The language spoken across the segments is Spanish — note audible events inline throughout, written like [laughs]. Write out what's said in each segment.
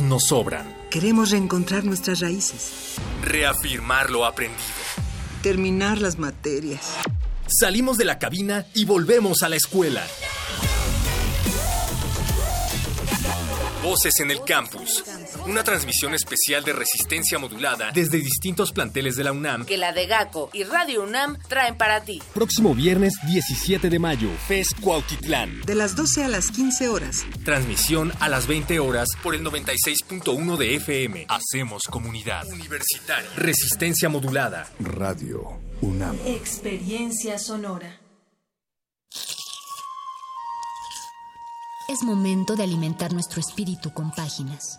Nos sobran. Queremos reencontrar nuestras raíces. Reafirmar lo aprendido. Terminar las materias. Salimos de la cabina y volvemos a la escuela. Voces en el Campus. Una transmisión especial de resistencia modulada desde distintos planteles de la UNAM. Que la de GACO y Radio UNAM traen para ti. Próximo viernes 17 de mayo, FES Cuautitlán. De las 12 a las 15 horas. Transmisión a las 20 horas por el 96.1 de FM. Hacemos comunidad. Universitaria. Resistencia modulada. Radio UNAM. Experiencia sonora. Es momento de alimentar nuestro espíritu con páginas.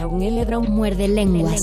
Según el Lebron muerde lenguas.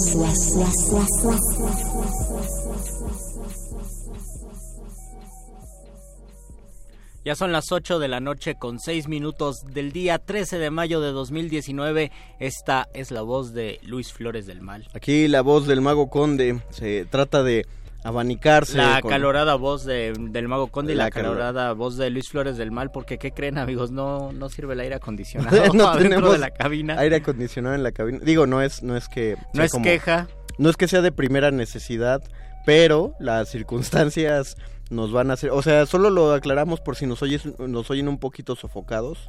Ya son las 8 de la noche con 6 minutos del día 13 de mayo de 2019. Esta es la voz de Luis Flores del Mal. Aquí la voz del mago conde se trata de abanicarse. La con- calorada voz de- del mago Conde y La la, calor- calorada voz de Luis Flores del Mal, porque ¿qué creen amigos? No, no sirve el aire acondicionado [laughs] no tenemos de la cabina. aire acondicionado en la cabina. Digo, no es, no es que... No es como- queja. No es que sea de primera necesidad, pero las circunstancias nos van a hacer... O sea, solo lo aclaramos por si nos, oyes, nos oyen un poquito sofocados,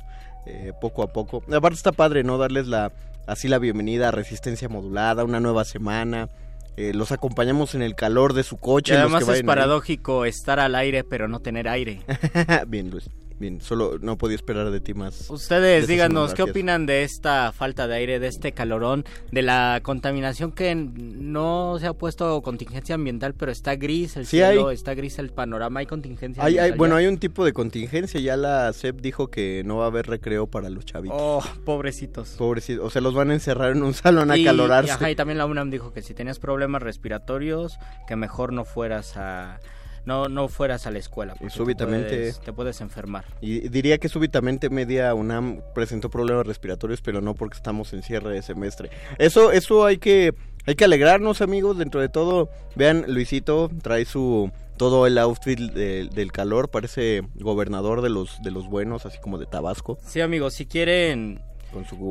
eh, poco a poco. Aparte está padre, ¿no? Darles la así la bienvenida a Resistencia Modulada, una nueva semana. Eh, los acompañamos en el calor de su Y coche. los además que es ahí. paradójico estar al aire pero no tener aire. [laughs] Bien, Luis. Bien, solo no podía esperar de ti más. Ustedes díganos, ¿qué opinan de esta falta de aire, de este calorón, de la contaminación que no se ha puesto contingencia ambiental, pero está gris el cielo, está gris el panorama, hay contingencia hay, hay, Bueno, hay un tipo de contingencia, ya la CEP dijo que no va a haber recreo para los chavitos. Oh, pobrecitos. Pobrecitos, o sea, los van a encerrar en un salón a calorarse. Y, ajá, y también la UNAM dijo que si tenías problemas respiratorios, que mejor no fueras a no, no fueras a la escuela. Y súbitamente... Te puedes, enfermar. Y diría que súbitamente media UNAM presentó problemas respiratorios, pero no porque estamos en cierre de semestre. Eso, eso hay que, hay que alegrarnos, amigos, dentro de todo. Vean, Luisito trae su todo el outfit del calor, parece gobernador de los de los buenos, así como de Tabasco. Sí, amigos, si quieren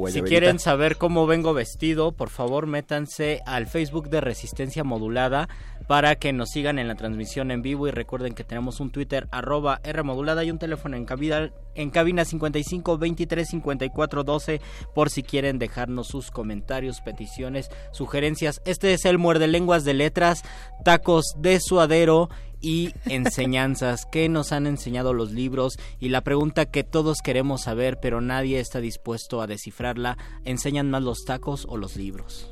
si quieren saber cómo vengo vestido, por favor métanse al Facebook de Resistencia Modulada para que nos sigan en la transmisión en vivo y recuerden que tenemos un Twitter arroba R modulada y un teléfono en cabina, en cabina 55 23 54 12 por si quieren dejarnos sus comentarios, peticiones, sugerencias. Este es el muerde lenguas de letras, tacos de suadero y enseñanzas que nos han enseñado los libros y la pregunta que todos queremos saber pero nadie está dispuesto a descifrarla, ¿enseñan más los tacos o los libros?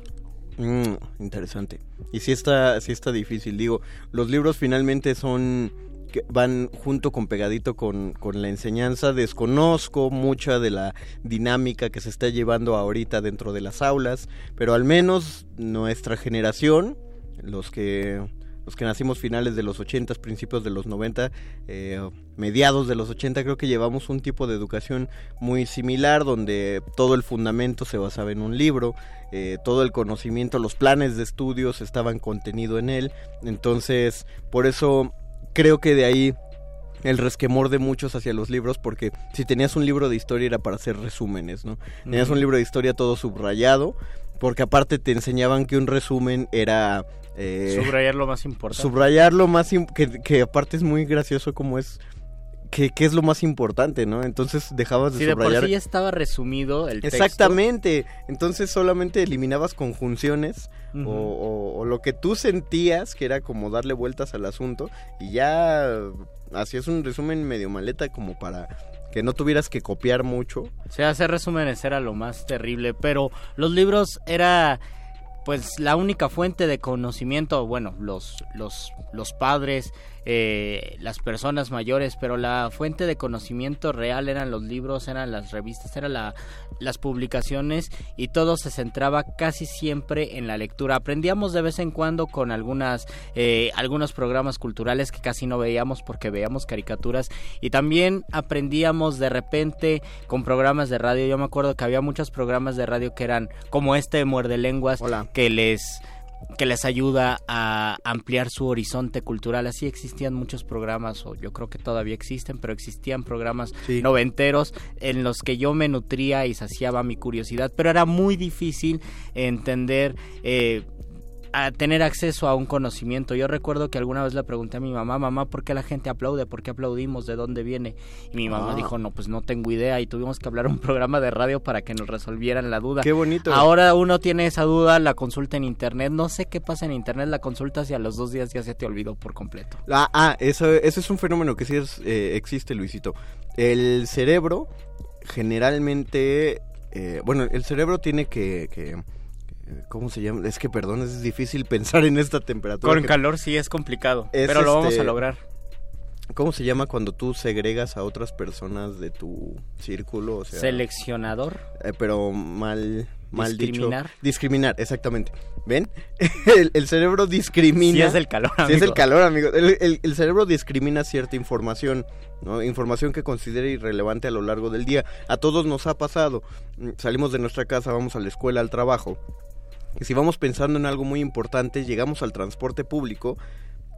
Mm, interesante. Y si está, si está difícil, digo, los libros finalmente son que van junto con pegadito con, con, la enseñanza. Desconozco mucha de la dinámica que se está llevando ahorita dentro de las aulas, pero al menos nuestra generación, los que los que nacimos finales de los 80, principios de los 90, eh, mediados de los 80, creo que llevamos un tipo de educación muy similar, donde todo el fundamento se basaba en un libro, eh, todo el conocimiento, los planes de estudios estaban contenido en él, entonces por eso creo que de ahí el resquemor de muchos hacia los libros porque si tenías un libro de historia era para hacer resúmenes, ¿no? Tenías un libro de historia todo subrayado porque aparte te enseñaban que un resumen era eh, subrayar lo más importante. Subrayar lo más que, que aparte es muy gracioso como es que, es lo más importante, ¿no? Entonces dejabas de subrayar. de por sí ya estaba resumido el texto. Exactamente. Entonces solamente eliminabas conjunciones o, lo que tú sentías que era como darle vueltas al asunto y ya hacías un resumen medio maleta como para que no tuvieras que copiar mucho. O sea, hacer resúmenes era lo más terrible, pero los libros era pues la única fuente de conocimiento, bueno, los, los, los padres, eh, las personas mayores, pero la fuente de conocimiento real eran los libros, eran las revistas, eran la, las publicaciones y todo se centraba casi siempre en la lectura. Aprendíamos de vez en cuando con algunas, eh, algunos programas culturales que casi no veíamos porque veíamos caricaturas y también aprendíamos de repente con programas de radio. Yo me acuerdo que había muchos programas de radio que eran como este Muerde Lenguas que les que les ayuda a ampliar su horizonte cultural. Así existían muchos programas, o yo creo que todavía existen, pero existían programas noventeros en los que yo me nutría y saciaba mi curiosidad, pero era muy difícil entender eh, a tener acceso a un conocimiento. Yo recuerdo que alguna vez le pregunté a mi mamá, mamá, ¿por qué la gente aplaude? ¿Por qué aplaudimos? ¿De dónde viene? Y mi mamá ah. dijo, no, pues no tengo idea y tuvimos que hablar [laughs] un programa de radio para que nos resolvieran la duda. Qué bonito. Ahora uno tiene esa duda, la consulta en internet, no sé qué pasa en internet, la consulta y a los dos días ya se te olvidó por completo. Ah, ah eso, ese es un fenómeno que sí eh, existe, Luisito. El cerebro generalmente, eh, bueno, el cerebro tiene que ¿Cómo se llama? Es que perdón, es difícil pensar en esta temperatura. Con calor sí es complicado, pero lo vamos a este, lograr. ¿Cómo se llama cuando tú segregas a otras personas de tu círculo? Seleccionador. Eh, pero mal, mal discriminar. dicho. Discriminar, exactamente. ¿Ven? [laughs] el, cerebro discrimina. Sí es el calor, amigo. Sí es el calor, amigo. El, el, cerebro discrimina cierta información, ¿no? Información que considera irrelevante a lo largo del día. A todos nos ha pasado. Salimos de nuestra casa, vamos a la escuela, al trabajo que si vamos pensando en algo muy importante, llegamos al transporte público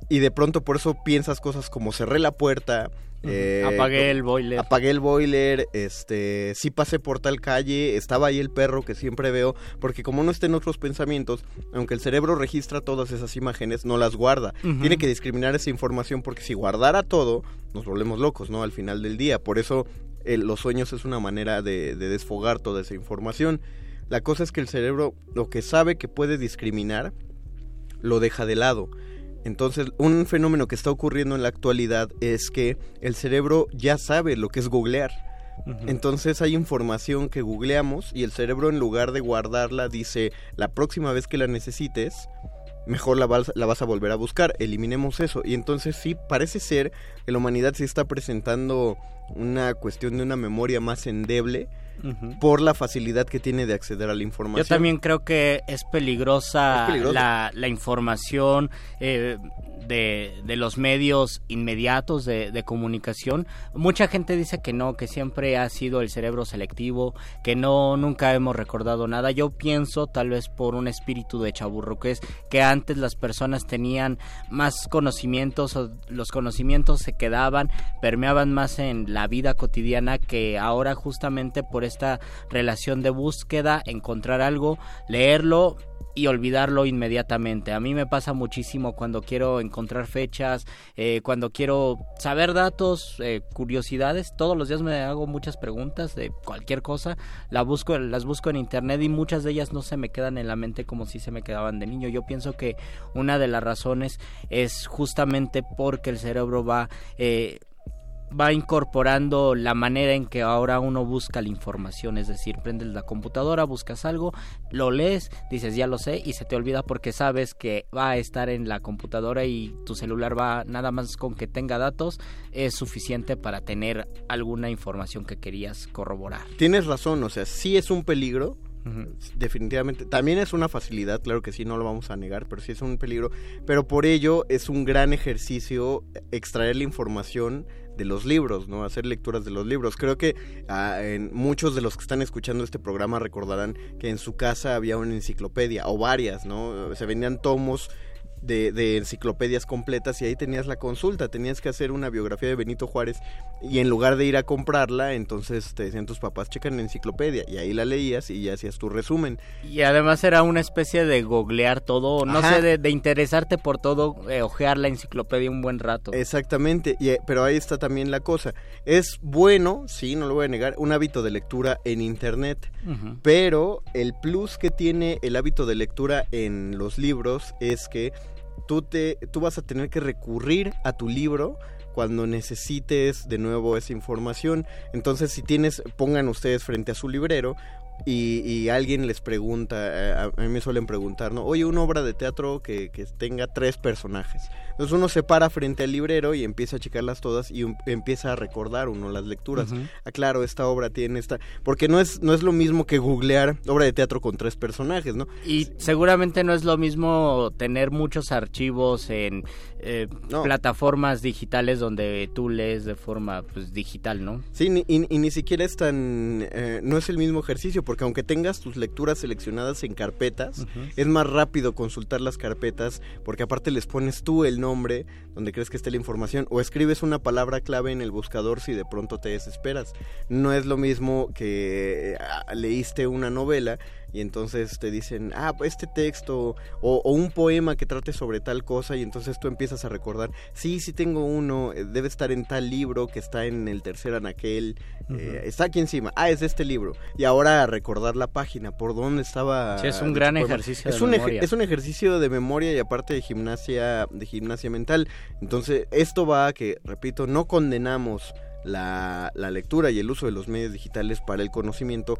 y de pronto por eso piensas cosas como cerré la puerta, eh, apagué el boiler. Apagué el boiler, este, sí pasé por tal calle, estaba ahí el perro que siempre veo, porque como no está en otros pensamientos, aunque el cerebro registra todas esas imágenes, no las guarda. Tiene que discriminar esa información porque si guardara todo, nos volvemos locos, ¿no? Al final del día. Por eso los sueños es una manera de desfogar toda esa información. La cosa es que el cerebro lo que sabe que puede discriminar lo deja de lado. Entonces, un fenómeno que está ocurriendo en la actualidad es que el cerebro ya sabe lo que es googlear. Entonces hay información que googleamos y el cerebro en lugar de guardarla dice, la próxima vez que la necesites, mejor la vas, la vas a volver a buscar, eliminemos eso. Y entonces sí, parece ser que la humanidad se está presentando una cuestión de una memoria más endeble por la facilidad que tiene de acceder a la información. Yo también creo que es peligrosa, La, la, información. Eh, de, los medios inmediatos de, de, comunicación. Mucha gente dice que no, que siempre ha sido el cerebro selectivo, que no, nunca hemos recordado nada. Yo pienso, tal vez por un espíritu de chaburruques, que antes las personas tenían más conocimientos, o los conocimientos se quedaban, permeaban más en la vida cotidiana, que ahora justamente por esta relación de búsqueda, encontrar algo, leerlo, y olvidarlo inmediatamente. A mí me pasa muchísimo cuando quiero encontrar fechas, eh, cuando quiero saber datos, eh, curiosidades. Todos los días me hago muchas preguntas de cualquier cosa. La busco, las busco en internet y muchas de ellas no se me quedan en la mente como si se me quedaban de niño. Yo pienso que una de las razones es justamente porque el cerebro va eh, va incorporando la manera en que ahora uno busca la información, es decir, prendes la computadora, buscas algo, lo lees, dices ya lo sé y se te olvida porque sabes que va a estar en la computadora y tu celular va nada más con que tenga datos es suficiente para tener alguna información que querías corroborar. Tienes razón, o sea, sí es un peligro, Definitivamente. También es una facilidad, claro que sí, no lo vamos a negar, pero sí es un peligro. Pero por ello es un gran ejercicio extraer la información de los libros, ¿no? Hacer lecturas de los libros. Creo que ah, en muchos de los que están escuchando este programa recordarán que en su casa había una enciclopedia o varias, ¿no? Se vendían tomos de, enciclopedias completas y ahí tenías la consulta, tenías que hacer una biografía de Benito Juárez y en lugar de ir a comprarla, entonces te decían tus papás, checan la enciclopedia y ahí la leías y ya hacías tu resumen. Y además era una especie de googlear todo, no sé, de, interesarte por todo, eh, ojear la enciclopedia un buen rato. Exactamente, y, eh, pero ahí está también la cosa. Es bueno, sí, no lo voy a negar, un hábito de lectura en Internet, pero el plus que tiene el hábito de lectura en los libros es que tú, te, tú vas a tener que recurrir a tu libro cuando necesites de nuevo esa información. Entonces, si tienes, pongan ustedes frente a su librero y, alguien les pregunta, eh, a, mí me suelen preguntar, ¿no? Oye, una obra de teatro que, que, tenga tres personajes. Entonces uno se para frente al librero y empieza a checarlas todas y empieza a recordar uno las lecturas. Ah, claro, esta obra tiene esta... Porque no es, no es lo mismo que googlear obra de teatro con tres personajes, ¿no? Y seguramente no es lo mismo tener muchos archivos en eh, plataformas digitales donde tú lees de forma pues, digital, ¿no? Sí, y, ni siquiera es tan... Eh, no es el mismo ejercicio porque aunque tengas tus lecturas seleccionadas en carpetas, es más rápido consultar las carpetas porque aparte les pones tú el nombre donde crees que esté la información o escribes una palabra clave en el buscador si de pronto te desesperas. No es lo mismo que ah, leíste una novela y entonces te dicen, ah, este texto o, un poema que trate sobre tal cosa y entonces tú empiezas a recordar, sí, sí tengo uno, eh, debe estar en tal libro que está en el tercer anaquel, eh, está aquí encima, ah, es de este libro. Y ahora recordar la página, por dónde estaba. Sí, es un gran ejercicio es de un memoria. Es un ejercicio de memoria y aparte de gimnasia, de gimnasia mental. Entonces, esto va a que, repito, no condenamos la, la lectura y el uso de los medios digitales para el conocimiento,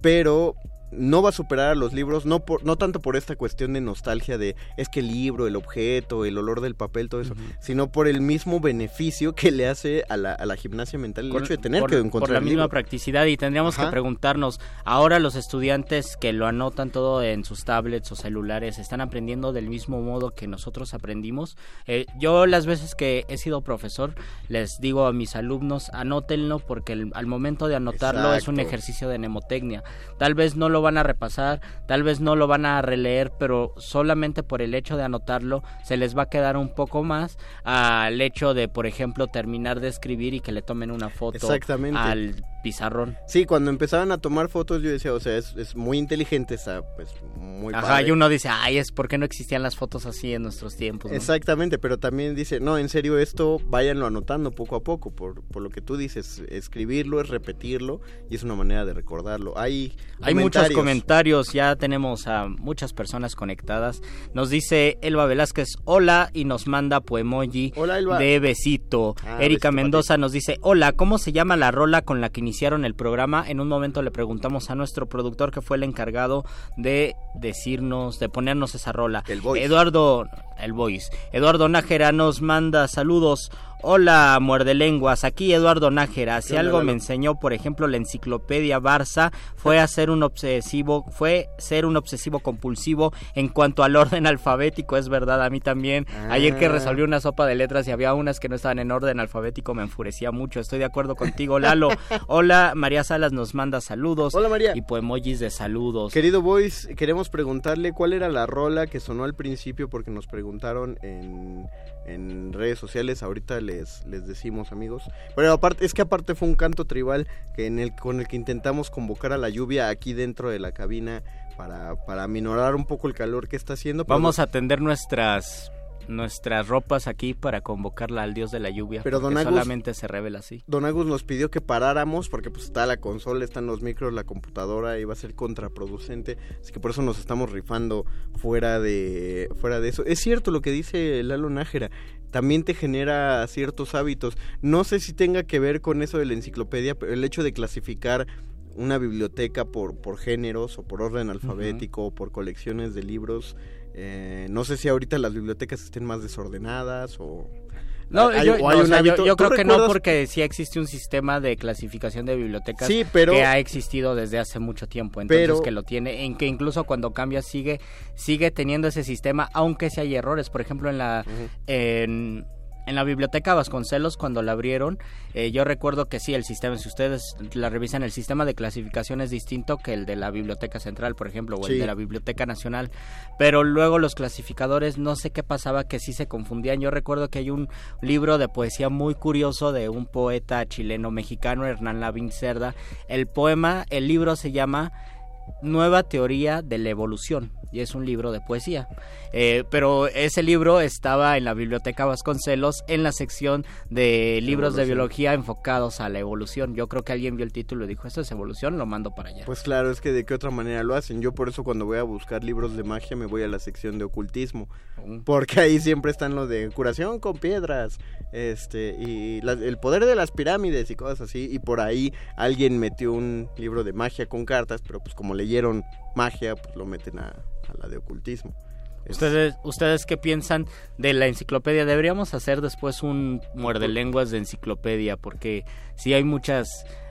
pero no va a superar a los libros, no, por, no tanto por esta cuestión de nostalgia de es que el libro, el objeto, el olor del papel, todo eso, sino por el mismo beneficio que le hace a la, a la gimnasia mental el hecho de tener que encontrar. Por la misma practicidad y tendríamos que preguntarnos, ahora los estudiantes que lo anotan todo en sus tablets o celulares, ¿están aprendiendo del mismo modo que nosotros aprendimos? Eh, yo las veces que he sido profesor, les digo a mis alumnos, anótenlo porque al momento de anotarlo es un ejercicio de mnemotecnia. Tal vez no lo van a repasar, tal vez no lo van a releer, pero solamente por el hecho de anotarlo se les va a quedar un poco más al hecho de, por ejemplo, terminar de escribir y que le tomen una foto al pizarrón. Sí, cuando empezaban a tomar fotos yo decía, o sea, es, es muy inteligente, está pues muy Ajá, padre. y uno dice, ay, es porque no existían las fotos así en nuestros tiempos. ¿no? Exactamente, pero también dice, no, en serio, esto váyanlo anotando poco a poco, por, por lo que tú dices, escribirlo es repetirlo y es una manera de recordarlo. Hay, Hay muchos comentarios, ya tenemos a muchas personas conectadas. Nos dice Elba Velázquez, hola, y nos manda poemoji Hola, Elba. de besito. Ah, Erika besito, Mendoza nos dice, hola, ¿cómo se llama la rola con la que iniciaron el programa? En un momento le preguntamos a nuestro productor que fue el encargado de decirnos, de ponernos esa rola. El Voice. Eduardo, el voice. Eduardo Nájera nos manda saludos. Hola, muerde lenguas. Aquí Eduardo Nájera. Si ¿Qué onda, algo me enseñó, por ejemplo, la enciclopedia Barça fue a ser un obsesivo, fue ser un obsesivo compulsivo en cuanto al orden alfabético, es verdad, a mí también. Ayer que Ah. resolví una sopa de letras y había unas que no estaban en orden alfabético, me enfurecía mucho. Estoy de acuerdo contigo, Lalo. [laughs] Hola, María Salas nos manda saludos. Hola, María. Y poemojis de saludos. Querido Boys, queremos preguntarle cuál era la rola que sonó al principio porque nos preguntaron en, en redes sociales, ahorita les, les decimos amigos. Pero aparte, es que aparte fue un canto tribal que en el, con el que intentamos convocar a la lluvia aquí dentro de la cabina para, para aminorar un poco el calor que está haciendo. Vamos a tender nuestras nuestras ropas aquí para convocarla al dios de la lluvia, Pero, don Agus- solamente se revela así. Don Agus nos pidió que paráramos porque pues está la consola, están los micros, la computadora y va a ser contraproducente, así que por eso nos estamos rifando fuera de fuera de eso. Es cierto lo que dice Lalo Nájera, también te genera ciertos hábitos. No sé si tenga que ver con eso de la enciclopedia, pero el hecho de clasificar una biblioteca por, por géneros o por orden alfabético o por colecciones de libros. Eh, no sé si ahorita las bibliotecas estén más desordenadas o... No, hay- yo, o hay no, o un sea, hábito- yo ¿Tú creo que no, porque sí existe un sistema de clasificación de bibliotecas Sí, pero- que ha existido desde hace mucho tiempo. Entonces, Pero- que lo tiene, en que incluso cuando cambia sigue sigue teniendo ese sistema, aunque si hay errores. Por ejemplo, en la. en, en la biblioteca Vasconcelos, cuando la abrieron, eh, yo recuerdo que sí, el sistema, si ustedes la revisan, el sistema de clasificación es distinto que el de la Biblioteca Central, por ejemplo, o Sí. el de la Biblioteca Nacional. Pero luego los clasificadores, no sé qué pasaba, que sí se confundían. Yo recuerdo que hay un libro de poesía muy curioso de un poeta chileno-mexicano, Hernán Lavín Cerda. El poema, el libro se llama Nueva Teoría de la Evolución y es un libro de poesía. Eh, pero ese libro estaba en la Biblioteca Vasconcelos en la sección de libros de biología enfocados a la evolución. Yo creo que alguien vio el título y dijo, esto es evolución, lo mando para allá. Pues claro, es que de qué otra manera lo hacen. Yo por eso cuando voy a buscar libros de magia me voy a la sección de ocultismo. Porque ahí siempre están los de curación con piedras. Este, y la- el poder de las pirámides y cosas así. Y por ahí alguien metió un libro de magia con cartas, pero pues como leyeron magia, pues lo meten a, a la de ocultismo. Es- ¿Ustedes, ¿Ustedes qué piensan de la enciclopedia? Deberíamos hacer después un muerde lenguas de enciclopedia, porque si hay muchas...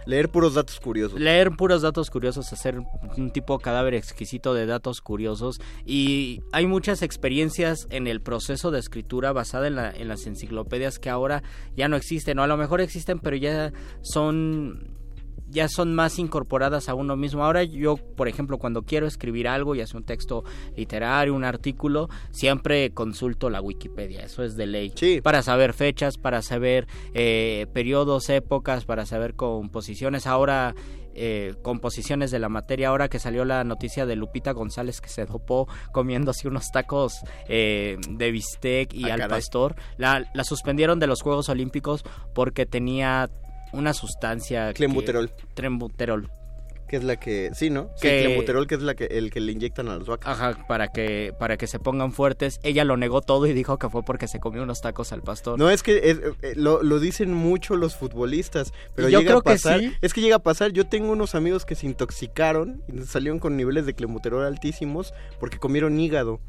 Leer puros datos curiosos. Leer puros datos curiosos, hacer un tipo cadáver exquisito de datos curiosos. Y hay muchas experiencias en el proceso de escritura basada en, la- en las enciclopedias que ahora ya no existen, o a lo mejor existen, pero ya son ya son más incorporadas a uno mismo. Ahora yo, por ejemplo, cuando quiero escribir algo, ya sea un texto literario, un artículo, siempre consulto la Wikipedia, eso es de ley. Para saber fechas, para saber eh, periodos, épocas, para saber composiciones. Ahora eh, composiciones de la materia. Ahora que salió la noticia de Lupita González que se dopó comiéndose unos tacos eh, de bistec y Ah, al caray. pastor, la, la suspendieron de los Juegos Olímpicos porque tenía una sustancia... que- Clenbuterol. Trenbuterol. Que es la que, sí, ¿no? Sí, Que- clenbuterol, que es la que, el que le inyectan a las vacas. Ajá, para que, para que se pongan fuertes. Ella lo negó todo y dijo que fue porque se comió unos tacos al pastor. No, es que es- eh, lo, lo dicen mucho los futbolistas, pero yo llega creo a que pasar. sí. Es que llega a pasar. Yo tengo unos amigos que se intoxicaron y salieron con niveles de clenbuterol altísimos porque comieron hígado.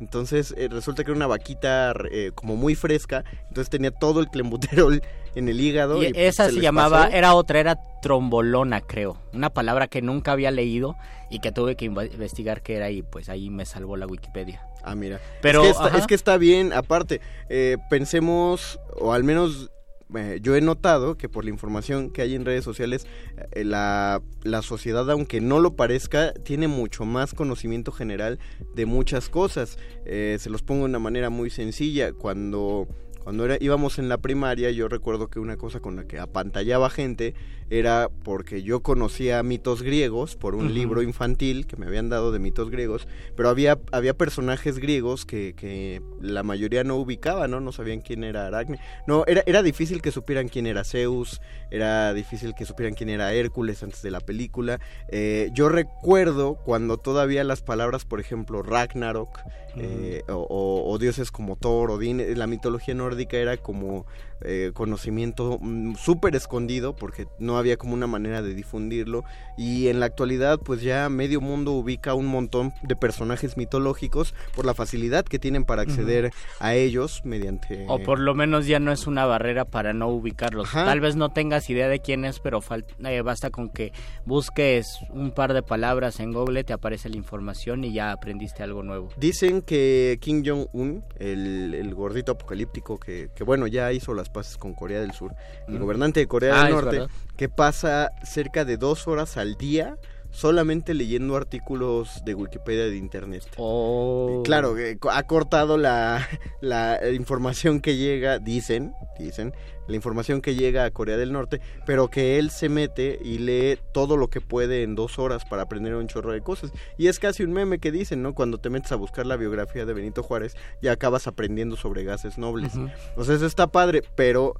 Entonces eh, resulta que era una vaquita eh, como muy fresca, entonces tenía todo el clenbuterol en el hígado. Y y, pues, esa se, llamaba, pasó. era otra, era trombolona, creo. Una palabra que nunca había leído y que tuve que inve- investigar qué era y pues ahí me salvó la Wikipedia. Ah, mira. Pero, es, que está, es que está bien, aparte, eh, pensemos, o al menos eh, yo he notado que por la información que hay en redes sociales, eh, la, la sociedad, aunque no lo parezca, tiene mucho más conocimiento general de muchas cosas. Eh, se los pongo de una manera muy sencilla. Cuando, cuando era, íbamos en la primaria, yo recuerdo que una cosa con la que apantallaba gente era porque yo conocía mitos griegos por un libro infantil que me habían dado de mitos griegos, pero había, había personajes griegos que, que la mayoría no ubicaba, ¿no? No sabían quién era Aracne. No, era, era difícil que supieran quién era Zeus, era difícil que supieran quién era Hércules antes de la película. Eh, yo recuerdo cuando todavía las palabras, por ejemplo, Ragnarok, eh, o, o- o dioses como Thor, Odín, la mitología nórdica era como eh, conocimiento mm, súper escondido porque no había como una manera de difundirlo y en la actualidad pues ya medio mundo ubica un montón de personajes mitológicos por la facilidad que tienen para acceder a ellos mediante O por lo menos ya no es una barrera para no ubicarlos. Ajá. Tal vez no tengas idea de quién es, pero eh, basta con que busques un par de palabras en Google, te aparece la información y ya aprendiste algo nuevo. Dicen que Kim Jong-un, el, el gordito apocalíptico que, que, bueno, ya hizo las paces con Corea del Sur, el gobernante de Corea Ah, del es Norte, que pasa cerca de dos horas al día solamente leyendo artículos de Wikipedia de Internet. Oh. Claro, eh, ha cortado la, la información que llega, dicen, dicen, la información que llega a Corea del Norte, pero que él se mete y lee todo lo que puede en dos horas para aprender un chorro de cosas. Y es casi un meme que dicen, ¿no? Cuando te metes a buscar la biografía de Benito Juárez, ya acabas aprendiendo sobre gases nobles. Ujú. O sea, eso está padre, pero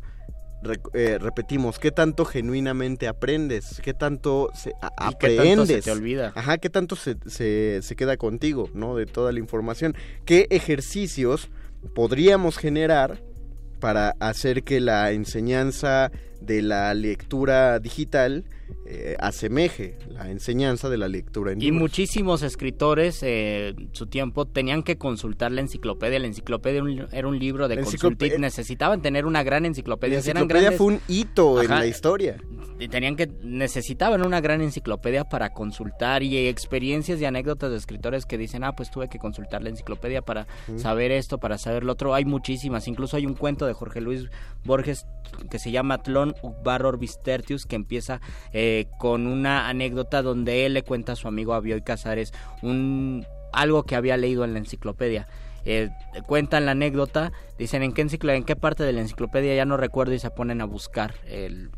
re- eh, repetimos, ¿qué tanto genuinamente aprendes? ¿Qué tanto se, a- ¿Y qué tanto se te olvida? Ajá, ¿qué tanto se, se, se queda contigo, ¿no? De toda la información. ¿Qué ejercicios podríamos generar para hacer que la enseñanza de la lectura digital eh, asemeje la enseñanza de la lectura en Y libros? muchísimos escritores eh, su tiempo tenían que consultar la enciclopedia. La enciclopedia un- era un libro de La consultir. enciclopedia- Necesitaban tener una gran La enciclopedia. Eran enciclopedia grandes- fue un hito en la historia. y tenían que necesitaban una gran enciclopedia para consultar y experiencias y anécdotas de escritores que dicen ah pues tuve que consultar la enciclopedia para saber esto para saber lo otro hay muchísimas incluso hay un cuento de Jorge Luis Borges que se llama Tlon Ukbar Orbis Tertius que empieza eh, con una anécdota donde él le cuenta a su amigo Abioy Casares un algo que había leído en la enciclopedia eh, cuentan la anécdota, dicen en qué enciclo- en qué parte de la enciclopedia ya no recuerdo y se ponen a buscar el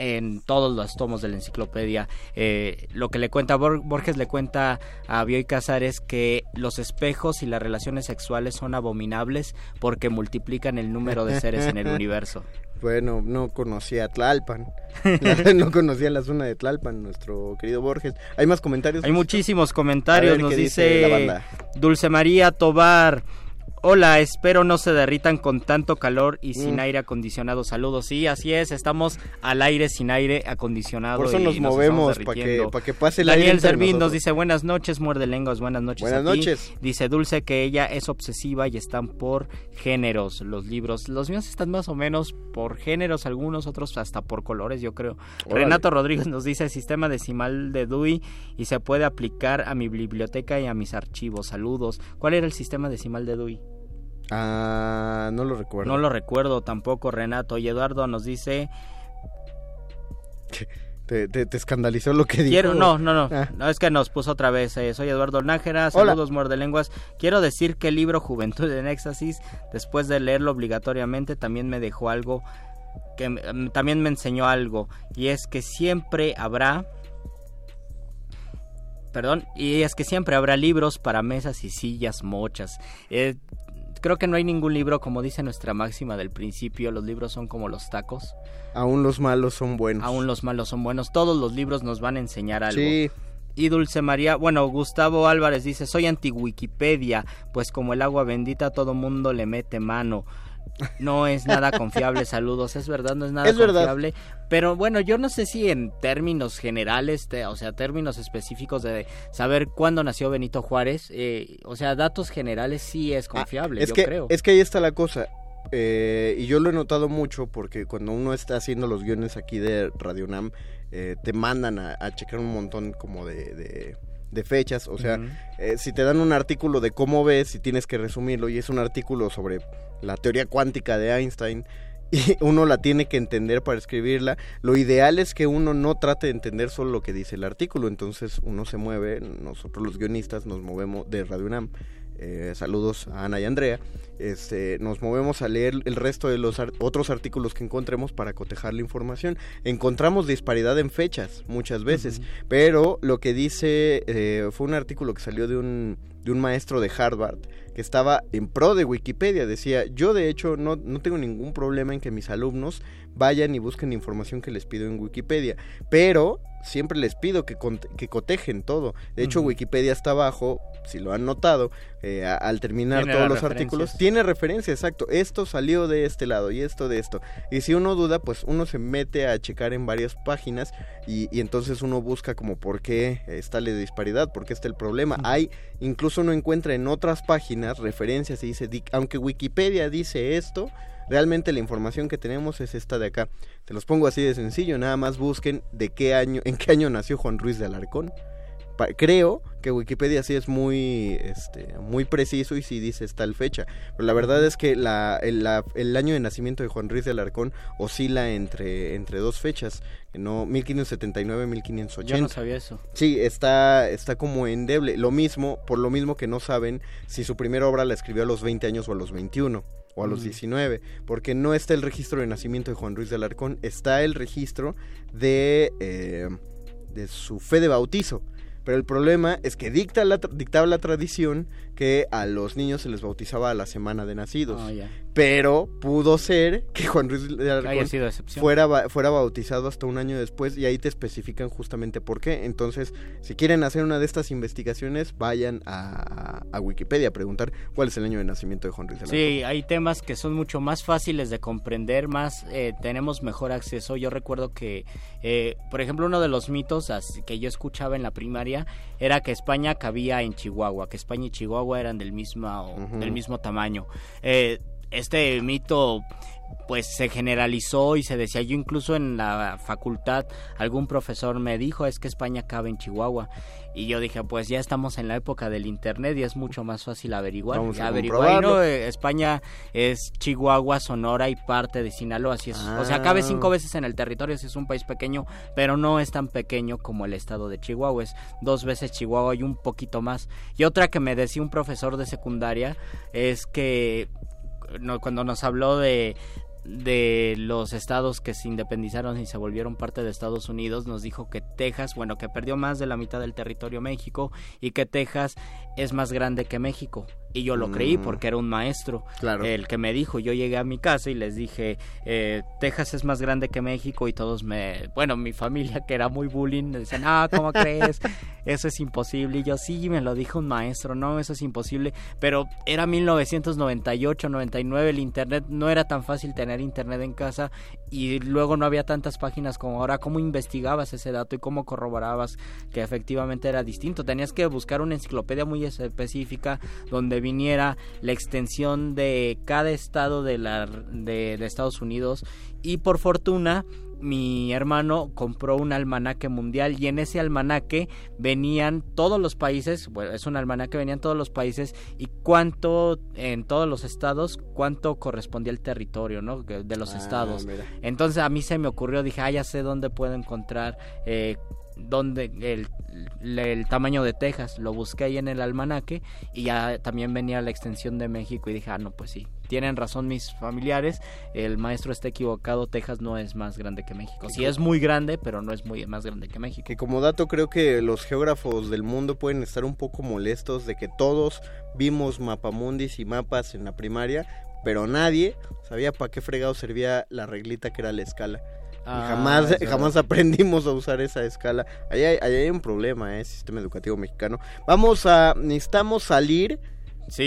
en todos los tomos de la enciclopedia. Eh, lo que le cuenta Bor- Borges le cuenta a Bioy Casares que los espejos y las relaciones sexuales son abominables porque multiplican el número de seres en el [laughs] universo. Bueno, no conocía Tlalpan. [laughs] La- no conocía la zona de Tlalpan, nuestro querido Borges. ¿Hay más comentarios? Hay muchísimos comentarios, nos ¿qué dice la dice banda? Dulce María Tobar. Hola, espero no se derritan con tanto calor y sin Mm. aire acondicionado. Saludos. Sí, así es, estamos al aire sin aire acondicionado. Por eso y nos movemos, para que, derritiendo. pa' que pase el aire Daniel Servín nos dice buenas noches, muerde lenguas, buenas noches. Buenas a ti". noches. Dice Dulce que ella es obsesiva y están por géneros los libros. Los míos están más o menos por géneros, algunos otros hasta por colores, yo creo. Órale. Renato Rodríguez nos dice sistema decimal de Dewey y se puede aplicar a mi biblioteca y a mis archivos. Saludos. ¿Cuál era el sistema decimal de Dewey? Ah, no lo recuerdo. No lo recuerdo tampoco, Renato. Y Eduardo nos dice ¿Te, te, te escandalizó lo que dijo? Quiero, no, no, no, Ah. no, es que nos puso otra vez. eh, soy Eduardo Nájera, saludos muerde lenguas. Quiero decir que el libro Juventud en Éxtasis, después de leerlo obligatoriamente, también me dejó algo, que también me enseñó algo, y es que siempre habrá, perdón, y es que siempre habrá libros para mesas y sillas mochas. Eh, creo que no hay ningún libro, como dice nuestra máxima del principio, los libros son como los tacos. Aún los malos son buenos. Aún los malos son buenos. Todos los libros nos van a enseñar algo. Sí, Y Dulce María, bueno, Gustavo Álvarez dice, soy anti-Wikipedia, pues como el agua bendita todo mundo le mete mano. No es nada confiable, saludos, es verdad, no es nada Es verdad. confiable. Pero bueno, yo no sé si en términos generales, te- o sea, términos específicos de saber cuándo nació Benito Juárez, eh, o sea, datos generales sí es confiable, Ah, es yo que, creo. Es que ahí está la cosa. eh, y yo lo he notado mucho porque cuando uno está haciendo los guiones aquí de Radio Nam, eh, te mandan a, a checar un montón como de, de- de fechas. O sea, eh, si te dan un artículo de cómo ves y tienes que resumirlo y es un artículo sobre la teoría cuántica de Einstein [laughs] y uno la tiene que entender para escribirla, lo ideal es que uno no trate de entender solo lo que dice el artículo, entonces uno se mueve, nosotros los guionistas nos movemos de Radio UNAM. eh, saludos a Ana y Andrea, este, nos movemos a leer el resto de los otros artículos que encontremos para cotejar la información. Encontramos disparidad en fechas muchas veces, pero lo que dice eh, fue un artículo que salió de un, de un maestro de Harvard estaba en pro de Wikipedia. Decía, yo de hecho no, no tengo ningún problema en que mis alumnos vayan y busquen información que les pido en Wikipedia, pero siempre les pido que, que cotejen todo. De hecho, Wikipedia está abajo, si lo han notado, eh, al terminar todos los artículos, tiene referencia, exacto. Esto salió de este lado y esto de esto. Y si uno duda, pues uno se mete a checar en varias páginas y, entonces uno busca como por qué está la disparidad, por qué está el problema. Hay, incluso uno encuentra en otras páginas referencias y dice, aunque Wikipedia dice esto, realmente la información que tenemos es esta de acá. Te los pongo así de sencillo, nada más busquen de qué año, [laughs] en qué año nació Juan Ruiz de Alarcón creo que Wikipedia sí es muy, este, muy preciso y sí dice tal fecha. Pero la verdad es que la, el, año de nacimiento de Juan Ruiz de Alarcón oscila entre, entre dos fechas, no 1579 1580. Yo no sabía eso. Sí, está, está como endeble. Lo mismo, por lo mismo que no saben si su primera obra la escribió a los 20 años o a los 21 o a los 19, mm. porque no está el registro de nacimiento de Juan Ruiz de Alarcón, está el registro de, eh, de su fe de bautizo. Pero el problema es que dicta la, dictaba la tradición que a los niños se les bautizaba a la semana de nacidos. Oh, Pero pudo ser que Juan Ruiz de Alarcón fuera, fuera bautizado hasta un año después y ahí te especifican justamente por qué. Entonces, si quieren hacer una de estas investigaciones, vayan a, Wikipedia a preguntar cuál es el año de nacimiento de Juan Ruiz de Alarcón. Sí, hay temas que son mucho más fáciles de comprender, más eh, tenemos mejor acceso. Yo recuerdo que, eh, por ejemplo, uno de los mitos que yo escuchaba en la primaria era que España cabía en Chihuahua, que España y Chihuahua eran del mismo, del mismo tamaño. Eh, este mito pues se generalizó y se decía yo incluso en la facultad algún profesor me dijo es que España cabe en Chihuahua y yo dije pues ya estamos en la época del internet y es mucho más fácil averiguar Vamos a averiguar ¿no? Eh, España es Chihuahua Sonora y parte de Sinaloa así es. O sea cabe cinco ah. veces en el territorio si es un país pequeño pero no es tan pequeño como el estado de Chihuahua. Es dos veces Chihuahua y un poquito más. Y otra que me decía un profesor de secundaria es que cuando nos habló de, de los estados que se independizaron y se volvieron parte de Estados Unidos, nos dijo que Texas, bueno, que perdió más de la mitad del territorio México y que Texas es más grande que México. Y yo lo creí mm. porque era un maestro claro. el que me dijo. Yo llegué a mi casa y les dije, eh, Texas es más grande que México y todos me, bueno, mi familia que era muy bullying, me decían, ah, ¿cómo crees? Eso es imposible. Y yo, sí, me lo dijo un maestro, no, eso es imposible. Pero era 1998, 99, el Internet, no era tan fácil tener Internet en casa y luego no había tantas páginas como ahora. ¿Cómo investigabas ese dato y cómo corroborabas que efectivamente era distinto? Tenías que buscar una enciclopedia muy específica donde viniera la extensión de cada estado de, la, de, Estados Unidos y por fortuna mi hermano compró un almanaque mundial y en ese almanaque venían todos los países, bueno, es un almanaque, venían todos los países y cuánto en todos los estados, cuánto correspondía el territorio, ¿no? De los ah, estados. Entonces a mí se me ocurrió, dije, ah, ya sé dónde puedo encontrar eh, donde el, el, tamaño de Texas, lo busqué ahí en el almanaque y ya también venía la extensión de México y dije, ah, no, pues sí, tienen razón mis familiares, el maestro está equivocado, Texas no es más grande que México. Sí es muy grande, pero no es muy más grande que México. Que como dato creo que los geógrafos del mundo pueden estar un poco molestos de que todos vimos mapamundis y mapas en la primaria, pero nadie sabía para qué fregado servía la reglita que era la escala. Ah, jamás, jamás aprendimos a usar esa escala. Ahí hay, un problema, ¿eh? Sistema educativo mexicano. Vamos a, necesitamos salir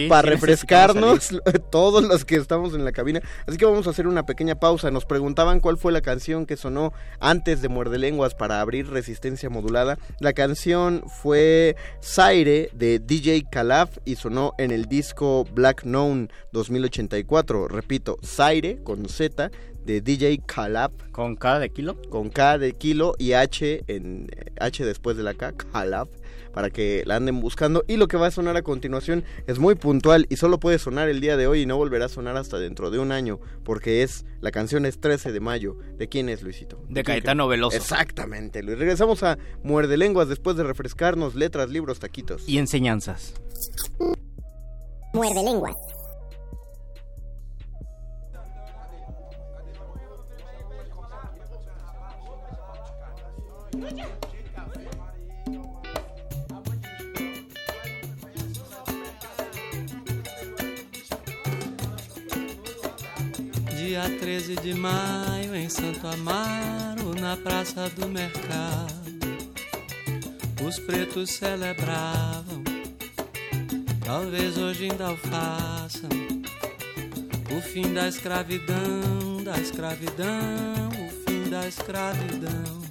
para refrescarnos [laughs] todos los que estamos en la cabina. Así que vamos a hacer una pequeña pausa. Nos preguntaban cuál fue la canción que sonó antes de Muerde Lenguas para abrir resistencia modulada. La canción fue Zaire de DJ Calaf y sonó en el disco Black Known 2084. Repito, Zaire con Z de DJ Calab. ¿Con K de kilo? Con K de kilo y H en H después de la K, Calab, para que la anden buscando. Y lo que va a sonar a continuación es muy puntual y solo puede sonar el día de hoy y no volverá a sonar hasta dentro de un año, porque es la canción es 13 de mayo. ¿De quién es Luisito? De Caetano Veloso. Exactamente, Luis. Regresamos a Muerde Lenguas después de refrescarnos letras, libros, taquitos. Y enseñanzas. Muerde lenguas. Dia 13 de maio em Santo Amaro, na Praça do Mercado, os pretos celebravam, talvez hoje ainda o façam, o fim da escravidão, da escravidão, o fim da escravidão,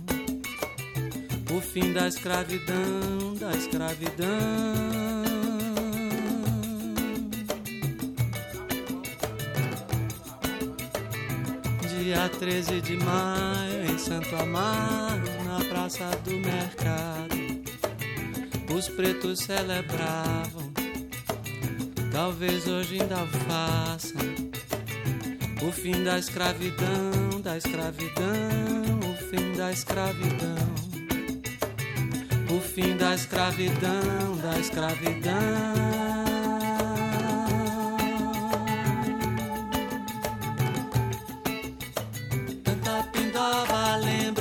o fim da escravidão, da escravidão. dia 13 de maio em Santo Amaro, na Praça do Mercado, os pretos celebravam, talvez hoje ainda façam, o fim da escravidão, da escravidão, o fim da escravidão, o fim da escravidão, da escravidão.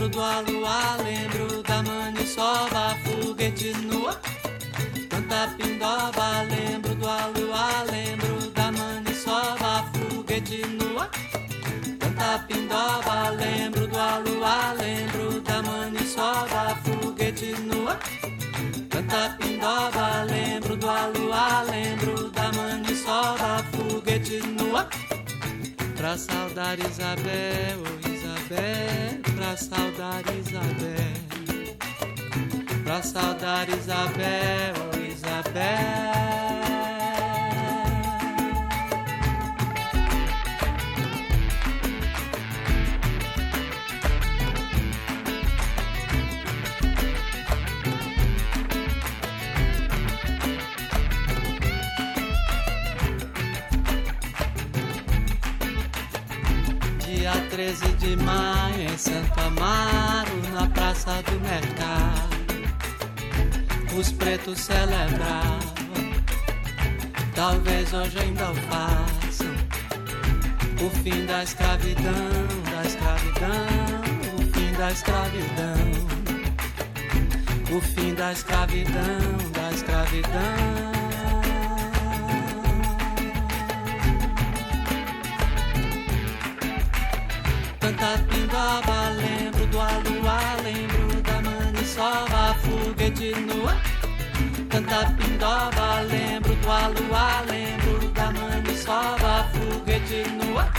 do aluá, lembro da maniçoba, foguete nua. Canta pindoba, lembro do aluá, lembro da maniçoba, foguete nua. Canta pindoba, lembro do aluá, lembro da maniçoba, foguete nua. Canta pindoba, lembro do aluá, lembro da maniçoba, foguete nua. Pra saudar Isabel, oh Isabel, pra saudar Isabel, pra saudar Isabel, oh Isabel. 13 de maio em Santo Amaro, na Praça do Mercado, os pretos celebravam, talvez hoje ainda o façam, o fim da escravidão, da escravidão, o fim da escravidão, o fim da escravidão, da escravidão. Canta pindoba, lembro do aluá, lembro da maniçoba, foguete nua. Canta pindoba, lembro do aluá, lembro da maniçoba, foguete nua.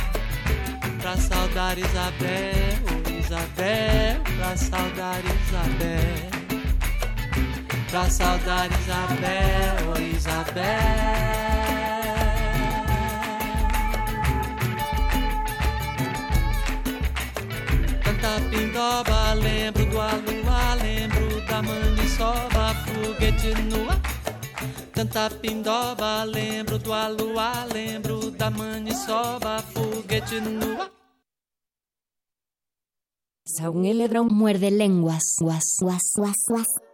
Pra saudar Isabel, Isabel, pra saudar Isabel. Pra saudar Isabel, Isabel. Pindoba, lembro do aluá, lembro da maniçoba, foguete nua. Canta pindoba, lembro do aluá, lembro da maniçoba, foguete nua. Saúl Eledrón muerde lenguas. Guas, guas, guas, guas.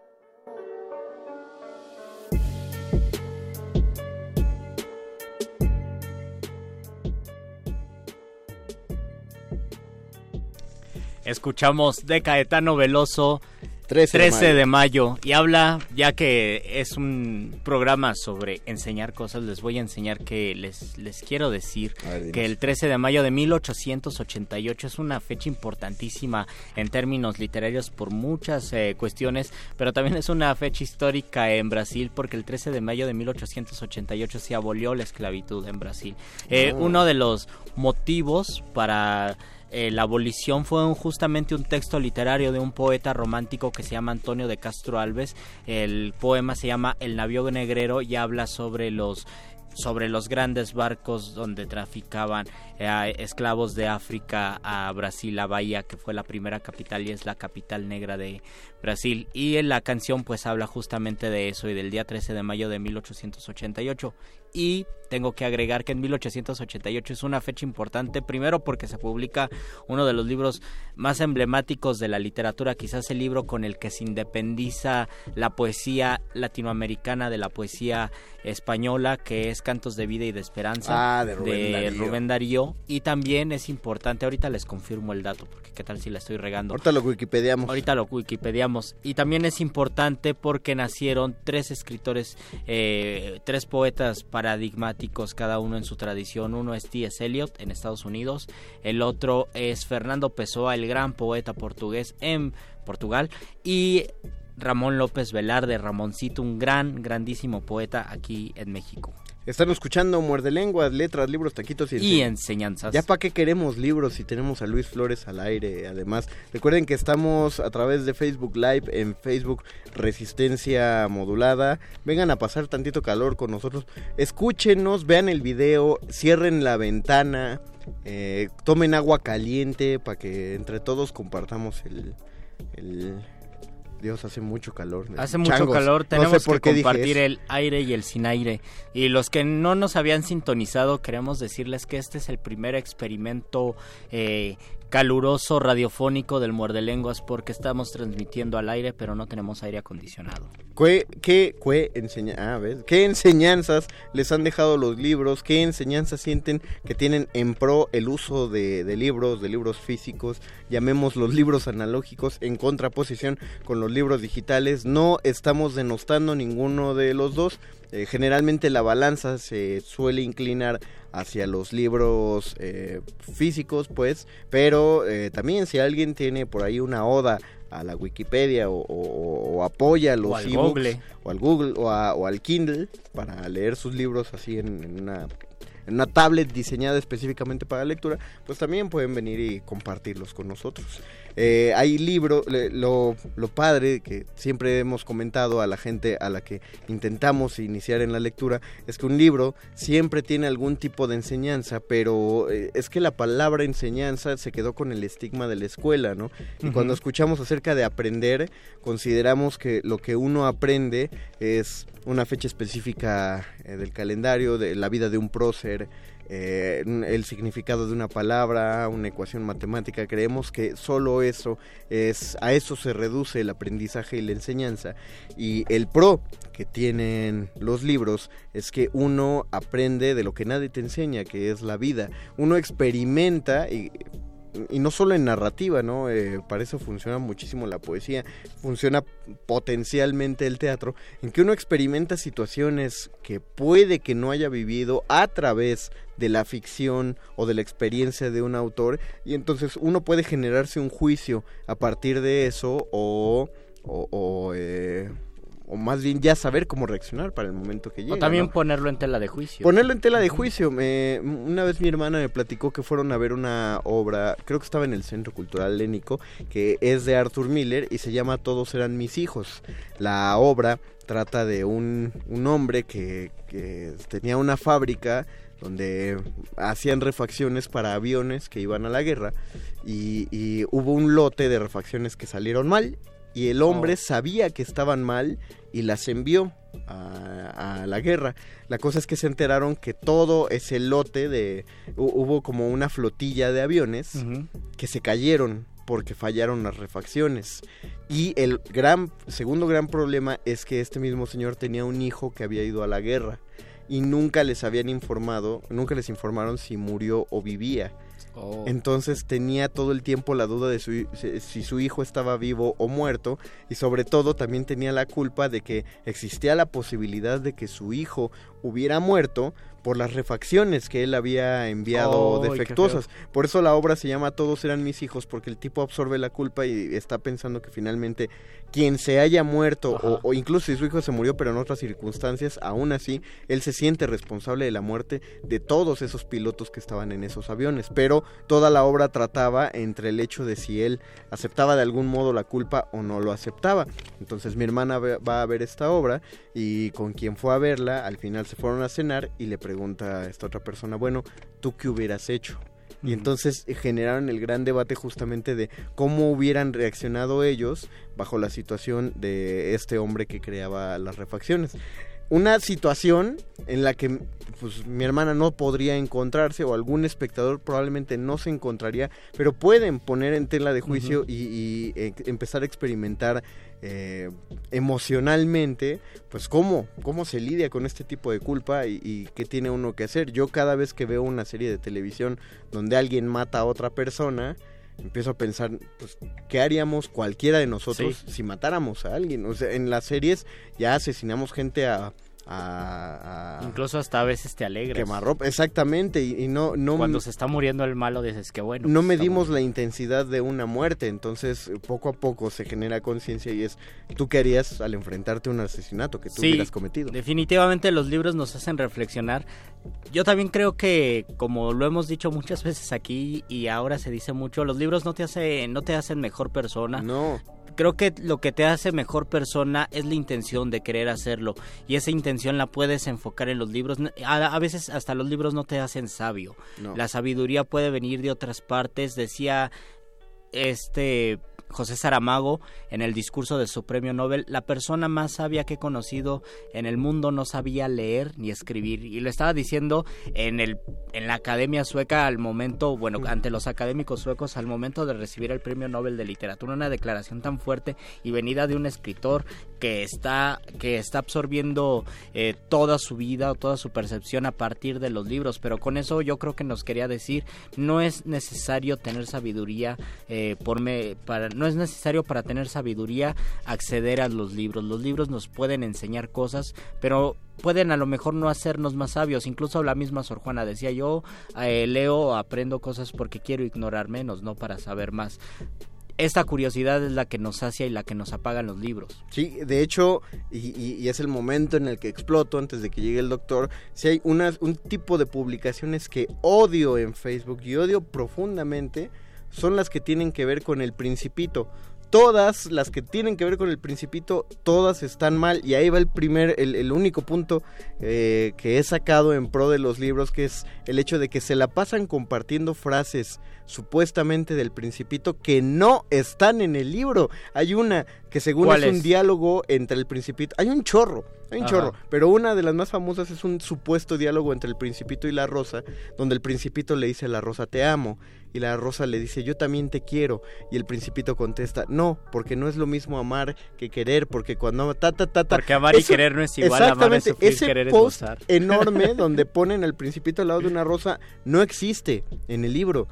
Escuchamos de Caetano Veloso 13 de 13 de mayo. y habla, ya que es un programa sobre enseñar cosas, les voy a enseñar que les, les quiero decir que el 13 de mayo de 1888 es una fecha importantísima en términos literarios por muchas eh, cuestiones, pero también es una fecha histórica en Brasil porque el 13 de mayo de 1888 se abolió la esclavitud en Brasil. Eh, Ah. Uno de los motivos para eh, la abolición fue justamente un texto literario de un poeta romántico que se llama Antonio de Castro Alves. El poema se llama El navío negrero y habla sobre los sobre los grandes barcos donde traficaban eh, esclavos de África a Brasil, a Bahía, que fue la primera capital y es la capital negra de Brasil. Y en la canción pues habla justamente de eso y del día 13 de mayo de 1888. Y tengo que agregar que en 1888 es una fecha importante, primero porque se publica uno de los libros más emblemáticos de la literatura, quizás el libro con el que se independiza la poesía latinoamericana de la poesía española, que es Cantos de Vida y de Esperanza ah, de, Rubén, Darío. Y también es importante, ahorita les confirmo el dato, porque qué tal si la estoy regando. Ahorita lo wikipediamos. Ahorita lo wikipediamos. Y también es importante porque nacieron tres escritores, eh, tres poetas paradigmáticos, cada uno en su tradición. Uno es T.S. Eliot en Estados Unidos, el otro es Fernando Pessoa, el gran poeta portugués en Portugal, y Ramón López Velarde, Ramoncito, un gran, grandísimo poeta aquí en México. Están escuchando Muerde Lenguas, letras, libros, taquitos y, y enseñanzas. Ya para qué queremos libros si tenemos a Luis Flores al aire. Además, recuerden que estamos a través de Facebook Live en Facebook Resistencia Modulada. Vengan a pasar tantito calor con nosotros. Escúchenos, vean el video, cierren la ventana, eh, tomen agua caliente para que entre todos compartamos el, Dios, hace mucho calor. Hace mucho calor, tenemos que compartir el aire y el sin aire. Y los que no nos habían sintonizado, queremos decirles que este es el primer experimento eh, caluroso radiofónico del Muerde Lenguas porque estamos transmitiendo al aire, pero no tenemos aire acondicionado. ¿Qué, qué, ah, ¿Qué enseñanzas les han dejado los libros? ¿Qué enseñanzas sienten que tienen en pro el uso de, libros, de libros físicos? Llamemos los libros analógicos en contraposición con los libros digitales. No estamos denostando ninguno de los dos. Eh, generalmente la balanza se suele inclinar hacia los libros eh, físicos, pues, pero eh, también si alguien tiene por ahí una oda a la Wikipedia o, apoya los o Google. o al Google o, al Kindle para leer sus libros así en una en una tablet diseñada específicamente para lectura, pues también pueden venir y compartirlos con nosotros. Eh, hay libros, lo, lo padre que siempre hemos comentado a la gente a la que intentamos iniciar en la lectura, es que un libro siempre tiene algún tipo de enseñanza, pero eh, es que la palabra enseñanza se quedó con el estigma de la escuela, ¿no? Y cuando escuchamos acerca de aprender, consideramos que lo que uno aprende es una fecha específica eh, del calendario, de la vida de un prócer, eh, el significado de una palabra, una ecuación matemática. Creemos que solo eso es, a eso se reduce el aprendizaje y la enseñanza. Y el pro que tienen los libros es que uno aprende de lo que nadie te enseña, que es la vida. Uno experimenta y y no solo en narrativa, ¿no? Eh, para eso funciona muchísimo la poesía, funciona potencialmente el teatro, en que uno experimenta situaciones que puede que no haya vivido a través de la ficción o de la experiencia de un autor, y entonces uno puede generarse un juicio a partir de eso o, o, eh, o más bien ya saber cómo reaccionar para el momento que llegue. O también ponerlo en tela de juicio. Ponerlo en tela de juicio. Me, una vez mi hermana me platicó que fueron a ver una obra, creo que estaba en el Centro Cultural Lénico, que es de Arthur Miller y se llama Todos eran mis hijos. La obra trata de un, un hombre que, que tenía una fábrica donde hacían refacciones para aviones que iban a la guerra y, y hubo un lote de refacciones que salieron mal y el hombre oh. sabía que estaban mal y las envió a, la guerra. La cosa es que se enteraron que todo ese lote de... Hubo como una flotilla de aviones que se cayeron porque fallaron las refacciones. Y el gran, segundo gran problema es que este mismo señor tenía un hijo que había ido a la guerra y nunca les habían informado, nunca les informaron si murió o vivía. Oh. Entonces tenía todo el tiempo la duda de si su hijo estaba vivo o muerto y sobre todo también tenía la culpa de que existía la posibilidad de que su hijo hubiera muerto por las refacciones que él había enviado defectuosas. Por eso la obra se llama Todos eran mis hijos, porque el tipo absorbe la culpa y está pensando que finalmente quien se haya muerto, o, incluso si su hijo se murió, pero en otras circunstancias, aún así, él se siente responsable de la muerte de todos esos pilotos que estaban en esos aviones. Pero toda la obra trataba entre el hecho de si él aceptaba de algún modo la culpa o no lo aceptaba. Entonces mi hermana va a ver esta obra y con quien fue a verla, al final se fueron a cenar y le pregunta a esta otra persona, bueno, ¿tú qué hubieras hecho? Y entonces eh, generaron el gran debate justamente de cómo hubieran reaccionado ellos bajo la situación de este hombre que creaba las refacciones. una situación en la que pues mi hermana no podría encontrarse o algún espectador probablemente no se encontraría, pero pueden poner en tela de juicio y, y, eh, empezar a experimentar eh, emocionalmente, pues cómo, cómo se lidia con este tipo de culpa y, y, qué tiene uno que hacer. Yo cada vez que veo una serie de televisión donde alguien mata a otra persona, empiezo a pensar, pues, ¿qué haríamos cualquiera de nosotros sí. si matáramos a alguien? O sea, en las series ya asesinamos gente a a, a, incluso hasta a veces te alegras. quemarropa exactamente y, y, no no cuando se está muriendo el malo dices que bueno no medimos la intensidad de una muerte entonces poco a poco se genera conciencia y es tú qué harías al enfrentarte a un asesinato que tú sí, hubieras cometido. definitivamente los libros nos hacen reflexionar yo también creo que como lo hemos dicho muchas veces aquí y ahora se dice mucho los libros no te hacen no te hacen mejor persona. No. Creo que lo que te hace mejor persona es la intención de querer hacerlo y esa intención la puedes enfocar en los libros. A, a veces hasta los libros no te hacen sabio. No. la sabiduría puede venir de otras partes. Decía este José Saramago en el discurso de su premio Nobel, la persona más sabia que he conocido en el mundo no sabía leer ni escribir. Y lo estaba diciendo en el en la Academia Sueca al momento, bueno, ante los académicos suecos al momento de recibir el premio Nobel de literatura, una declaración tan fuerte y venida de un escritor que está que está absorbiendo eh, toda su vida o toda su percepción a partir de los libros, pero con eso yo creo que nos quería decir no es necesario tener sabiduría eh, por me, para no es necesario para tener sabiduría acceder a los libros. Los libros nos pueden enseñar cosas, pero pueden a lo mejor no hacernos más sabios. Incluso la misma Sor Juana decía yo eh, leo, aprendo cosas porque quiero ignorar menos, no para saber más esta curiosidad es la que nos sacia y la que nos apagan los libros. Sí, de hecho, y, y, es el momento en el que exploto antes de que llegue el doctor, si hay un tipo de publicaciones que odio en Facebook y odio profundamente, son las que tienen que ver con el principito. Todas las que tienen que ver con el principito, todas están mal. Y ahí va el primer, el, único punto eh, que he sacado en pro de los libros, que es el hecho de que se la pasan compartiendo frases supuestamente del principito que no están en el libro. Hay una que según es, es un diálogo entre el principito. Hay un chorro, hay un Ajá. chorro, pero una de las más famosas es un supuesto diálogo entre el principito y la rosa, donde el principito le dice a la rosa te amo y la rosa le dice yo también te quiero y el principito contesta no, porque no es lo mismo amar que querer, porque cuando ta ta ta, ta porque amar eso, y querer no es igual, exactamente, amar es sufrir, ese querer post es gozar. enorme donde ponen al principito al lado de una rosa no existe en el libro.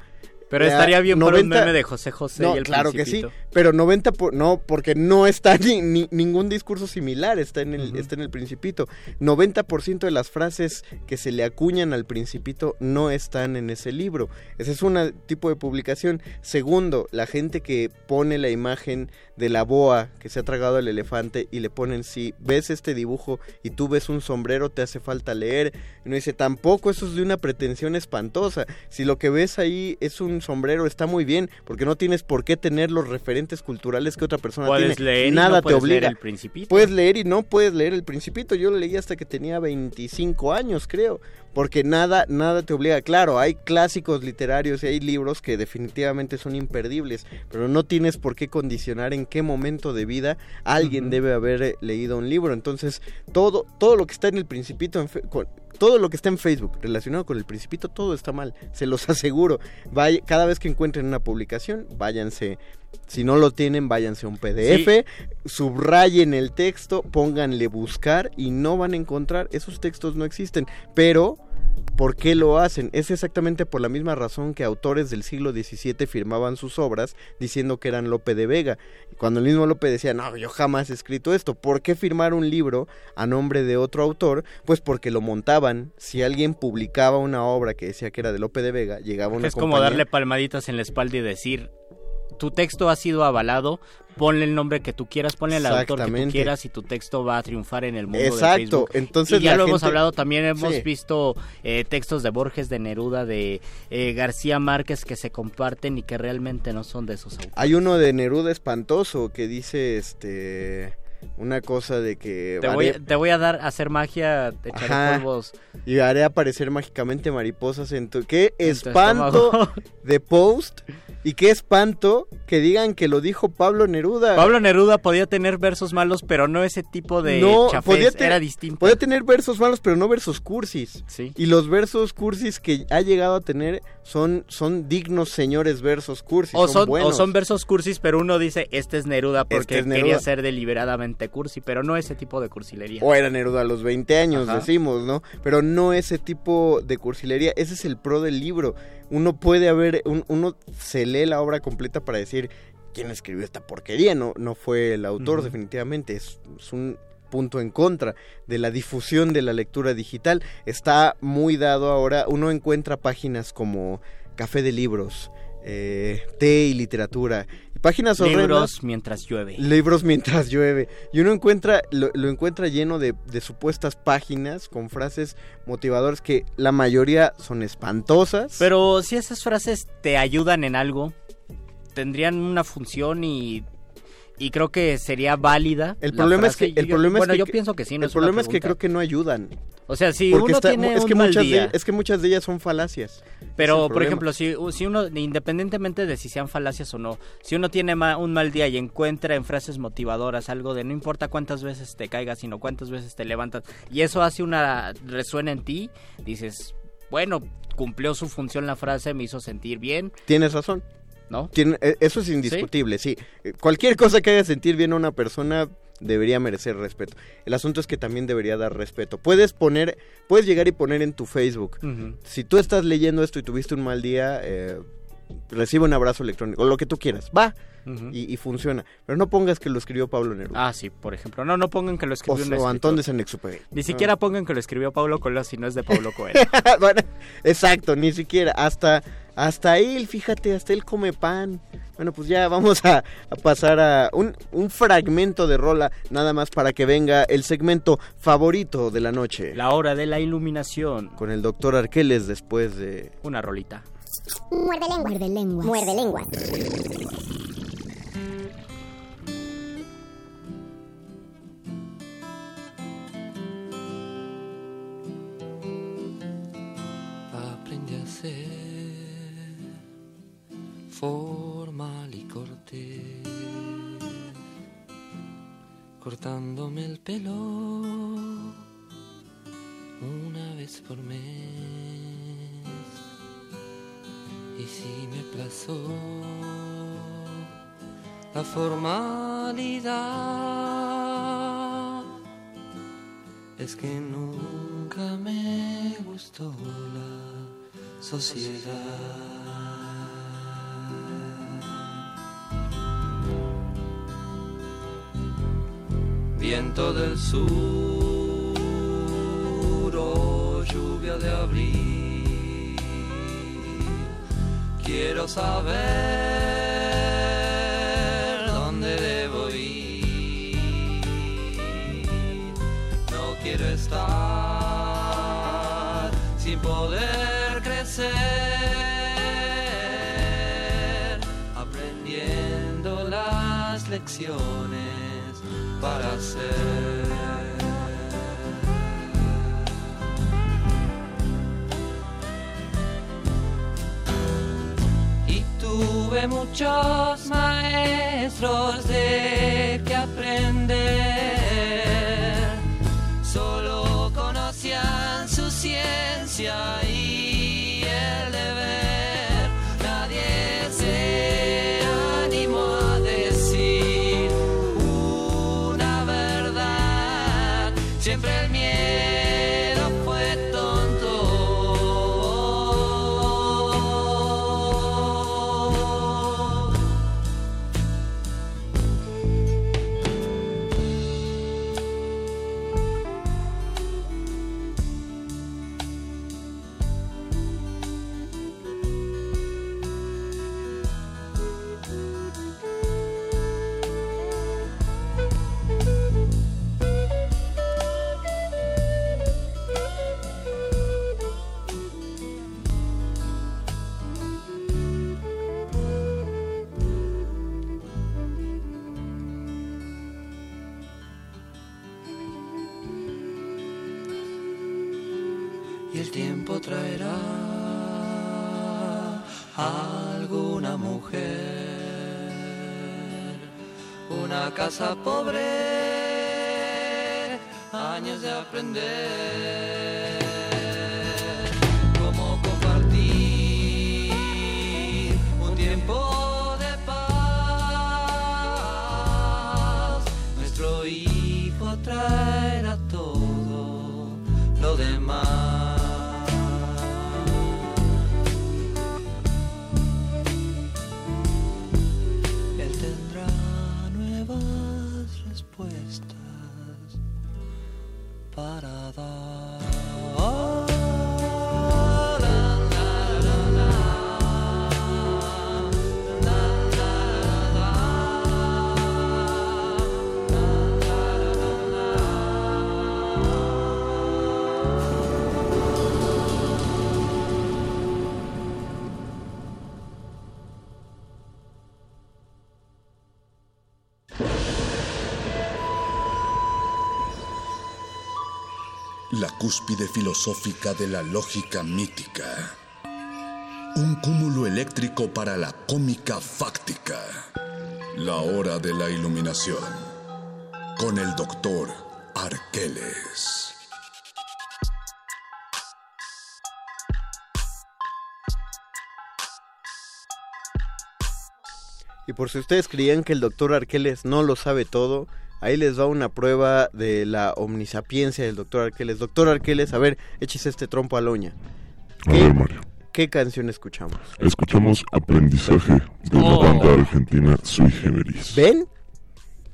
Pero estaría bien 90, por un meme de José José no, y el claro principito. que sí, pero 90 por, no, porque no está ni, ni, ningún discurso similar, está en el uh -huh. está en el Principito. 90% de las frases que se le acuñan al Principito no están en ese libro. Ese es un tipo de publicación. Segundo, la gente que pone la imagen de la boa que se ha tragado al elefante y le ponen si ves este dibujo y tú ves un sombrero te hace falta leer. Y uno dice, tampoco eso es de una pretensión espantosa. Si lo que ves ahí es un sombrero está muy bien, porque no tienes por qué tener los referentes culturales que otra persona puedes tiene. Leer Nada no te obliga. Leer el principito. Puedes leer y no puedes leer el Principito. Yo lo leí hasta que tenía 25 años, creo. Porque nada, nada te obliga. Claro, hay clásicos literarios y hay libros que definitivamente son imperdibles, pero no tienes por qué condicionar en qué momento de vida alguien uh -huh. debe haber eh, leído un libro. Entonces, todo, todo lo que está en el Principito, en con, todo lo que está en Facebook relacionado con el Principito, todo está mal, se los [laughs] aseguro. Vaya, cada vez que encuentren una publicación, váyanse. Si no lo tienen, váyanse a un PDF, sí. subrayen el texto, pónganle buscar y no van a encontrar. Esos textos no existen, pero ¿Por qué lo hacen? Es exactamente por la misma razón que autores del siglo XVII firmaban sus obras diciendo que eran Lope de Vega. Cuando el mismo Lope decía, no, yo jamás he escrito esto. ¿Por qué firmar un libro a nombre de otro autor? Pues porque lo montaban. Si alguien publicaba una obra que decía que era de Lope de Vega, llegaba una Es compañía... como darle palmaditas en la espalda y decir, tu texto ha sido avalado, ponle el nombre que tú quieras, ponle el autor que tú quieras y tu texto va a triunfar en el mundo Exacto. de Facebook. Entonces y ya lo gente... hemos hablado, también hemos sí. visto eh, textos de Borges, de Neruda, de eh, García Márquez que se comparten y que realmente no son de esos autores. Hay uno de Neruda espantoso que dice este una cosa de que te, voy, te voy a dar a hacer magia te echaré Ajá, polvos y haré aparecer mágicamente mariposas en tu qué espanto de post Y qué espanto que digan que lo dijo Pablo Neruda. Pablo Neruda podía tener versos malos, pero no ese tipo de no, chafés, podía te- era distinto. Podía tener versos malos, pero no versos cursis. Sí. Y los versos cursis que ha llegado a tener son, son dignos señores versos cursis. O son, buenos. o son versos cursis, pero uno dice, este es Neruda porque Este es Neruda. quería ser deliberadamente cursi, pero no ese tipo de cursilería. O era Neruda a los 20 años, Ajá. decimos, ¿no? Pero no ese tipo de cursilería. Ese es el pro del libro. Uno puede haber, un- uno se lee la obra completa para decir quién escribió esta porquería. No, no fue el autor, definitivamente. Es, es un punto en contra de la difusión de la lectura digital. Está muy dado ahora. Uno encuentra páginas como Café de Libros, eh, Té y Literatura. Y páginas horrendas. Libros mientras llueve. Libros mientras llueve. Y uno encuentra, lo, lo encuentra lleno de, de supuestas páginas con frases motivadoras que la mayoría son espantosas. Pero si esas frases te ayudan en algo, tendrían una función y, y creo que sería válida. el problema es que el Yo- problema bueno, es que yo pienso que sí. No el es problema es que creo que no ayudan. O sea, si Porque uno está- tiene es un que mal muchas día, de, es que muchas de ellas son falacias. Pero, por ejemplo, si, si uno, independientemente de si sean falacias o no, si uno tiene ma- un mal día y encuentra en frases motivadoras algo de no importa cuántas veces te caigas, sino cuántas veces te levantas, y eso hace una resuena en ti, dices, bueno, cumplió su función la frase, me hizo sentir bien, Tienes razón. ¿No? Tiene- eh, eso es indiscutible, sí. Eh, Cualquier cosa que haga sentir bien a una persona debería merecer respeto. El asunto es que también debería dar respeto. Puedes poner, puedes llegar y poner en tu Facebook. Si tú estás leyendo esto y tuviste un mal día, eh, recibe un abrazo electrónico, o lo que tú quieras, va. Y, y funciona. Pero no pongas que lo escribió Pablo Neruda. Ah, sí, por ejemplo. No, no pongan que lo o, escribió un o. Antón de. Ni siquiera pongan que lo escribió Pablo Coelho si no es de Pablo [laughs] Coelho. Bueno, exacto, ni siquiera. Hasta, hasta él, fíjate, hasta él come pan. Bueno, pues ya vamos a, a pasar a un, un fragmento de rola, nada más para que venga el segmento favorito de la noche. La hora de la iluminación. Con el doctor Arqueles después de... Una rolita. Muerde lengua. Muerde lengua. Muerde lengua. aprendí a ser formal y cortés, cortándome el pelo una vez por mes. Y si me plazó la formalidad, es que nunca me gustó la sociedad. Viento del sur o lluvia de abril, quiero saber dónde debo ir. No quiero estar sin poder crecer, aprendiendo las lecciones para ser. Muchos maestros de que aprender. Solo conocían su ciencia casa pobre, años de aprender para dar. Cúspide filosófica de la lógica mítica. Un cúmulo eléctrico para la cómica fáctica. La hora de la iluminación. Con el doctor Arqueles. Y por si ustedes creían que el doctor Arqueles no lo sabe todo, ahí les va una prueba de la omnisapiencia del doctor Arqueles. Doctor Arqueles, a ver, échese este trompo a la uña. A ver, Mario. ¿Qué canción escuchamos? Escuchamos Aprendizaje de la Oh. banda argentina Sui Generis. ¿Ven?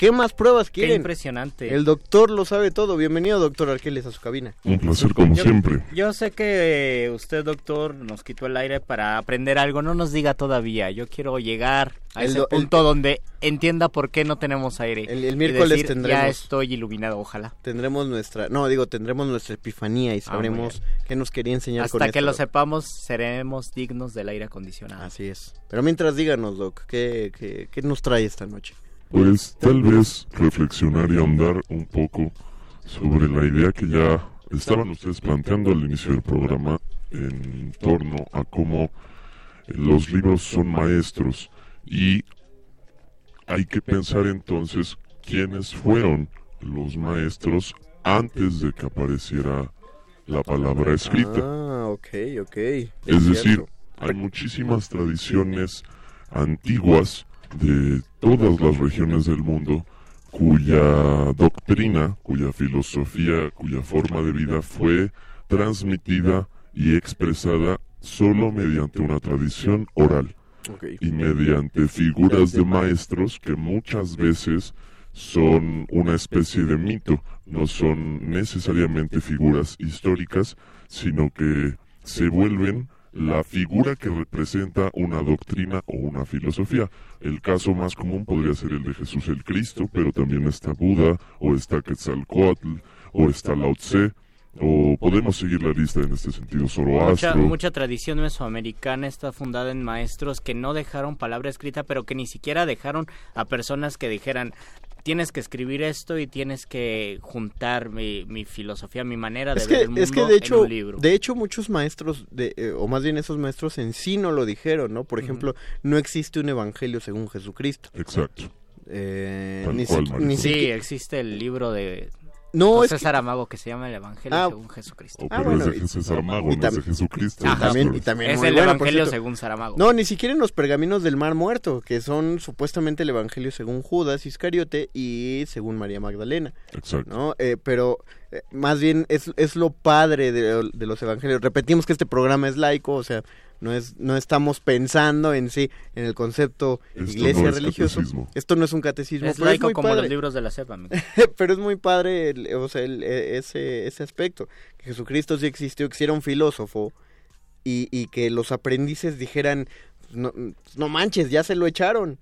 ¿Qué más pruebas Qué quieren? impresionante. El doctor lo sabe todo. Bienvenido, doctor Arqueles, a su cabina. Un placer como Yo- siempre. Yo sé que eh, usted, doctor, nos quitó el aire para aprender algo. No nos diga todavía. Yo quiero llegar a El ese el- punto donde entienda por qué no tenemos aire. El, miércoles decir, tendremos... Ya estoy iluminado, ojalá. Tendremos nuestra... No, digo, tendremos nuestra epifanía y Ah, sabremos qué nos quería enseñar con Hasta que esto, lo sepamos, seremos dignos del aire acondicionado. Así es. Pero mientras díganos, Doc, ¿qué, qué, qué nos trae esta noche? Pues tal vez reflexionar y ahondar un poco sobre la idea que ya estaban ustedes planteando al inicio del programa en torno a cómo los libros son maestros y hay que pensar entonces quiénes fueron los maestros antes de que apareciera la palabra escrita. Ah, ok, ok. Es decir, cierto. hay muchísimas tradiciones antiguas de todas las regiones del mundo cuya doctrina, cuya filosofía, cuya forma de vida fue transmitida y expresada solo mediante una tradición oral y mediante figuras de maestros que muchas veces son una especie de mito, no son necesariamente figuras históricas, sino que se vuelven la figura que representa una doctrina o una filosofía. El caso más común podría ser el de Jesús el Cristo, pero también está Buda, o está Quetzalcoatl, o está Lao Tse, o podemos seguir la lista en este sentido, Mucha, Zoroastro. mucha tradición mesoamericana está fundada en maestros que no dejaron palabra escrita, pero que ni siquiera dejaron a personas que dijeran tienes que escribir esto y tienes que juntar mi, mi filosofía, mi manera de Es ver que, el mundo es que de en hecho, un libro. de hecho muchos maestros, de, eh, o más bien esos maestros en sí no lo dijeron, ¿no? Por ejemplo, no existe un evangelio según Jesucristo. Exacto. Eh, ni cual, si- Mario. ni Sí, existe el libro de No, es que- Saramago que se llama El Evangelio Ah, según Jesucristo. Oh, Ah, bueno, es y- de César y no es de Jesucristo. Ajá. también, y también es muy el bueno, Evangelio según Saramago. No, ni siquiera en los pergaminos del Mar Muerto, que son supuestamente el Evangelio según Judas Iscariote y según María Magdalena, Exacto. ¿no? Eh, pero eh, más bien es, es lo padre de, de los Evangelios. Repetimos que este programa es laico, o sea, no es no estamos pensando en sí en el concepto Esto iglesia no es religioso. catecismo. Esto no es un catecismo, es pero laico muy como padre. los libros de la CEP, amigo. [laughs] pero es muy padre el- o sea, el- e- ese, ese aspecto, que Jesucristo sí existió, que sí era un filósofo y, y que los aprendices dijeran, no, no manches, ya se lo echaron.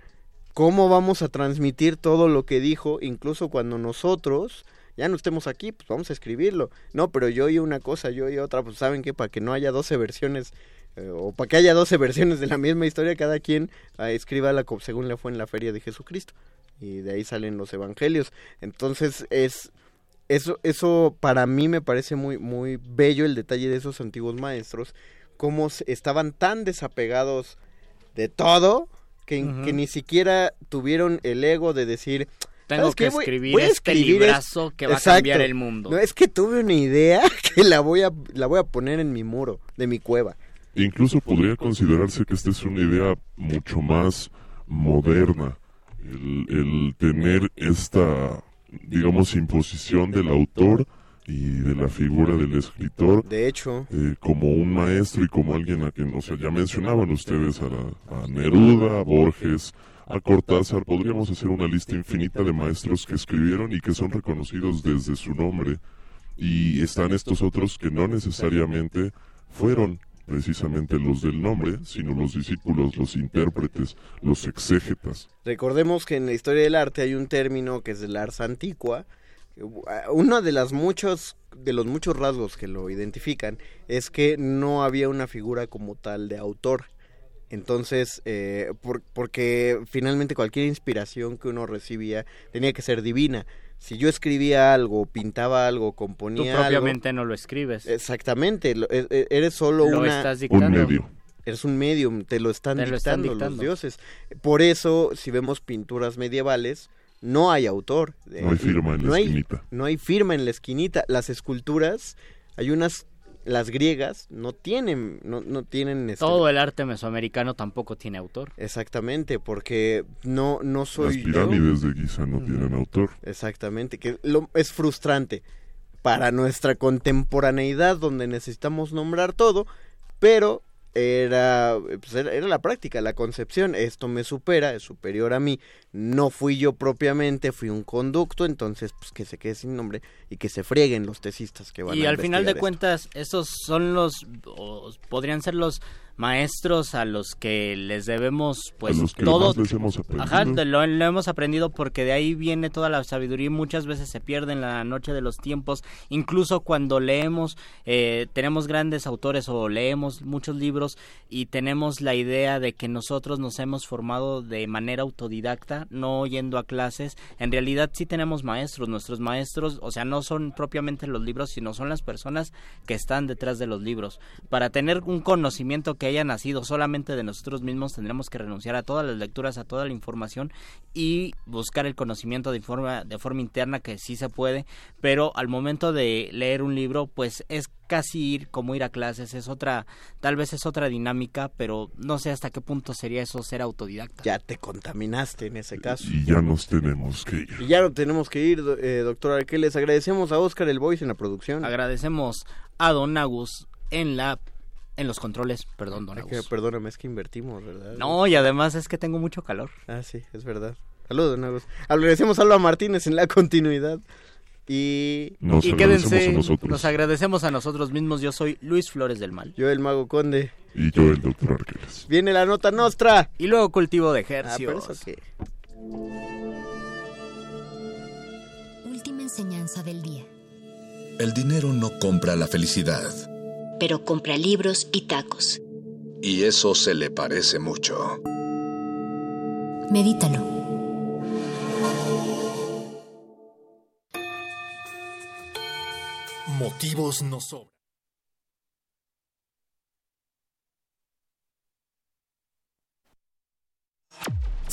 ¿Cómo vamos a transmitir todo lo que dijo, incluso cuando nosotros ya no estemos aquí, pues vamos a escribirlo? No, pero yo oí una cosa, yo oí otra, pues saben que para que no haya 12 versiones eh, o para que haya 12 versiones de la misma historia, cada quien ah, escriba la según le fue en la feria de Jesucristo. Y de ahí salen los evangelios. Entonces es eso eso para mí me parece muy muy bello el detalle de esos antiguos maestros cómo estaban tan desapegados de todo, que, que ni siquiera tuvieron el ego de decir... Tengo "¿Sabes que? Voy- escribir voy a este escribir es-". librazo que va a cambiar el mundo. No, es que tuve una idea [laughs] que la voy a, la voy a poner en mi muro, de mi cueva. Incluso podría considerarse que esta es una idea mucho más moderna, el, el tener esta, digamos, imposición del autor y de la figura del escritor De hecho, eh, como un maestro y como alguien a quien, o sea, ya mencionaban ustedes a, la- a Neruda, a Borges, a Cortázar, podríamos hacer una lista infinita de maestros que escribieron y que son reconocidos desde su nombre, y están estos otros que no necesariamente fueron precisamente los del nombre, sino los discípulos, los intérpretes, los exégetas. recordemos que en la historia del arte hay un término que es el ars antiqua. Uno de las muchos de los muchos rasgos que lo identifican es que no había una figura como tal de autor. Entonces, eh, por- porque finalmente cualquier inspiración que uno recibía tenía que ser divina. Si yo escribía algo, pintaba algo, Tú componía algo, propiamente no lo escribes. Exactamente, lo- e- e- eres solo Lo una... estás dictando. Un medio. Eres un medium, te lo están, Te lo están dictando, dictando. los dioses. Por eso, si vemos pinturas medievales, no hay autor. No hay firma en la hay- esquinita. no hay firma en la esquinita. Las esculturas, hay unas, las griegas, no tienen, no, no tienen... este- Todo el arte mesoamericano tampoco tiene autor. Exactamente, porque no, no Las soy yo. pirámides de Giza no tienen autor. Exactamente, que lo, es frustrante para nuestra contemporaneidad donde necesitamos nombrar todo, pero era, pues era, era la práctica, la concepción, esto me supera, es superior a mí, no fui yo propiamente, fui un conducto, entonces pues que se quede sin nombre y que se frieguen los tesistas que van Y a al final de esto. cuentas, esos son los, o podrían ser los maestros a los que les debemos, pues a los que todo. más les hemos aprendido. Ajá, lo hemos aprendido porque de ahí viene toda la sabiduría y muchas veces se pierde en la noche de los tiempos. Incluso cuando leemos, eh, tenemos grandes autores o leemos muchos libros y tenemos la idea de que nosotros nos hemos formado de manera autodidacta, no yendo a clases. En realidad sí tenemos maestros. Nuestros maestros, o sea, no son propiamente los libros, sino son las personas que están detrás de los libros. Para tener un conocimiento que haya nacido solamente de nosotros mismos, tendremos que renunciar a todas las lecturas, a toda la información y buscar el conocimiento de forma, de forma interna que sí se puede, pero al momento de leer un libro, pues es casi ir como ir a clases, es otra, tal vez es otra dinámica, pero no sé hasta qué punto sería eso ser autodidacta. Ya te contaminaste en ese caso. Y ya nos tenemos que ir. Y ya no tenemos que ir, eh, doctor Arqueles. Agradecemos a Oscar el Voice en la producción. Agradecemos a Don Agus en la en los controles, perdón, Don Es que, Agus. perdóname, es que invertimos, ¿verdad? No, y además es que tengo mucho calor. Ah, sí, es verdad. Saludos, don Agus. Agradecemos a Alba Martínez en la continuidad. Y... Nos y quédense, a nos agradecemos a nosotros mismos. Yo soy Luis Flores del Mal. Yo, el Mago Conde. Y yo, el doctor Arqueles. Viene la nota nostra. Y luego cultivo de Ah, eso qué. Última enseñanza del día. El dinero no compra la felicidad. Pero compra libros y tacos. Y eso se le parece mucho. Medítalo. Motivos no sobran.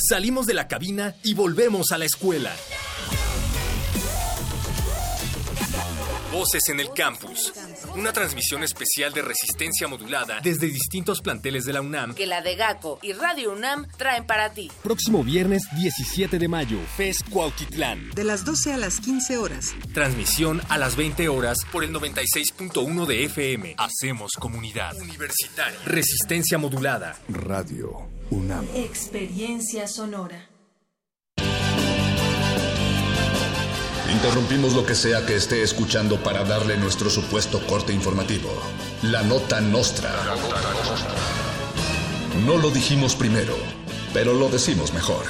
Salimos de la cabina y volvemos a la escuela. Voces en el campus. Una transmisión especial de resistencia modulada desde distintos planteles de la UNAM. Que la de GACO y Radio UNAM traen para ti. Próximo viernes 17 de mayo, FES Cuautitlán. De las 12 a las 15 horas. Transmisión a las 20 horas por el 96.1 de FM. Hacemos comunidad. Universitaria. Resistencia modulada. Radio UNAM. Experiencia sonora. Interrumpimos lo que sea que esté escuchando para darle nuestro supuesto corte informativo. La nota nostra. No lo dijimos primero, pero lo decimos mejor.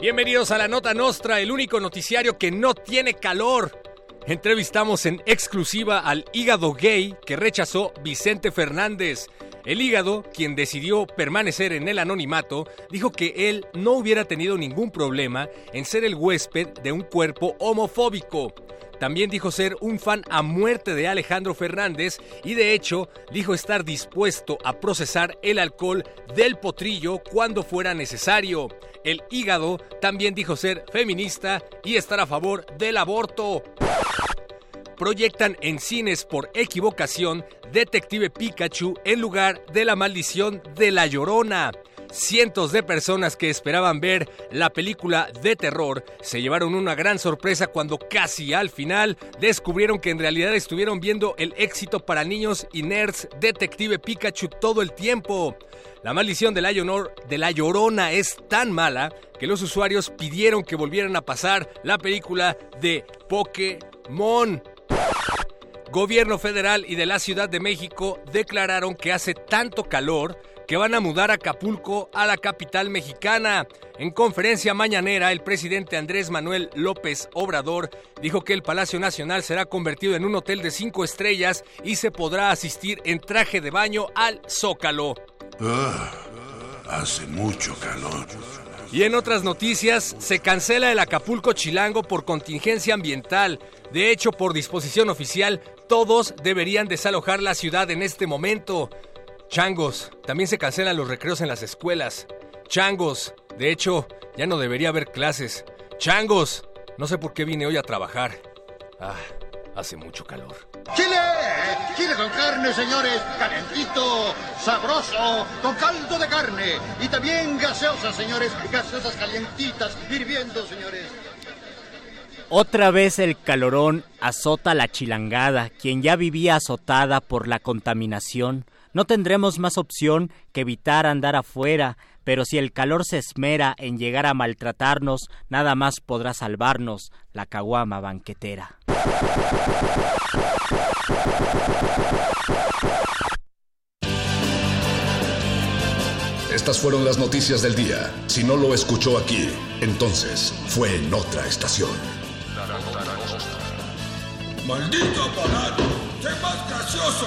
Bienvenidos a la Nota Nostra, el único noticiario que no tiene calor. Entrevistamos en exclusiva al hígado gay que rechazó Vicente Fernández. El hígado, quien decidió permanecer en el anonimato, dijo que él no hubiera tenido ningún problema en ser el huésped de un cuerpo homofóbico. También dijo ser un fan a muerte de Alejandro Fernández y de hecho dijo estar dispuesto a procesar el alcohol del potrillo cuando fuera necesario. El hígado también dijo ser feminista y estar a favor del aborto. Proyectan en cines por equivocación Detective Pikachu en lugar de la maldición de la Llorona. Cientos de personas que esperaban ver la película de terror se llevaron una gran sorpresa cuando casi al final descubrieron que en realidad estuvieron viendo el éxito para niños y nerds Detective Pikachu todo el tiempo. La maldición de la, de la Llorona es tan mala que los usuarios pidieron que volvieran a pasar la película de Pokémon. Gobierno federal y de la Ciudad de México declararon que hace tanto calor que van a mudar Acapulco a la capital mexicana. En conferencia mañanera, el presidente Andrés Manuel López Obrador dijo que el Palacio Nacional será convertido en un hotel de cinco estrellas y se podrá asistir en traje de baño al Zócalo. Ah, hace mucho calor. Y en otras noticias, se cancela el Acapulco Chilango por contingencia ambiental. De hecho, por disposición oficial, todos deberían desalojar la ciudad en este momento. Changos, también se cancelan los recreos en las escuelas. Changos, de hecho, ya no debería haber clases. Changos, no sé por qué vine hoy a trabajar. Ah, hace mucho calor. ¡Chile! ¡Chile con carne, señores! ¡Calentito! ¡Sabroso! ¡Con caldo de carne! Y también gaseosas, señores. Gaseosas calientitas, hirviendo, señores. Otra vez el calorón azota la chilangada, quien ya vivía azotada por la contaminación no tendremos más opción que evitar andar afuera, pero si el calor se esmera en llegar a maltratarnos, nada más podrá salvarnos la caguama banquetera. Estas fueron las noticias del día. Si no lo escuchó aquí, entonces fue en otra estación. ¡Maldito aparato! ¡Sé más gracioso!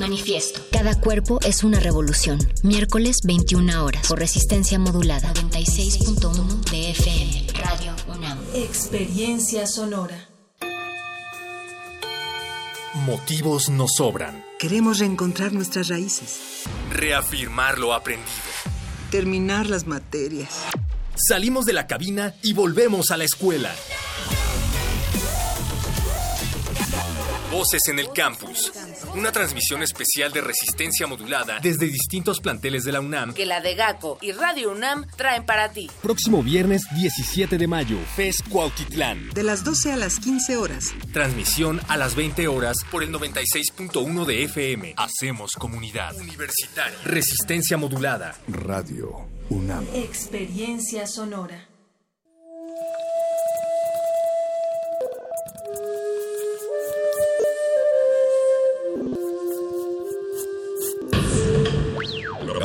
Manifiesto. Cada cuerpo es una revolución. Miércoles 21 horas. Por resistencia modulada. 96.1 de FM. Radio UNAM. Experiencia sonora. Motivos nos sobran. Queremos reencontrar nuestras raíces. Reafirmar lo aprendido. Terminar las materias. Salimos de la cabina y volvemos a la escuela. Voces en el campus. Una transmisión especial de resistencia modulada desde distintos planteles de la UNAM. Que la de GACO y Radio UNAM traen para ti. Próximo viernes 17 de mayo, FES Cuautitlán. De las 12 a las 15 horas. Transmisión a las 20 horas por el 96.1 de FM. Hacemos comunidad. Universitaria. Resistencia modulada. Radio UNAM. Experiencia sonora.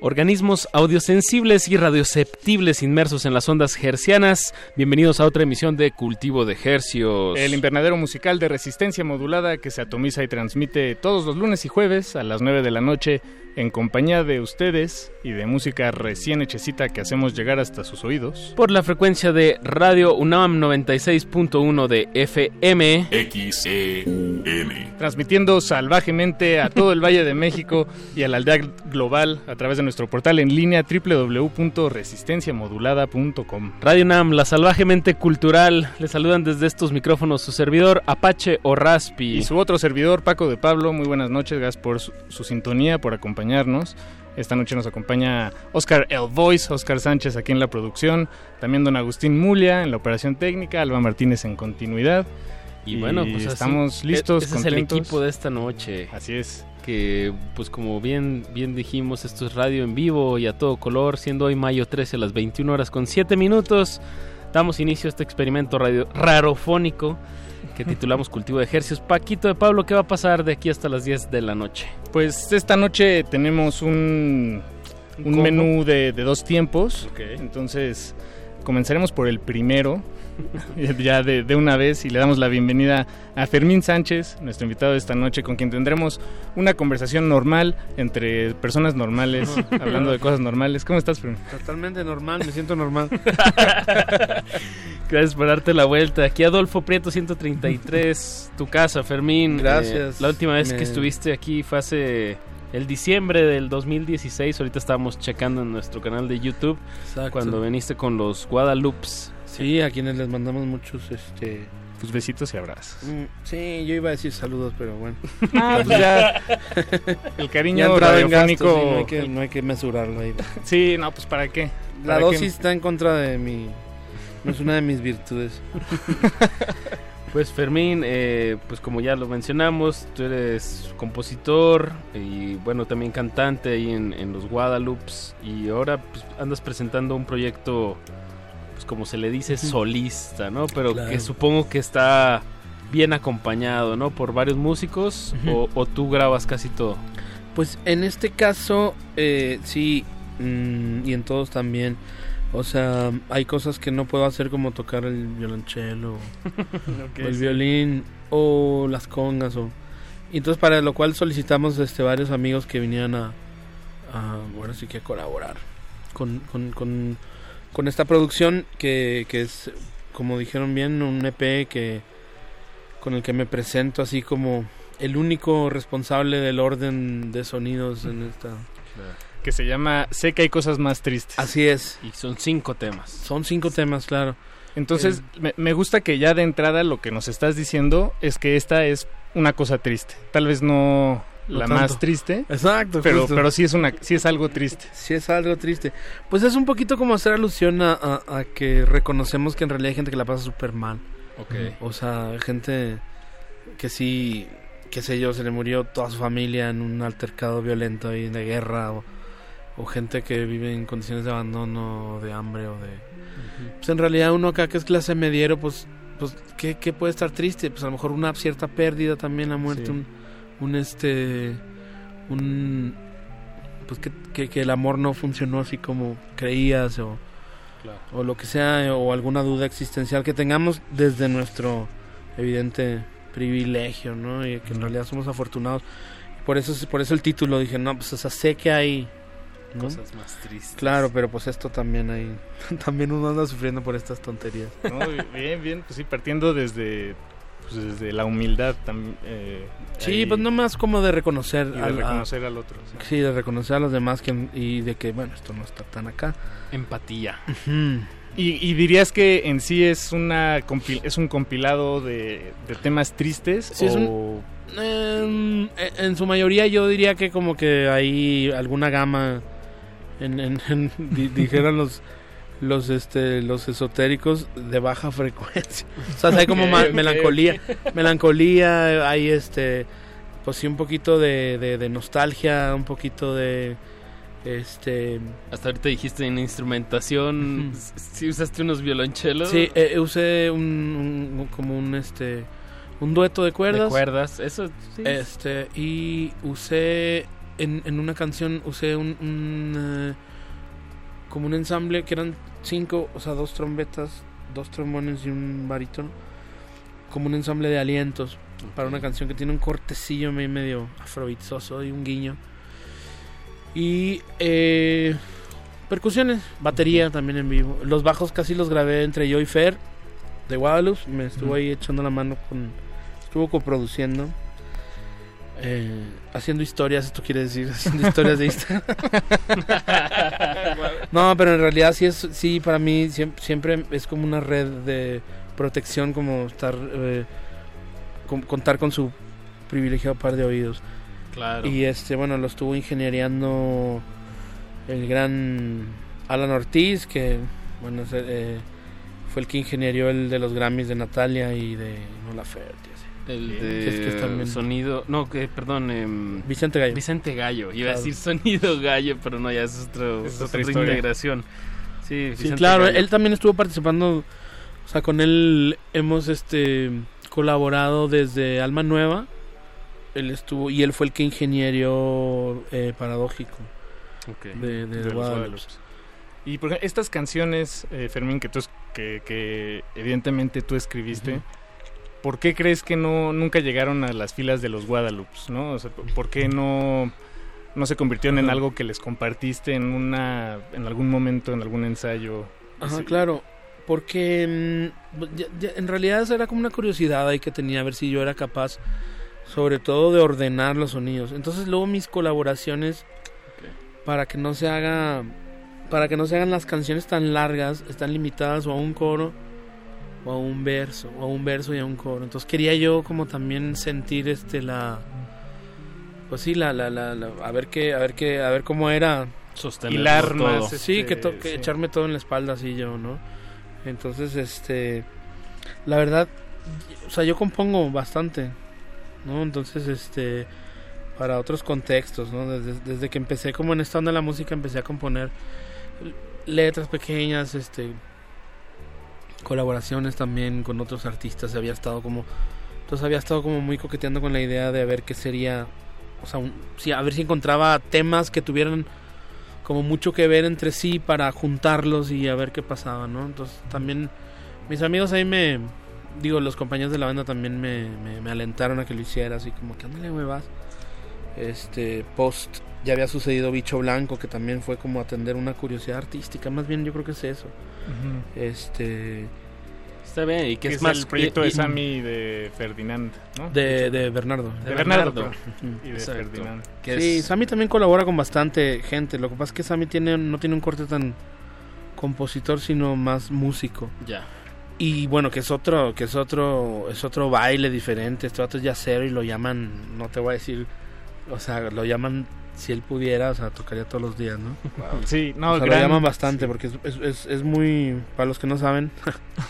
Organismos audiosensibles y radioceptibles inmersos en las ondas hercianas. Bienvenidos a otra emisión de Cultivo de Hercios. El invernadero musical de resistencia modulada que se atomiza y transmite todos los lunes y jueves a las 9 de la noche en compañía de ustedes y de música recién hechecita que hacemos llegar hasta sus oídos. Por la frecuencia de Radio UNAM 96.1 de FM. XEUN. Transmitiendo salvajemente a todo el Valle de México y a la aldea global a través de nuestro portal en línea www.resistenciamodulada.com. Radio UNAM, la salvajemente cultural. Le saludan desde estos micrófonos su servidor Apache o Raspi. Y su otro servidor Paco de Pablo. Muy buenas noches, gracias por su, su sintonía, por acompañarnos esta noche nos acompaña Oscar El Voice, Oscar Sánchez aquí en la producción, también don Agustín Mulia en la operación técnica, Alba Martínez en continuidad. Y, bueno, pues estamos así, listos. Ese es el equipo de esta noche. Así es. Que, pues como bien, bien dijimos, esto es radio en vivo y a todo color, siendo hoy mayo 13 a las 21 horas con 7 minutos. Damos inicio a este experimento radio rarofónico que titulamos Cultivo de Ejercicios. Paquito de Pablo, ¿qué va a pasar de aquí hasta las 10 de la noche? Pues esta noche tenemos un, un menú de, de, dos tiempos. Okay. Entonces comenzaremos por el primero, [laughs] ya de, de, una vez, y le damos la bienvenida a Fermín Sánchez, nuestro invitado de esta noche, con quien tendremos una conversación normal entre personas normales, [laughs] hablando de cosas normales. ¿Cómo estás, Fermín? Totalmente normal, me siento normal. [laughs] Gracias por darte la vuelta. Aquí Adolfo Prieto 133, tu casa, Fermín. Gracias. Eh, la última vez me... que estuviste aquí fue hace el diciembre del 2016. Ahorita estábamos checando en nuestro canal de YouTube Exacto. cuando viniste con los Guadalupes. Sí, a quienes les mandamos muchos este pues besitos y abrazos. Mm, sí, yo iba a decir saludos, pero bueno. Ah, pues ya. El cariño radiofónico. Gastos, sí, no, hay que, no hay que mesurarlo ahí. Sí, no, pues para qué. La ¿Para dosis qué? está en contra de mi. No es una de mis virtudes. [laughs] Pues Fermín, eh, pues como ya lo mencionamos, tú eres compositor y bueno, también cantante ahí en, en los Guadalupes y ahora pues, andas presentando un proyecto, pues como se le dice, solista, ¿no? Pero Claro. que supongo que está bien acompañado, ¿no? Por varios músicos o, o tú grabas casi todo. Pues en este caso, eh, sí, mm, y en todos también. O sea, hay cosas que no puedo hacer como tocar el violonchelo, [laughs] o el sí. violín, o las congas, o... Y entonces para lo cual solicitamos este varios amigos que vinieran a, a bueno, sí que a colaborar con, con, con, con esta producción que, que es, como dijeron bien, un EP que con el que me presento así como el único responsable del orden de sonidos en esta... Que se llama Sé que hay cosas más tristes. Así es. Y son cinco temas. Son cinco temas, claro. Entonces, Eh. me, me gusta que ya de entrada lo que nos estás diciendo es que esta es una cosa triste. Tal vez no No la tanto. más triste, Exacto, pero, justo. pero sí, es una, sí es algo triste. Sí es algo triste. Pues es un poquito como hacer alusión a, a- a que reconocemos que en realidad hay gente que la pasa súper mal. Ok. O sea, gente que sí, qué sé yo, se le murió toda su familia en un altercado violento y de guerra. O, o gente que vive en condiciones de abandono, de hambre o de... Pues en realidad uno acá que es clase mediero, pues, pues ¿qué, qué puede estar triste? Pues a lo mejor una cierta pérdida también, la muerte, Sí. un, un este... Un... Pues que, que, que el amor no funcionó así como creías o, o lo que sea, o alguna duda existencial que tengamos desde nuestro evidente privilegio, ¿no? Y que en realidad somos afortunados. Por eso, por eso el título dije, no, pues o sea, sé que hay ¿no? Cosas más tristes. Claro, pero pues esto también hay. [laughs] también uno anda sufriendo por estas tonterías. ¿no? bien, bien, pues sí, partiendo desde, pues desde la humildad también. Eh, Sí, ahí, pues no más como de reconocer, y de al, a- reconocer al otro. sí. sí, de reconocer a los demás que, y de que, bueno, esto no está tan acá. Empatía. Y, y dirías que en sí es una compil- es un compilado de, de temas tristes Sí, es un- o Em, en, en su mayoría yo diría que como que hay alguna gama en, en- en- [laughs] di- dijeran los los este los esotéricos de baja [laughs] frecuencia. O sea hay como melancolía melancolía hay este pues sí un poquito de, de, de nostalgia un poquito de este Hasta ahorita dijiste en instrumentación, si usaste unos violonchelos. sí eh, usé un, un- como un este un dueto de cuerdas. De cuerdas, eso sí. este y usé en, en una canción usé un, un, eh, como un ensamble que eran cinco, o sea, dos trompetas, dos trombones y un barítono, como un ensamble de alientos para una canción que tiene un cortecillo me- medio afrobeatsoso y un guiño. Y eh, percusiones, batería también en vivo. Los bajos casi los grabé entre yo y Fer de Guadalupe. Me estuvo ahí echando la mano con. Estuvo coproduciendo. Eh, haciendo historias, esto quiere decir, haciendo historias de Instagram. [laughs] no, pero en realidad sí es, sí, para mí siem- siempre, es como una red de protección, como estar, eh, con- contar con su privilegiado par de oídos. Claro. Y este, bueno, lo estuvo ingenieriando el gran Alan Ortiz, que, bueno, eh, fue el que ingenierió el de los Grammys de Natalia y de No La Ferte. El Que de es- que es también- sonido, no, que perdón, em, Vicente Gallo. Vicente Gallo, iba a decir sonido Gallo, pero no, ya es, otro, Es otra integración. Sí, Sí, claro, Gallo. él también estuvo participando, o sea, con él hemos este colaborado desde Alma Nueva. Él estuvo y él fue el que ingenierió eh, Paradójico Ok. de, de de los. Y por ejemplo, estas canciones, eh, Fermín, que, tú, que, que evidentemente tú escribiste. ¿Por qué crees que no nunca llegaron a las filas de los Guadalupe? ¿no? O sea, ¿Por qué no, no se convirtieron en algo que les compartiste en, una, en algún momento, en algún ensayo? Ajá, Sí. claro. Porque mm, ya- ya- en realidad era como una curiosidad ahí que tenía a ver si yo era capaz, sobre todo de ordenar los sonidos. Entonces luego mis colaboraciones, para que no se haga, para que no se hagan las canciones tan largas, están limitadas o a un coro o a un verso, o a un verso y a un coro. Entonces quería yo como también sentir este la, pues sí, la, la, la, la- a ver qué, a ver qué, a ver cómo era Sostenerlo Hilar todo. más, Sí, este, que, to- que sí. echarme todo en la espalda así yo, ¿no? Entonces, este, la verdad, o sea, yo compongo bastante, ¿no? Entonces, este, para otros contextos, ¿no? Desde, desde que empecé como en esta onda de la música, empecé a componer letras pequeñas, este, colaboraciones también con otros artistas, había estado como, entonces había estado como muy coqueteando con la idea de a ver qué sería, o sea, un- sí, a ver si encontraba temas que tuvieran como mucho que ver entre sí para juntarlos y a ver qué pasaba, ¿no? Entonces también mis amigos ahí me, digo, los compañeros de la banda también me, me, me alentaron a que lo hiciera, así como que ándale, güey, vas. Este, post, ya había sucedido Bicho Blanco, que también fue como atender una curiosidad artística, más bien yo creo que es eso. Este, Está bien, y que es, es más el proyecto y- de Sammy y de Ferdinand, ¿no? de, de Bernardo. De Bernardo, y de Exacto. Ferdinand. que Sí, es- Sammy también colabora con bastante gente. Lo que pasa es que Sammy tiene, no tiene un corte tan compositor, sino más músico. Ya. Y bueno, que es otro, que es otro, es otro baile diferente. Este vato es yacero y lo llaman, no te voy a decir, o sea, lo llaman si él pudiera, o sea, tocaría todos los días, ¿no? Sí, no, o sea, gran- lo llaman bastante porque es, es, es, es muy, para los que no saben,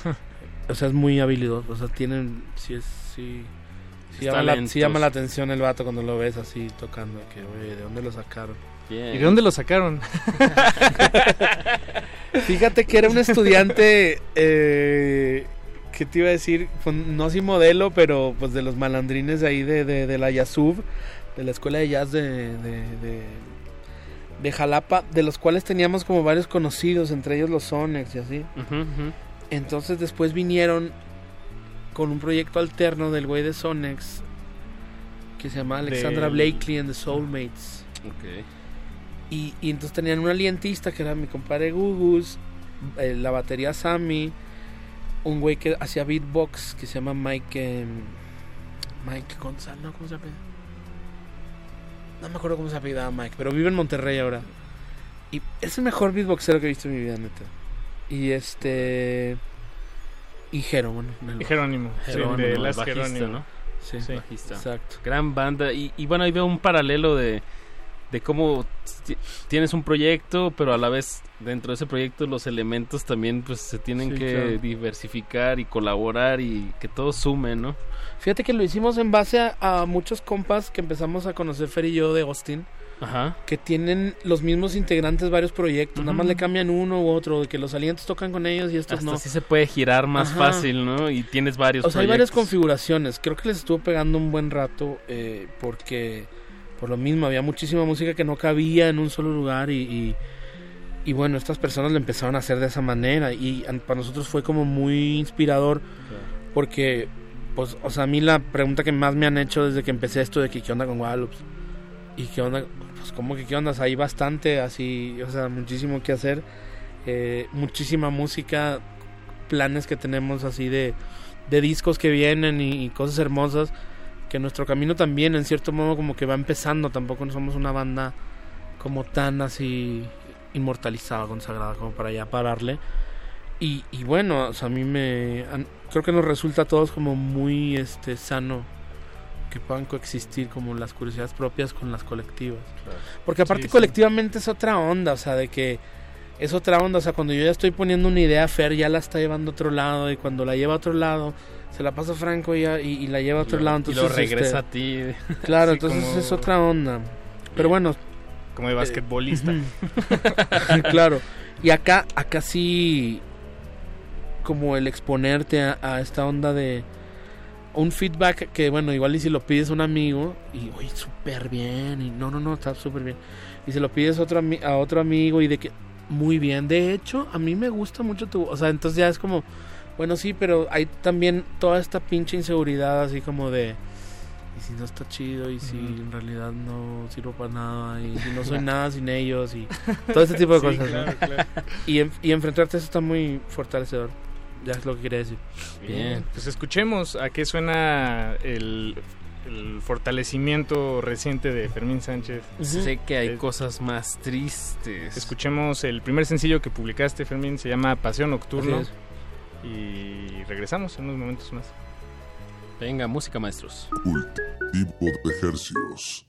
[laughs] o sea, es muy habilidoso. O sea, tienen, sí es, Es llama, la, llama atención el vato cuando lo ves así tocando, que oye, ¿de dónde lo sacaron? Bien. ¿Y de dónde lo sacaron? [laughs] Fíjate que era un estudiante eh, que te iba a decir, pues, no así modelo, pero pues de los malandrines de ahí de, de, de la Yasub, de la escuela de jazz de, de, de, de Jalapa, de los cuales teníamos como varios conocidos, entre ellos los Sonex y así. Entonces después vinieron con un proyecto alterno del güey de Sonex que se llama Alexandra Blakely and the Soulmates. Ok. Y, y entonces tenían un alientista que era mi compadre Gugus, eh, la batería Sammy, un güey que hacía beatbox que se llama Mike. eh, Mike González, ¿no? ¿Cómo se llama? No me acuerdo cómo se apellidaba Mike, pero vive en Monterrey ahora. Y es el mejor beatboxero que he visto en mi vida, neta. Y este. Y el- Y Jerónimo, sí, Jerónimo, de el Las bajista, Jerónimo. ¿no? Sí, Sí. Bajista. exacto. Gran banda. Y, y bueno, ahí veo un paralelo de, de cómo ti- tienes un proyecto, pero a la vez dentro de ese proyecto los elementos también pues se tienen Sí, que claro. diversificar y colaborar y que todo sume, ¿no? Fíjate que lo hicimos en base a, a muchos compas que empezamos a conocer Fer y yo de Austin. Ajá. que tienen los mismos integrantes varios proyectos, nada más le cambian uno u otro, de que los alientos tocan con ellos y estos Hasta no. así se puede girar más Ajá. fácil, ¿no? Y tienes varios O sea, hay varias configuraciones. Creo que les estuvo pegando un buen rato eh, porque por lo mismo, había muchísima música que no cabía en un solo lugar y, y, y bueno, estas personas lo empezaron a hacer de esa manera y para nosotros fue como muy inspirador porque, pues, o sea, a mí la pregunta que más me han hecho desde que empecé esto de que qué onda con Guadalupe y qué onda, pues, como que qué onda, O sea, hay bastante así, o sea, muchísimo que hacer, eh, muchísima música, planes que tenemos así de, de discos que vienen y, y cosas hermosas que nuestro camino también en cierto modo como que va empezando. Tampoco no somos una banda como tan así inmortalizada consagrada como para ya pararle. Y, y bueno o sea, a mí me creo que nos resulta a todos como muy este sano que puedan coexistir como las curiosidades propias con las colectivas. Porque aparte Sí, sí. colectivamente es otra onda o sea de que es otra onda, o sea, cuando yo ya estoy poniendo una idea, Fer ya la está llevando a otro lado y cuando la lleva a otro lado, se la pasa a Franco y, y, y la lleva a otro lo- lado. y Entonces, lo regresa este, a ti. [laughs] Claro, entonces como- es otra onda. Pero bueno. Como de basquetbolista. [laughs] [laughs] claro. Y acá, acá sí, como el exponerte a, a esta onda de un feedback que, bueno, igual y si lo pides a un amigo, y oye, súper bien, y no, no, no, está súper bien. Y si lo pides a otro, a otro amigo y de que, muy bien, de hecho, a mí me gusta mucho tu, o sea, entonces ya es como, bueno, sí, pero hay también toda esta pinche inseguridad así como de... Y si no está chido, y si en realidad no sirvo para nada, y si no soy [laughs] nada sin ellos, y todo este tipo de Sí, cosas. claro, ¿no? claro. Y, en- y enfrentarte a eso está muy fortalecedor. Ya es lo que quería decir. Bien, pues escuchemos a qué suena el, el fortalecimiento reciente de Fermín Sánchez. Sé que hay cosas más tristes. Escuchemos el primer sencillo que publicaste, Fermín, se llama Pasión Nocturno. Y regresamos en unos momentos más. Venga, música, maestros. Cultivo de ejercicios.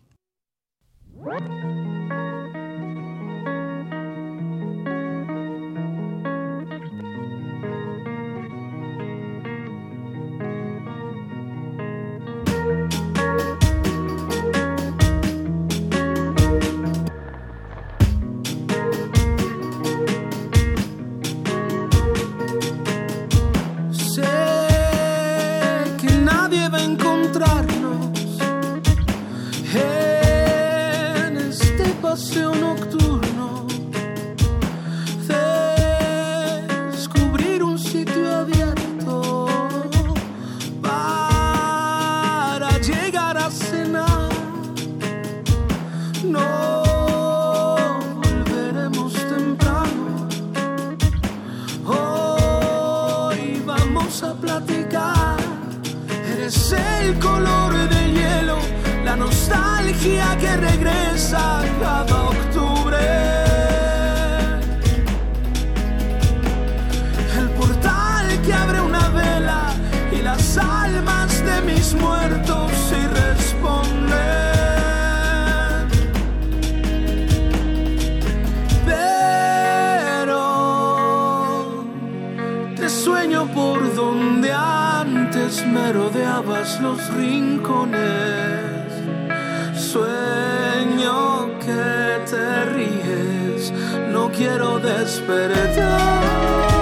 Por donde antes merodeabas los rincones. Sueño que te ríes, no quiero despertar.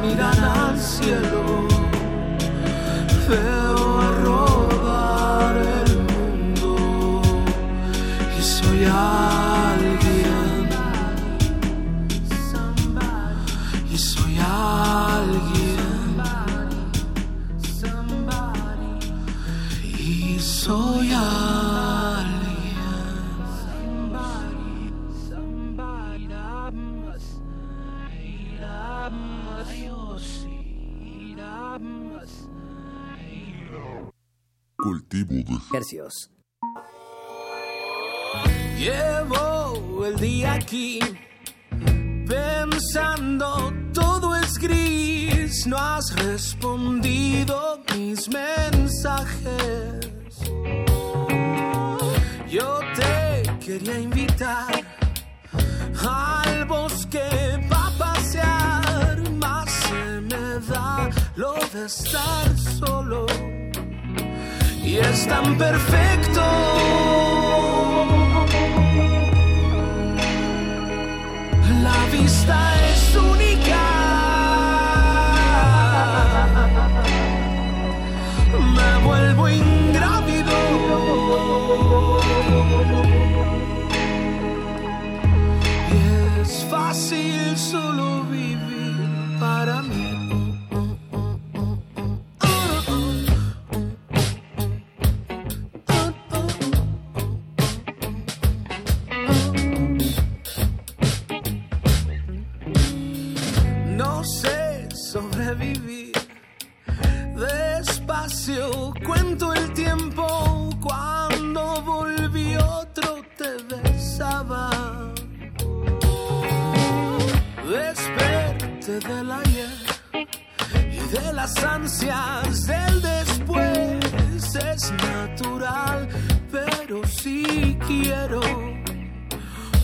mirada. Hercios. Llevo el día aquí pensando todo es gris, no has respondido mis mensajes. Yo te quería invitar al bosque para pasear, más se me da lo de estar solo es tan perfecto. La vista es única. Me vuelvo ingrávido. Y es fácil solo las ansias del después. Es natural, pero si quiero,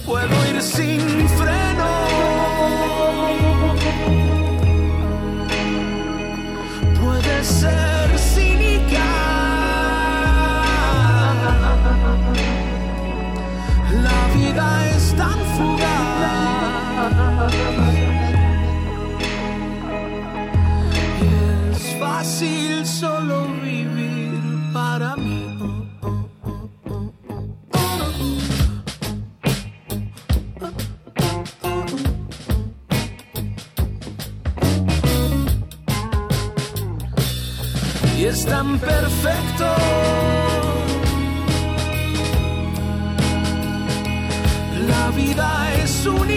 puedo ir sin freno. puede ser cínica. La vida es tan fugaz. Fácil solo vivir para mí. y es tan perfecto. La vida es única.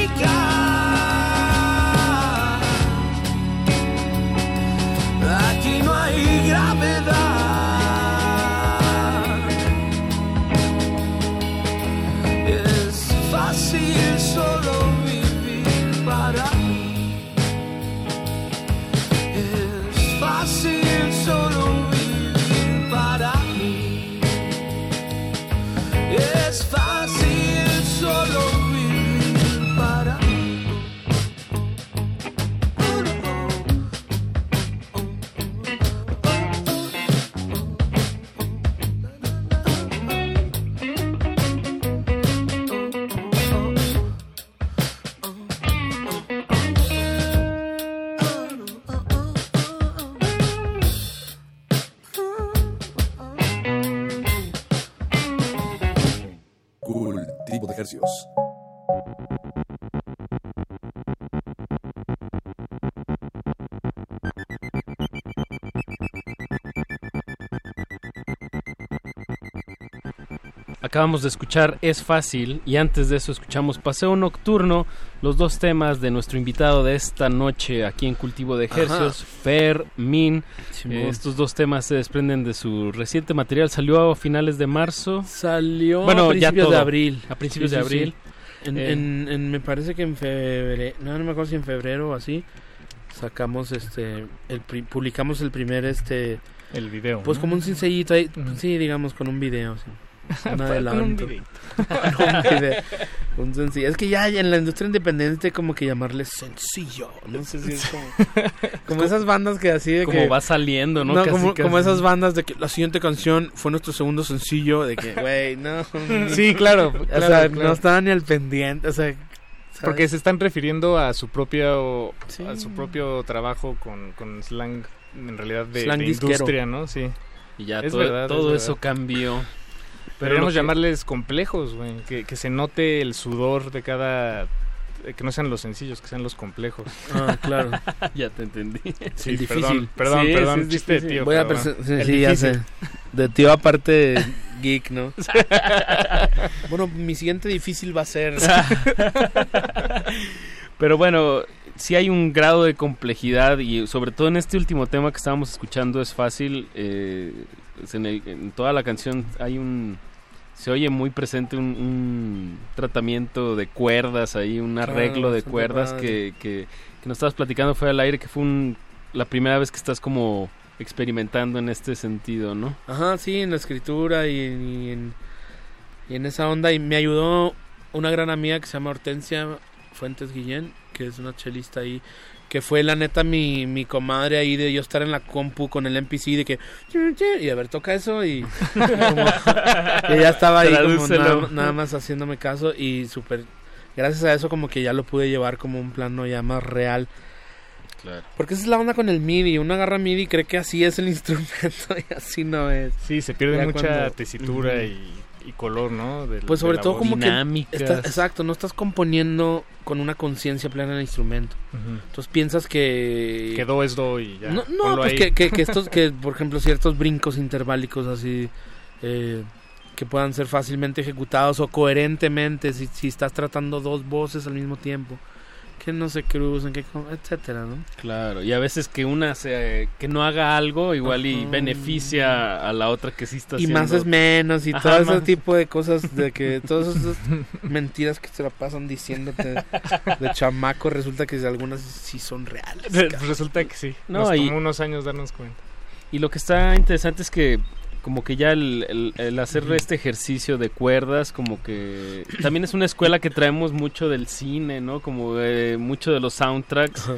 Cultivo Acabamos de escuchar Es Fácil y antes de eso escuchamos Paseo Nocturno, los dos temas de nuestro invitado de esta noche aquí en Cultivo de Ejercios, Fer, Min. Simón. Eh, estos dos temas se desprenden de su reciente material, salió a finales de marzo. Salió Bueno, a ya principios de todo. abril. A principios Sí, de abril. sí. En, Eh, en- en- me parece que en febrero, no, no me acuerdo si en febrero o así, sacamos este, el publicamos el primer este, el video. pues ¿no? como un sencillito ahí, sí, digamos con un video, sí. [laughs] Un adelanto. [laughs] un video. Un sencillo. Es que ya en la industria independiente como que llamarle sencillo. No sé si es como, [laughs] como esas bandas que así de Como que va saliendo, ¿no? Casi, como, casi. como esas bandas de que la siguiente canción fue nuestro segundo sencillo de que, güey, no. Sí, claro, o claro, sea, claro. no estaban ni al pendiente, o sea, Porque se están refiriendo a su propio a su propio trabajo con, con slang en realidad de, Slang de industria, ¿no? Sí. Y ya Es todo, verdad, todo es eso verdad. cambió. Pero Deberíamos que- llamarles complejos, güey. Que, que se note el sudor de cada... eh, Que no sean los sencillos, que sean los complejos. [laughs] Ah, claro. [laughs] ya te entendí. Sí, el difícil. Perdón, perdón, Sí, perdón. sí, chiste de tío. Voy a perdón. sí, El sí, ya sé. De tío aparte geek, ¿no? [laughs] bueno, mi siguiente difícil va a ser Pero bueno, sí hay un grado de complejidad y sobre todo en este último tema que estábamos escuchando es fácil. eh, es en, el- en toda la canción hay un... Se oye muy presente un, un tratamiento de cuerdas ahí, un Claro, arreglo de cuerdas que, que, que nos estabas platicando fue al aire, que fue un, la primera vez que estás como experimentando en este sentido, ¿no? Ajá, sí, en la escritura y, y en, y en esa onda. Y me ayudó una gran amiga que se llama Hortensia Fuentes Guillén, que es una chelista ahí, que fue la neta mi, mi comadre ahí de yo estar en la compu con el NPC de que... Y a ver, toca eso y... [laughs] como- y ella estaba ahí como nada, nada más haciéndome caso y súper... Gracias a eso como que ya lo pude llevar como un plano ya más real. Claro. Porque esa es la onda con el MIDI. Uno agarra MIDI y cree que así es el [laughs] instrumento y así no es. Sí, se pierde Ya mucha cuando- tesitura y, y color, ¿no? Del- Pues de sobre la todo voz. como que Dinámicas. está- exacto, no estás componiendo con una conciencia plena del instrumento. Entonces piensas que Que do es do y ya. no, no, pues que, que, que estos que por ejemplo ciertos brincos interválicos así eh, que puedan ser fácilmente ejecutados o coherentemente si, si estás tratando dos voces al mismo tiempo que no se crucen, que etcétera, ¿no? Claro, y a veces que una se, que no haga algo igual y Ajá. beneficia a la otra que sí está y haciendo. más es menos y Ajá, todo ese tipo de cosas de que [laughs] todas esas mentiras que se la pasan diciéndote de chamaco resulta que algunas sí son reales. Re-. Resulta que sí. No, Nos y- tomó unos años darnos cuenta. Y lo que está interesante es que como que ya el, el- el hacer este ejercicio de cuerdas como que también es una escuela que traemos mucho del cine, ¿no? Como mucho de los soundtracks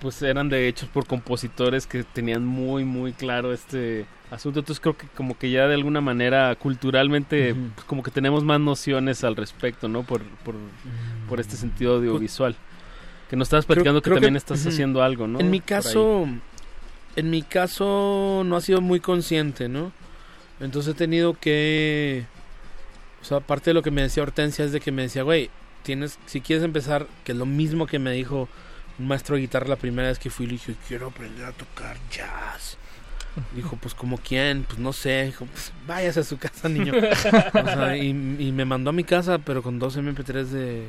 pues eran de hechos por compositores que tenían muy muy claro este asunto. Entonces creo que como que ya de alguna manera culturalmente pues, como que tenemos más nociones al respecto, ¿no? Por, por, por este sentido audiovisual. Que nos estabas platicando que creo que- también estás haciendo algo, ¿no? En mi caso, en mi caso no ha sido muy consciente, ¿no? Entonces he tenido que, o sea, aparte de lo que me decía Hortensia es de que me decía, güey, tienes, si quieres empezar, que es lo mismo que me dijo un maestro de guitarra la primera vez que fui, le dije, quiero aprender a tocar jazz. [laughs] Dijo, pues como quién, pues no sé, dijo, pues váyase a su casa, niño. [laughs] O sea, y, y me mandó a mi casa, pero con dos MP3 de,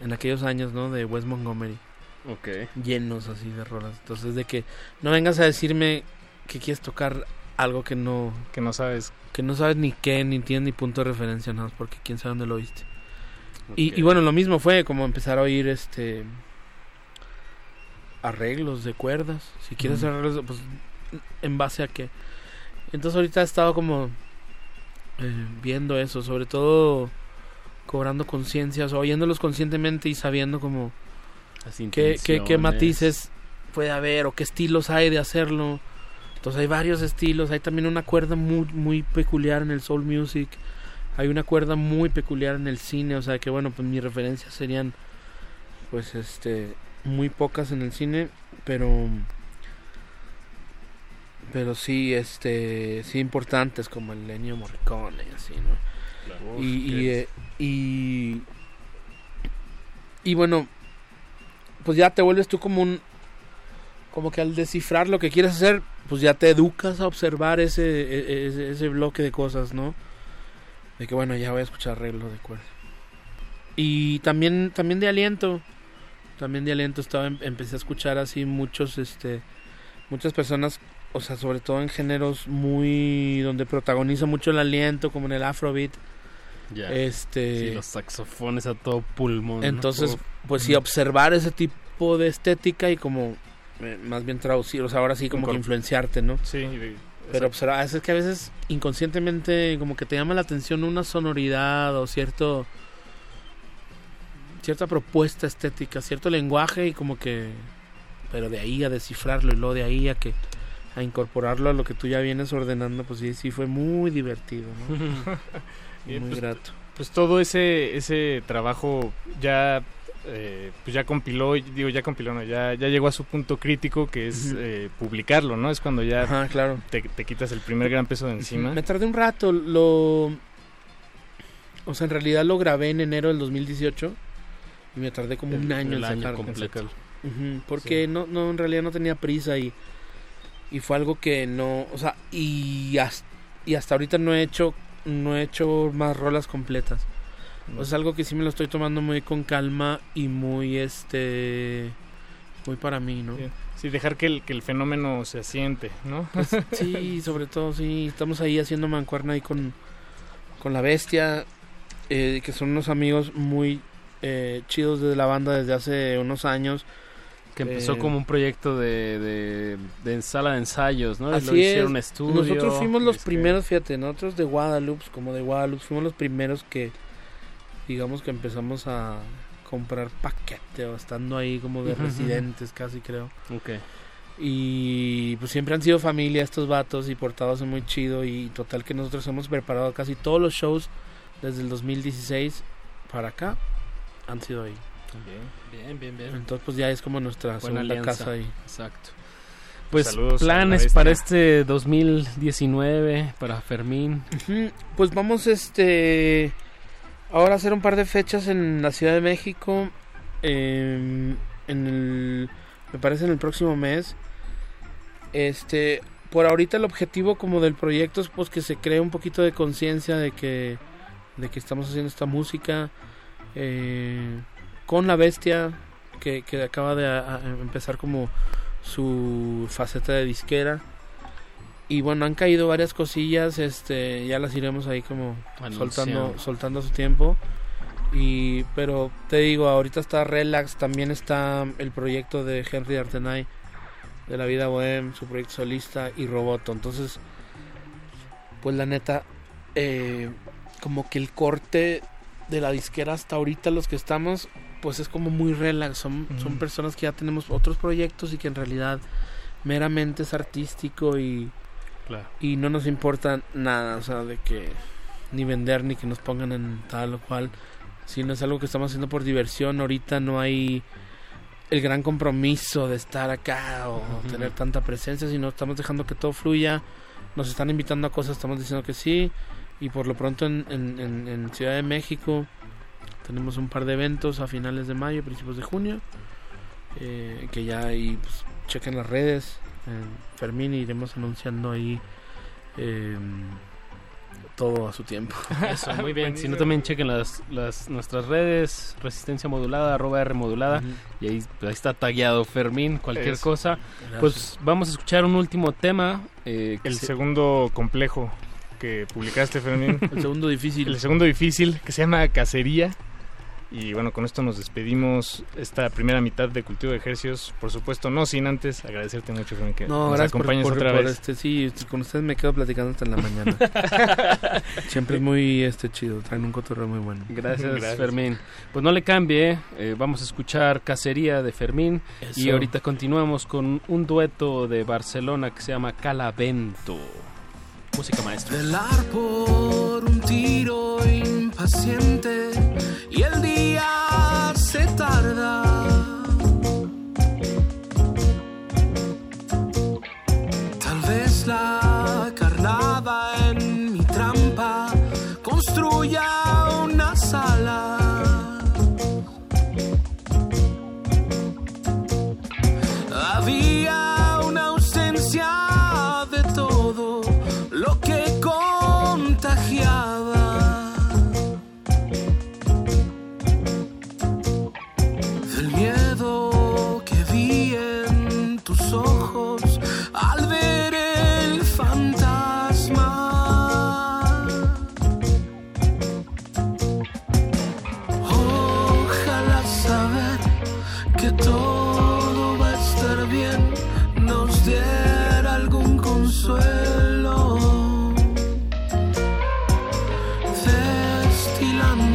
en aquellos años, ¿no? De West Montgomery Ok. llenos así de rolas. Entonces, de que no vengas a decirme que quieres tocar algo que no Que no sabes. que no sabes ni qué, ni tienes ni punto de referencia, nada porque quién sabe dónde lo oíste. Y, bueno, lo mismo fue como empezar a oír este arreglos de cuerdas. Si quieres hacer arreglos, pues en base a qué. Entonces ahorita he estado como eh, viendo eso, sobre todo cobrando conciencias, oyéndolos conscientemente y sabiendo como qué, qué, qué matices puede haber o qué estilos hay de hacerlo. Entonces hay varios estilos, hay también una cuerda muy, muy peculiar en el soul music, hay una cuerda muy peculiar en el cine, o sea que bueno, pues mis referencias serían pues este muy pocas en el cine, pero pero sí este sí importantes como el Ennio Morricone y así, ¿no? Y, eh, y y bueno pues ya te vuelves tú como un como que al descifrar lo que quieres hacer pues ya te educas a observar ese e- ese, ese bloque de cosas no de que bueno ya voy a escuchar arreglos de cuerda y también también de aliento. También de aliento estaba em- empecé a escuchar así muchos este muchas personas o sea sobre todo en géneros muy donde protagoniza mucho el aliento como en el afrobeat. Ya. este Sí, los saxofones a todo pulmón. entonces, pues sí, observar ese tipo de estética y como más bien traducir, o sea, ahora sí como que influenciarte, ¿no? Sí, Pero observar, es que a veces inconscientemente como que te llama la atención una sonoridad o cierto cierta propuesta estética, cierto lenguaje y como que pero de ahí a descifrarlo y luego de ahí a que a incorporarlo a lo que tú ya vienes ordenando, pues sí, sí fue muy divertido, ¿no? [laughs] Bien, muy pues, grato. Pues todo ese, ese trabajo ya eh, pues ya compiló, digo ya compiló, no, ya, ya llegó a su punto crítico que es eh, publicarlo, ¿no? Es cuando ya Ajá, claro. te, te quitas el primer gran peso de encima. Me tardé un rato, lo... O sea, en realidad lo grabé en enero del 2018 y me tardé como El- un año el en año sacarlo. completo. Ujú, porque no, no, en realidad no tenía prisa y, y fue algo que no, o sea, y hasta, y hasta ahorita no he hecho, no he hecho más rolas completas. O sea, es algo que sí me lo estoy tomando muy con calma y muy, este, muy para mí, ¿no? Sí, sí, dejar que el, que el fenómeno se asiente, ¿no? Pues, [laughs] sí, sobre todo, sí. Estamos ahí haciendo mancuerna ahí con, con la bestia, eh, que son unos amigos muy eh, chidos de la banda desde hace unos años. Que empezó Eh, como un proyecto de, de, de sala de ensayos, ¿no? Así Lo hicieron es. estudio. Nosotros fuimos los este, primeros, fíjate, nosotros de Guadalupe, como de Guadalupe, fuimos los primeros que, digamos que empezamos a comprar paquete o estando ahí como de residentes casi creo. Ok. Y pues siempre han sido familia estos vatos y portados muy chido y total que nosotros hemos preparado casi todos los shows desde el 2016 para acá han sido ahí. Bien, bien, bien. Entonces pues ya es como nuestra Buena segunda alianza. casa ahí. Exacto. Pues Saludos planes para este 2019, para Fermín. Pues vamos este ahora a hacer un par de fechas en la Ciudad de México em, en el me parece en el próximo mes. Este, por ahorita el objetivo como del proyecto es pues que se cree un poquito de conciencia de que de que estamos haciendo esta música eh, con la bestia que, que acaba de a- a empezar como su faceta de disquera. Y bueno han caído varias cosillas este ya las iremos ahí como soltando soltando a su tiempo. Y pero te digo ahorita está relax también está el proyecto de Henry Artenay de la vida bohem su proyecto solista y Roboto. Entonces pues la neta eh, como que el corte de la disquera hasta ahorita los que estamos pues es como muy relax. Son, son personas que ya tenemos otros proyectos y que en realidad meramente es artístico y Claro. y no nos importa nada o sea de que ni vender ni que nos pongan en tal o cual sino es algo que estamos haciendo por diversión. Ahorita no hay el gran compromiso de estar acá o tener tanta presencia sino estamos dejando que todo fluya. Nos están invitando a cosas estamos diciendo que sí. Y por lo pronto en, en- en- en Ciudad de México tenemos un par de eventos a finales de mayo principios de junio eh, que ya ahí pues, chequen las redes en Fermín iremos anunciando ahí eh, todo a su tiempo [laughs] Eso, muy bien. Si no, también chequen las, las, nuestras redes, resistencia modulada, arroba R modulada. Ujú. Y ahí, ahí está tagueado Fermín, cualquier Eso. cosa. Gracias. Pues vamos a escuchar un último tema. eh, El se- segundo complejo que publicaste, Fermín. el segundo difícil El segundo difícil, que se llama Cacería. Y bueno, con esto nos despedimos esta primera mitad de Cultivo de Ejercicios. Por supuesto, no sin antes agradecerte mucho, Fermín, que No, nos gracias por, acompañes por- otra por vez. este, sí, con ustedes me quedo platicando hasta en la mañana. [laughs] Siempre es muy este chido, traen un cotorreo muy bueno. Gracias, Gracias. Fermín. Pues no le cambie, eh, vamos a escuchar Cacería de Fermín y ahorita continuamos con un dueto de Barcelona que se llama Calavento. Música maestra. Velar por un tiro impaciente y el día se tarda. Tal vez la carnada en mi trampa construya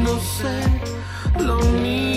no sé lo mío.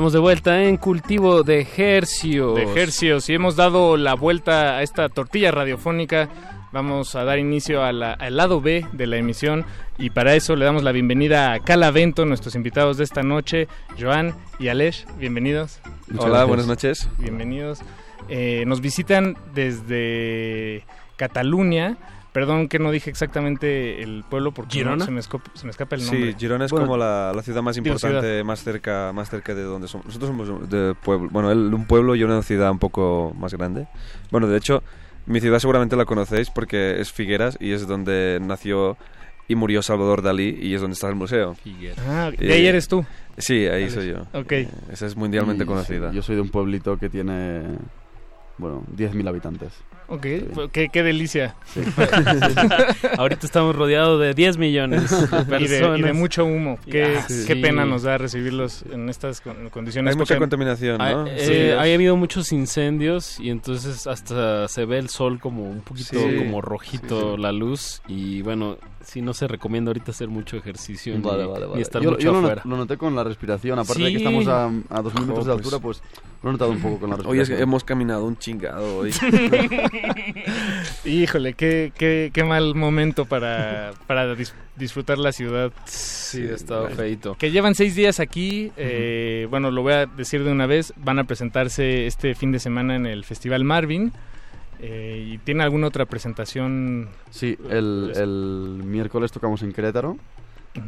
Estamos de vuelta en cultivo de hercios. de Hercios y hemos dado la vuelta a esta tortilla radiofónica. Vamos a dar inicio a la- al lado B de la emisión y para eso le damos la bienvenida a Calavento, nuestros invitados de esta noche, Joan y Alej. Bienvenidos. Muchas Hola, gracias. buenas noches. Bienvenidos. Eh, nos visitan desde Cataluña. Perdón que no dije exactamente el pueblo porque no- ¿Girona? se, me escop- se me escapa el nombre. Sí, Girona es Bueno, como la, la ciudad más importante, ciudad. más cerca más cerca de donde somos. Nosotros somos de pueblo, bueno, un pueblo y una ciudad un poco más grande. Bueno, de hecho, mi ciudad seguramente la conocéis porque es Figueras y es donde nació y murió Salvador Dalí y es donde está el museo. Ah, ¿de ahí eres tú? Sí, ahí soy yo. Ok. Eh, Esa es mundialmente Y, conocida. sí, yo soy de un pueblito que tiene, bueno, 10.000 habitantes. Ok, pues, qué, qué delicia. [laughs] Ahorita estamos rodeados de 10 millones de y, de, personas. y de mucho humo. Qué, Ah, sí. qué pena nos da recibirlos en estas con- condiciones. Hay mucha contaminación, ¿no? Ha, Sí. eh, ha habido muchos incendios y entonces hasta se ve el sol como un poquito Sí. como rojito Sí, sí. la luz y bueno, sí no se recomienda ahorita hacer mucho ejercicio ni, Vale, vale, ni vale. estar Yo, mucho yo lo, afuera. lo noté con la respiración, aparte de que estamos a, a 2.000 metros de Jo, altura, pues lo he notado un poco con la Hoy respiración. es que hemos caminado un chingado hoy. [laughs] Híjole, qué, qué, qué mal momento para, para dis- disfrutar la ciudad. Sí, ha estado feito. Que llevan seis días aquí. eh, Bueno, lo voy a decir de una vez. Van a presentarse este fin de semana en el Festival Marvin. Eh, ¿Y tiene alguna otra presentación? Sí, el, el miércoles tocamos en Querétaro.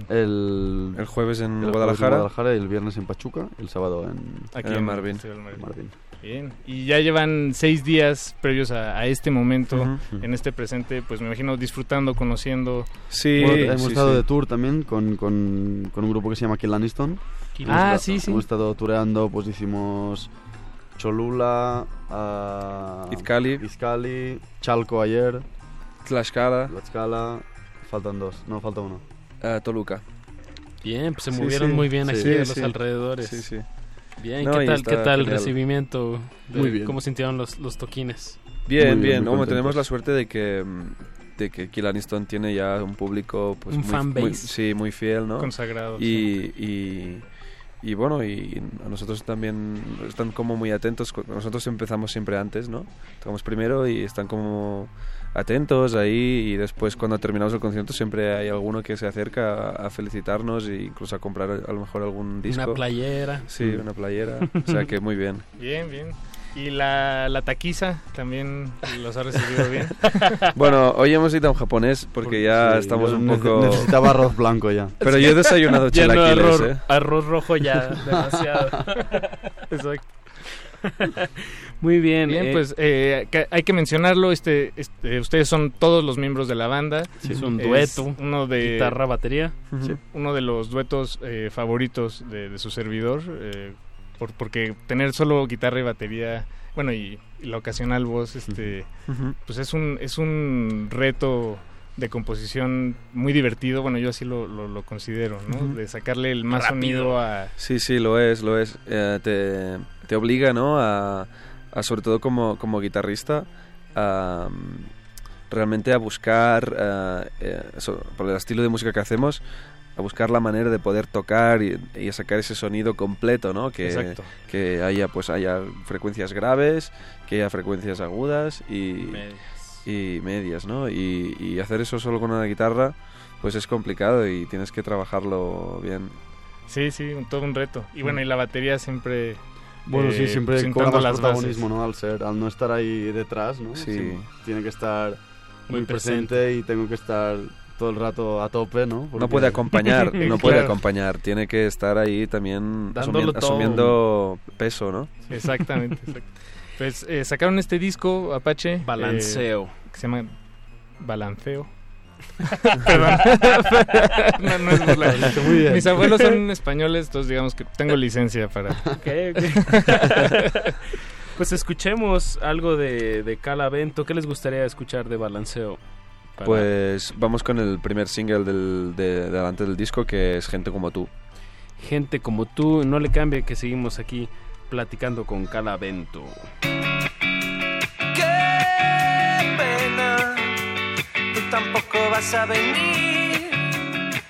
El, El jueves en el jueves Guadalajara. Guadalajara y el viernes en Pachuca. El sábado en, Aquí En en Marvin. Marvin. Marvin. Bien. Y ya llevan seis días previos a, a este momento, Ujú. en este presente, pues me imagino disfrutando, conociendo. Sí, Bueno, hemos sí, estado sí. de tour también con, con, con un grupo que se llama Kill Aniston. Hemos Ah, sí, sí. Hemos estado tureando, pues hicimos Cholula, ah, Izcali. Izcali, Chalco ayer, Tlaxcala, Tlaxcala, faltan dos, no, falta uno. eh, Toluca. Bien, pues se Sí, movieron sí. muy bien Sí, aquí sí, a los sí. alrededores. Sí, sí. Bien, No, ¿qué tal, qué tal el recibimiento? de- Muy bien. ¿Cómo sintieron los, los toquines? Bien, Muy bien, bien. contentos. tenemos la suerte de que, mm, de que Kill Aniston tiene ya un público pues Un muy, fan muy- base. sí, muy fiel, ¿no? Consagrado, Y, y, y bueno, y a nosotros también están como muy atentos. Nosotros empezamos siempre antes, ¿no? Tocamos primero y están como atentos ahí y después cuando terminamos el concierto siempre hay alguno que se acerca a, felicitarnos e incluso a comprar a lo mejor algún disco. Una playera. Sí, una playera. o sea que muy bien. Bien, bien. ¿Y la, la taquiza también los ha recibido bien? [laughs] Bueno, hoy hemos ido a un japonés porque ya sí, estamos un poco... necesitaba arroz blanco ya. [laughs] Pero yo he desayunado Ya no chilaquiles, arroz, ¿eh? arroz rojo ya, demasiado. [laughs] Exacto. Muy bien. Bien, eh, pues eh, que- hay que mencionarlo. Este, este, ustedes son todos los miembros de la banda. Sí, es un dueto, Uno de guitarra, batería. Sí, uno de los duetos eh, favoritos de, de su servidor. Por- porque tener solo guitarra y batería, bueno, y, y la ocasional voz, este, pues es un es un reto de composición muy divertido. Bueno, yo así lo, lo, lo considero, ¿no? De sacarle el más Rápido. sonido a Sí, sí, lo es, lo es. Eh, te, te obliga, ¿no? A, a, sobre todo como, como guitarrista, a, mm, realmente a buscar, eh, por el estilo de música que hacemos, a buscar la manera de poder tocar y, y a sacar ese sonido completo, ¿no? Que, Exacto. que haya, pues, haya frecuencias graves, que haya frecuencias agudas y y medias, ¿no? Y, y hacer eso solo con una guitarra, pues es complicado y tienes que trabajarlo bien. Sí, sí, un- todo un reto. Y bueno, Mm. y la batería siempre... Bueno, eh, sí, siempre sentando cobra más protagonismo, bases. ¿no? Al ser, al no estar ahí detrás, ¿no? Sí. Siempre Tiene que estar Muy muy, presente. presente. y tengo que estar todo el rato a tope, ¿no? No puede acompañar, [laughs] no puede Claro. acompañar, tiene que estar ahí también asumiendo peso, ¿no? Exactamente, [laughs] exacto. Pues eh, sacaron este disco, Apache. eh, Balanceo. que se llama Balanceo. [laughs] Perdón. no, no es burla. Muy bien. Mis abuelos son españoles, entonces digamos que tengo licencia para... Ok, ok. pues escuchemos algo de, de Calavento. ¿Qué les gustaría escuchar de Balanceo? Para- Pues vamos con el primer single del, de, de delante del disco que es Gente como tú. Gente como tú, no le cambie que seguimos aquí platicando con Calavento. Qué pena, tú tampoco vas a venir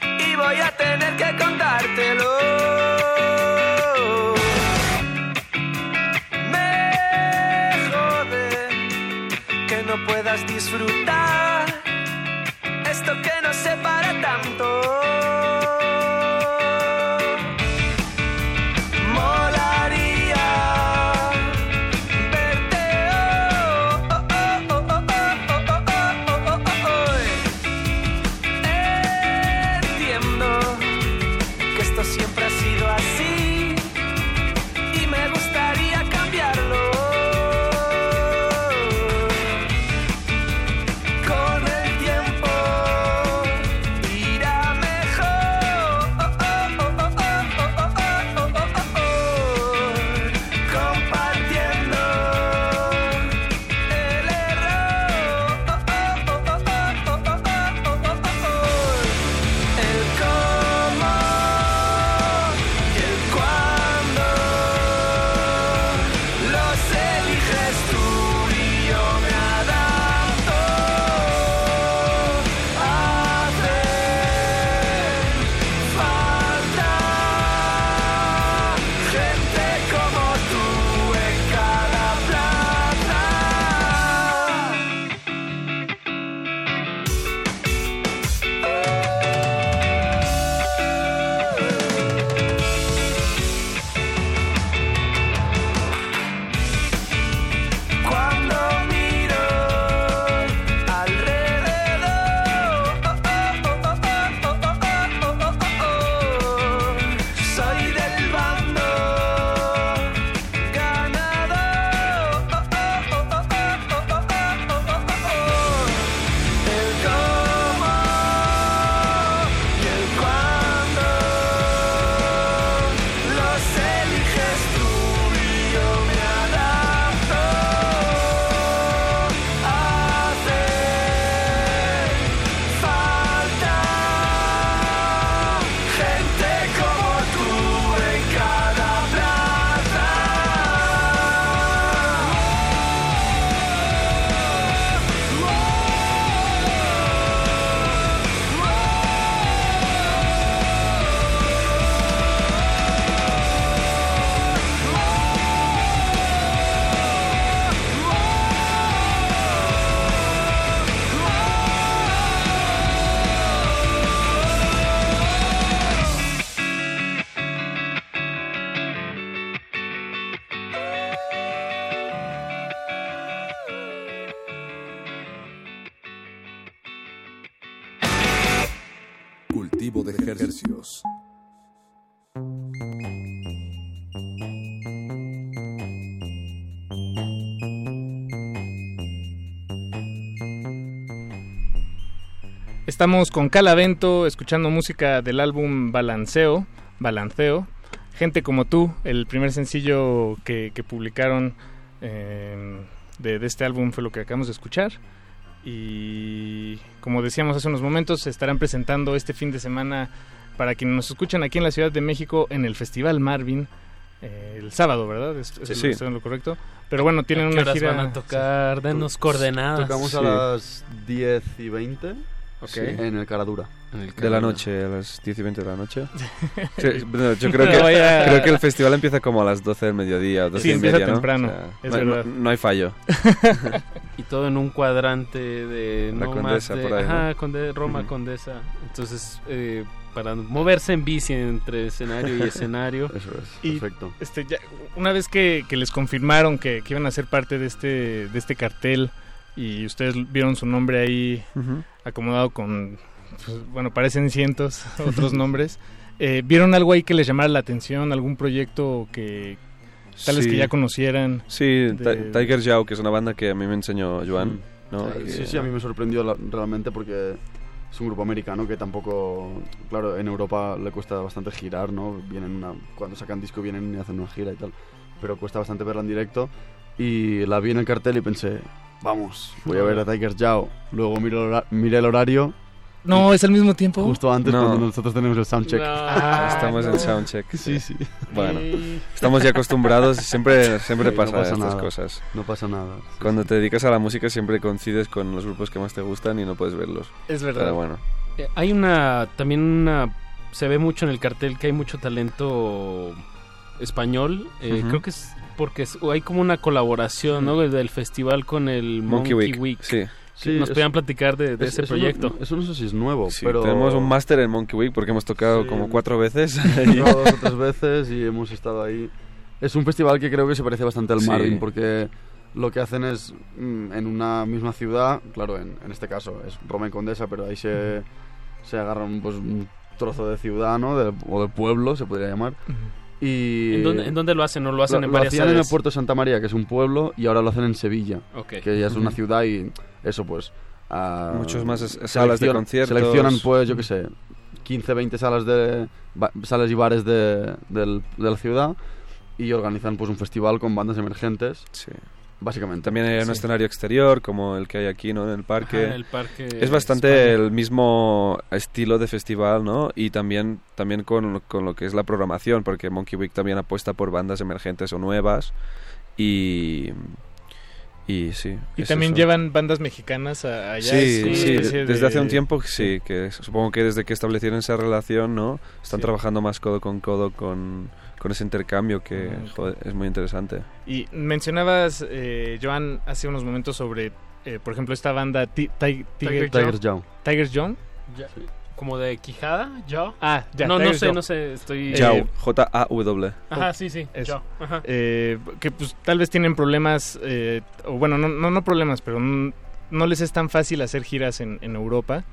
y voy a tener que contártelo. Que nos separa tanto. Estamos con Calavento escuchando música del álbum Balanceo, Balanceo. Gente como tú, el primer sencillo que, que publicaron eh, de, de este álbum fue lo que acabamos de escuchar. Y como decíamos hace unos momentos, se estarán presentando este fin de semana para quienes nos escuchan aquí en la Ciudad de México en el Festival Marvin. eh, el sábado, ¿verdad? ¿Es, es Sí, lo- sí. estoy en lo correcto? Pero bueno, tienen ¿A qué una horas gira... van a tocar? Denos coordenadas. Tocamos a las 10 y 20 Ok. en el Caradura. De la noche, a las [laughs] 10 y 20 de la noche. Sí, bueno, yo creo que, No vaya- creo que el festival empieza como a las 12 del mediodía o 12 Sí, y empieza media, ¿no? temprano, O sea, es no, no- no hay fallo. [laughs] y todo en un cuadrante de La no Condesa más de, por ahí, ¿no? ajá, Conde- Roma Ujú. Condesa. Entonces, eh, para moverse en bici entre escenario y [laughs] escenario. Eso es, Y, perfecto. Este, ya, una vez que, que les confirmaron que, que iban a ser parte de este, de este cartel y ustedes vieron su nombre ahí Ujú. acomodado con, pues, bueno, parecen cientos [laughs] otros nombres, eh, ¿vieron algo ahí que les llamara la atención? ¿Algún proyecto que tal vez Sí. que ya conocieran? Sí, de- Ti- Tiger Jau, que es una banda que a mí me enseñó Joan. ¿no? Sí, Que- sí, sí, a mí me sorprendió la- realmente porque es un grupo americano que tampoco, claro, en Europa le cuesta bastante girar, ¿no? Vienen una, cuando sacan disco vienen y hacen una gira y tal, pero cuesta bastante verla en directo y la vi en el cartel y pensé, vamos, voy a ver a Tiger Jau, luego miro miré el horario. No, es al mismo tiempo. Justo antes No. cuando nosotros tenemos el soundcheck. Ah, Estamos en soundcheck. Sí, sí. Bueno, estamos ya acostumbrados, siempre, siempre Sí, pasa, no pasa estas nada. cosas. No pasa nada. Cuando te dedicas a la música siempre coincides con los grupos que más te gustan y no puedes verlos. Es verdad. Pero bueno. Eh, hay una, también una, se ve mucho en el cartel que hay mucho talento español. Eh, Ujú. Creo que es porque es- hay como una colaboración, ¿no? Del festival con el Monkey Monkey, Week, Week. sí. Sí, Nos es- podían platicar de, de es- ese eso no- proyecto. eso no sé si es nuevo, Sí, pero... tenemos un máster en Monkey Week porque hemos tocado Sí. como cuatro veces. [laughs] Dos o tres veces y hemos estado ahí. Es un festival que creo que se parece bastante al Sí. Marvin porque lo que hacen es mm, en una misma ciudad, claro, en, en este caso es Roma y Condesa, pero ahí se, se agarran pues, un trozo de ciudad, ¿no? De- o de pueblo, se podría llamar. Y ¿En dónde, en dónde lo hacen? ¿No lo hacen en varias hacían en el puerto de Santa María, que es un pueblo, y ahora lo hacen en Sevilla, Ok. que ya es una ciudad y eso pues... ah, Muchos más salas de conciertos. Seleccionan pues, yo qué sé, 15, 20 salas de ba- salas y bares de, del- de la ciudad y organizan pues un festival con bandas emergentes. Sí. Básicamente. También hay un Sí. escenario exterior como el que hay aquí, ¿no? En el parque. Ajá, en el parque es bastante España. el mismo estilo de festival, ¿no? Y también, también con, con lo que es la programación, porque Monkey Week también apuesta por bandas emergentes o nuevas. Y. Y sí. Y es también eso. llevan bandas mexicanas a- allá. Sí, es desde hace un tiempo sí, que supongo que desde que establecieron esa relación, ¿no? Están Sí. trabajando más codo con codo con, con ese intercambio que Ah, joder, es muy interesante. Y mencionabas, eh, Joan, hace unos momentos sobre, eh, por ejemplo, esta banda Ti- Ti- Tiger Tigers Jaw. Tigers John. Ya- Como de Quijada, yo. Ah, ya. No, no sé, no sé, estoy... Eh, J-A-W. Ajá, sí, sí, Eso. yo. Ajá. Eh, que pues tal vez tienen problemas, eh, o bueno, no, no, no problemas, pero no, no les es tan fácil hacer giras en, en Europa.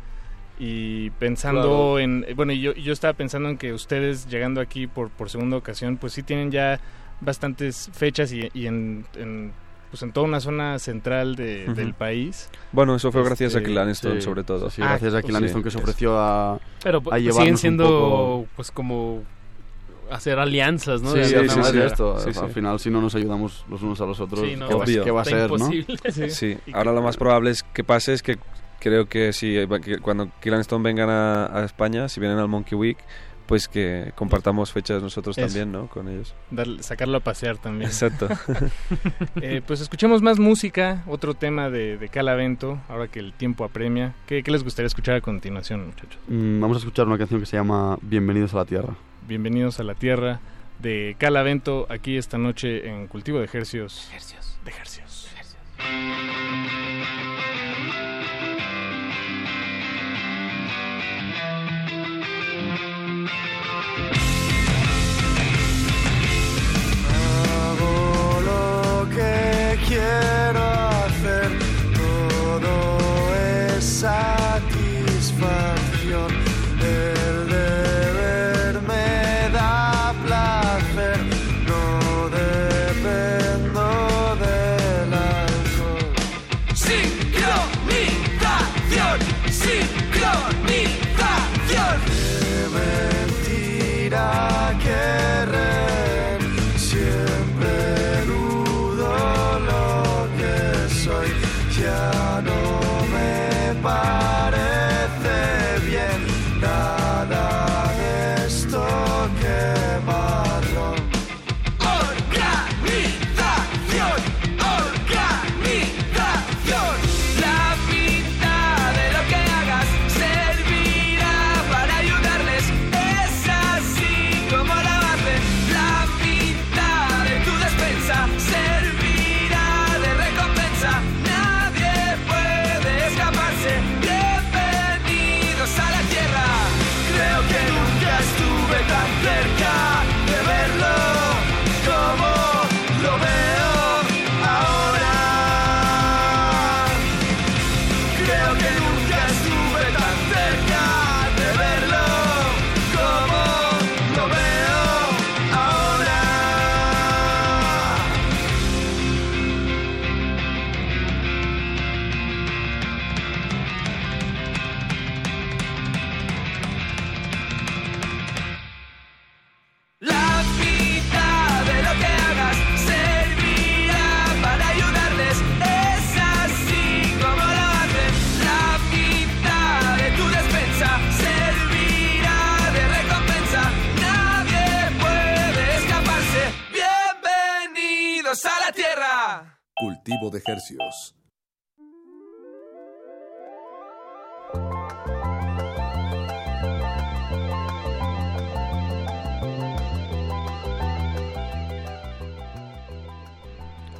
Y pensando Claro. en, bueno, y yo, yo estaba pensando en que ustedes llegando aquí por, por segunda ocasión, pues sí tienen ya bastantes fechas y, y en, en, pues en toda una zona central de- del país. Bueno, eso fue gracias a Este, Kill Aniston, sí, sobre todo. Sí, Ah, gracias a pues Kill Aniston sí, que se ofreció a, Pero a pues, llevarnos siguen un siendo, poco- pues, como hacer alianzas, ¿no? Sí, sí, sí, esto. Sí, sí. Al final, si no nos ayudamos los unos a los otros, Sí, no, ¿qué, va, Obvio. qué va a ser, no? imposible. Sí. [laughs] Ahora lo más probable es que pase es que creo que si que cuando Kill Aniston vengan a, a España, si vienen al Monkey Week, pues que compartamos fechas nosotros Eso. también, ¿no? Con ellos. Darle- sacarlo a pasear también. Exacto. [laughs] Eh, pues escuchemos más música, otro tema de, de Calavento, ahora que el tiempo apremia. ¿Qué, qué les gustaría escuchar a continuación, muchachos? Mm, vamos a escuchar una canción que se llama Bienvenidos a la Tierra. Bienvenidos a la Tierra de Calavento, aquí esta noche en Cultivo de Ejercios. De Ejercios. Hago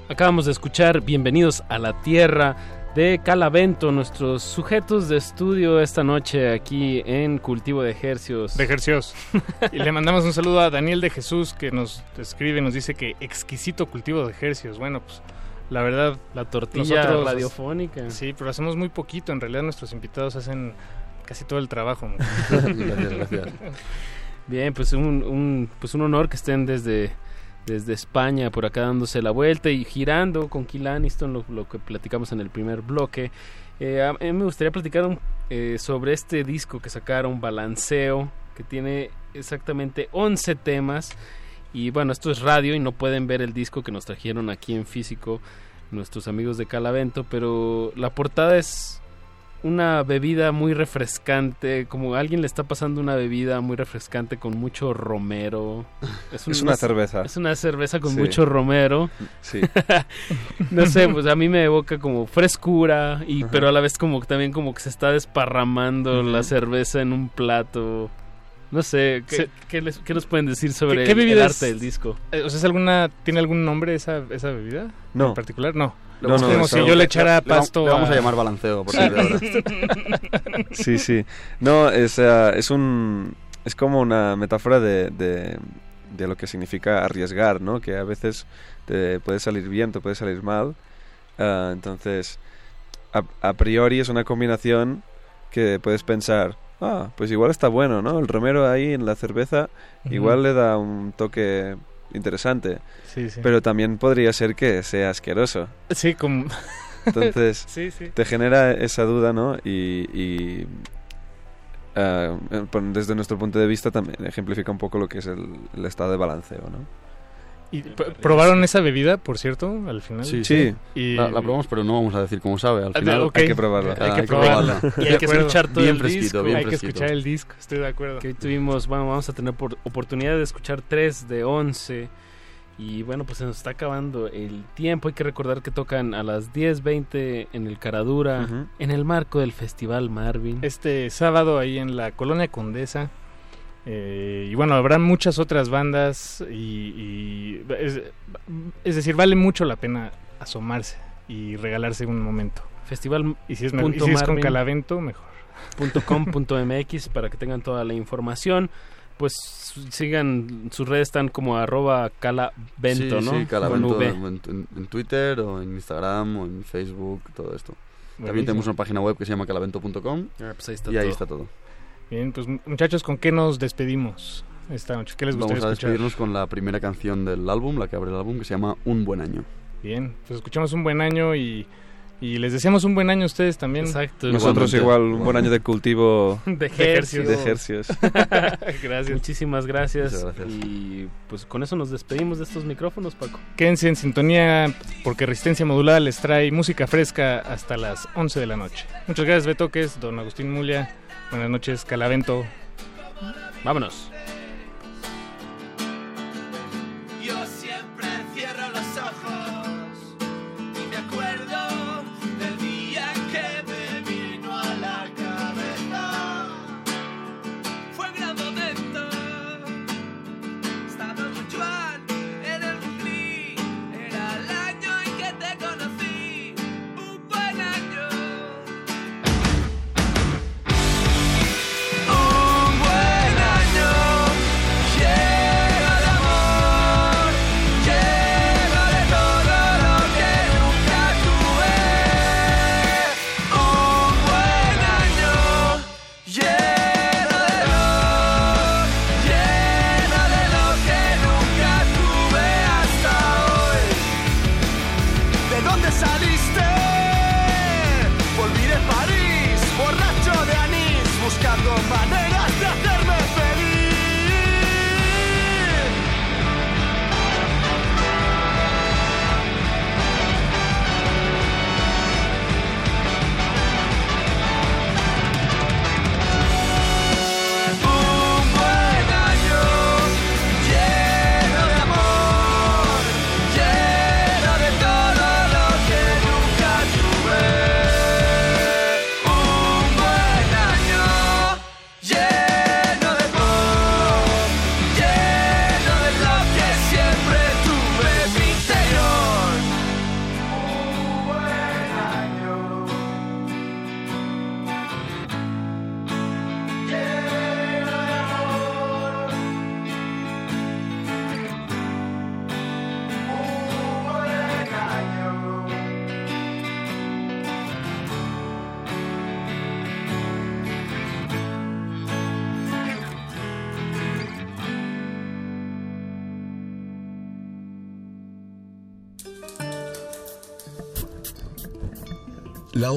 Acabamos de escuchar Bienvenidos a la Tierra de Calavento, nuestros sujetos de estudio esta noche aquí en Cultivo de Ejercios. De Ejercios. y le mandamos un saludo a Daniel de Jesús que nos escribe, nos dice que exquisito cultivo de ejercios. Bueno, pues la verdad, la tortilla radiofónica. Sí, pero hacemos muy poquito. En realidad nuestros invitados hacen casi todo el trabajo. [laughs] gracias, gracias. Bien, pues un, un, pues un honor que estén desde desde España, por acá dándose la vuelta y girando con Kill Aniston, lo, lo que platicamos en el primer bloque. Eh, a mí me gustaría platicar eh, sobre este disco que sacaron, Balanceo, que tiene exactamente 11 temas. Y bueno, esto es radio y no pueden ver el disco que nos trajeron aquí en físico nuestros amigos de Calavento, pero la portada es una bebida muy refrescante, como alguien le está pasando una bebida muy refrescante con mucho romero. [laughs] Es, una cerveza. Es una cerveza con mucho romero. Sí. [laughs] no sé, pues a mí me evoca como frescura y pero a la vez como también como que se está desparramando la cerveza en un plato. No sé, ¿qué, ¿qué, les, ¿qué, nos pueden decir sobre ¿Qué, el, arte del disco? Eh, o sea, ¿es alguna, ¿tiene algún nombre esa, esa bebida? No. En particular, no. No, no, como si yo le echara pasto. Le vamos a llamar balanceo. Por ahora. [laughs] sí, sí. No, es, uh, es un. Es como una metáfora de, de, de, lo que significa arriesgar, ¿no? Que a veces te puede salir bien, te puede salir mal. Uh, entonces, a, a, priori es una combinación que puedes pensar, ah, pues igual está bueno, ¿no? El romero ahí en la cerveza uh -huh. igual le da un toque interesante. Sí, sí. Pero también podría ser que sea asqueroso. Sí, como... [laughs] Entonces, [laughs] sí, te genera esa duda, ¿no? Y, y uh, desde nuestro punto de vista también ejemplifica un poco lo que es el, el estado de balanceo, ¿no? ¿Y probaron esa bebida, por cierto, al final? Sí, sí. Y... La, la, probamos, pero no vamos a decir cómo sabe. Al final okay. hay que probarla. Hay que probarla. y hay que [laughs] escuchar todo bien el fresquito, disco. Bien hay fresquito. que escuchar el disco, estoy de acuerdo. Que hoy tuvimos, bueno, vamos a tener por oportunidad de escuchar tres de once. Y bueno, pues se nos está acabando el tiempo. Hay que recordar que tocan a las 10.20 en el Caradura, uh -huh. en el marco del Festival Marvin. Este sábado ahí en la Colonia Condesa. Eh, y bueno, habrá muchas otras bandas y, y es, es, decir, vale mucho la pena asomarse y regalarse un momento. Festival y si es, y si es con Calavento, mejor. .com.mx [laughs] para que tengan toda la información pues sigan sus redes están como arroba calavento, sí, ¿no? Sí, calavento en, en, en, Twitter o en Instagram o en Facebook, todo esto. Buenísimo. También tenemos una página web que se llama calavento.com ah, pues ahí y ahí está todo. Bien, pues muchachos, ¿con qué nos despedimos esta noche? ¿Qué les gustaría Vamos a escuchar? despedirnos con la primera canción del álbum, la que abre el álbum, que se llama Un Buen Año. Bien, pues escuchamos Un Buen Año y... Y les deseamos un buen año a ustedes también. Exacto. Nosotros igual un buen año de cultivo [laughs] de ejercicios. De ejercicios. [laughs] gracias. Muchísimas gracias. gracias. Y pues con eso nos despedimos de estos micrófonos, Paco. Quédense en sintonía porque Resistencia Modulada les trae música fresca hasta las 11 de la noche. Muchas gracias, Betoques, don Agustín Mulia. Buenas noches, Calavento. Vámonos.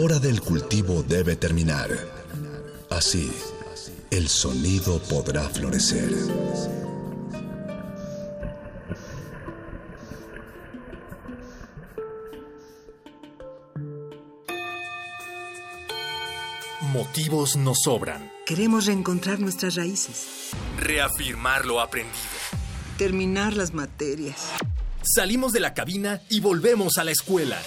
Hora del cultivo debe terminar. Así, el sonido podrá florecer. Motivos nos sobran. Queremos reencontrar nuestras raíces. Reafirmar lo aprendido. Terminar las materias. Salimos de la cabina y volvemos a la escuela.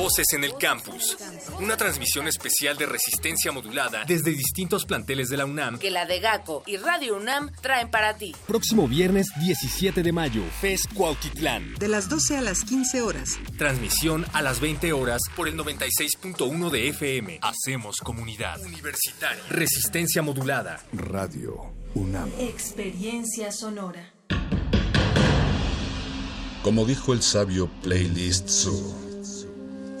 Voces en el campus. Una transmisión especial de resistencia modulada desde distintos planteles de la UNAM. Que la de GACO y Radio UNAM traen para ti. Próximo viernes 17 de mayo, FES Cuautitlán. De las 12 a las 15 horas. Transmisión a las 20 horas por el 96.1 de FM. Hacemos comunidad. Universitaria. Resistencia modulada. Radio UNAM. Experiencia sonora. Como dijo el sabio Playlist Zoo,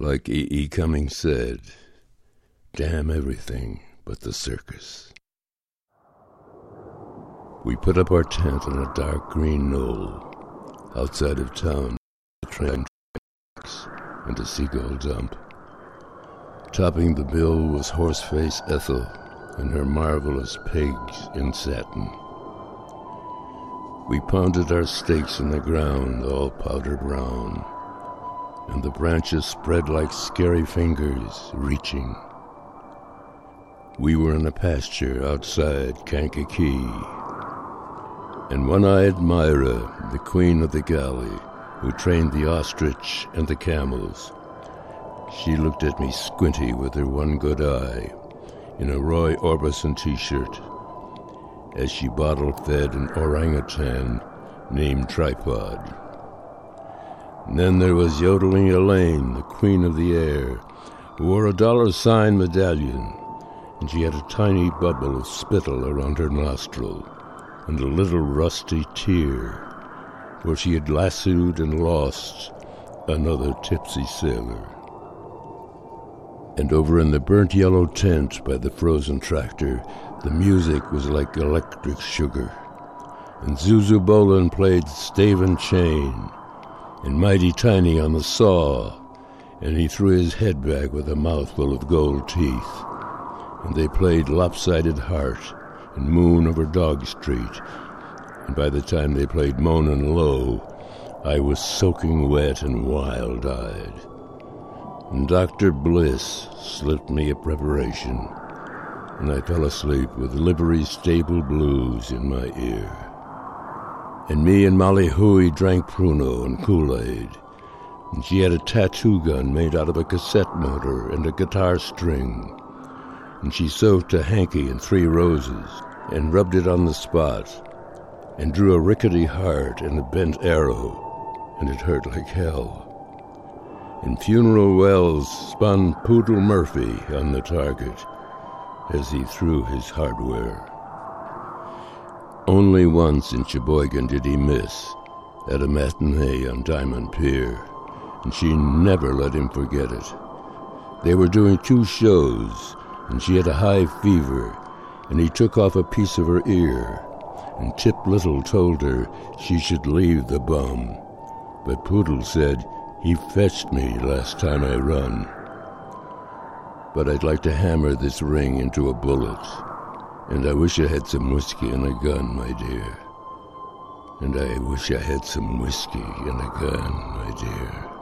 Like E. E. Cummings said, damn everything but the circus. We put up our tent on a dark green knoll outside of town, the train tracks and a seagull dump. Topping the bill was Horseface Ethel and her marvelous pigs in satin. We pounded our stakes in the ground, all powder brown and the branches spread like scary fingers reaching. We were in a pasture outside Kankakee, and one-eyed Myra, the queen of the galley, who trained the ostrich and the camels, she looked at me squinty with her one good eye, in a Roy Orbison t-shirt, as she bottle-fed an orangutan named Tripod. Then there was yodeling Elaine, the queen of the air, who wore a dollar sign medallion, and she had a tiny bubble of spittle around her nostril, and a little rusty tear, for she had lassoed and lost another tipsy sailor. And over in the burnt yellow tent by the frozen tractor, the music was like electric sugar. And Zuzu Bolin played Stave and Chain, and Mighty Tiny on the saw, and he threw his head back with a mouthful of gold teeth. And they played Lopsided Heart and Moon over Dog Street, and by the time they played Moanin' Low, I was soaking wet and wild eyed. And Dr. Bliss slipped me a preparation, and I fell asleep with livery stable blues in my ear. And me and Molly Huey drank Pruno and Kool-Aid. And she had a tattoo gun made out of a cassette motor and a guitar string. And she soaked a hanky in three roses and rubbed it on the spot and drew a rickety heart and a bent arrow, and it hurt like hell. And Funeral Wells spun Poodle Murphy on the target as he threw his hardware. Only once in Sheboygan did he miss, at a matinee on Diamond Pier, and she never let him forget it. They were doing two shows, and she had a high fever, and he took off a piece of her ear, and Tip Little told her she should leave the bum. But Poodle said, he fetched me last time I run. But I'd like to hammer this ring into a bullet. And I wish I had some whiskey and a gun, my dear. And I wish I had some whiskey and a gun, my dear.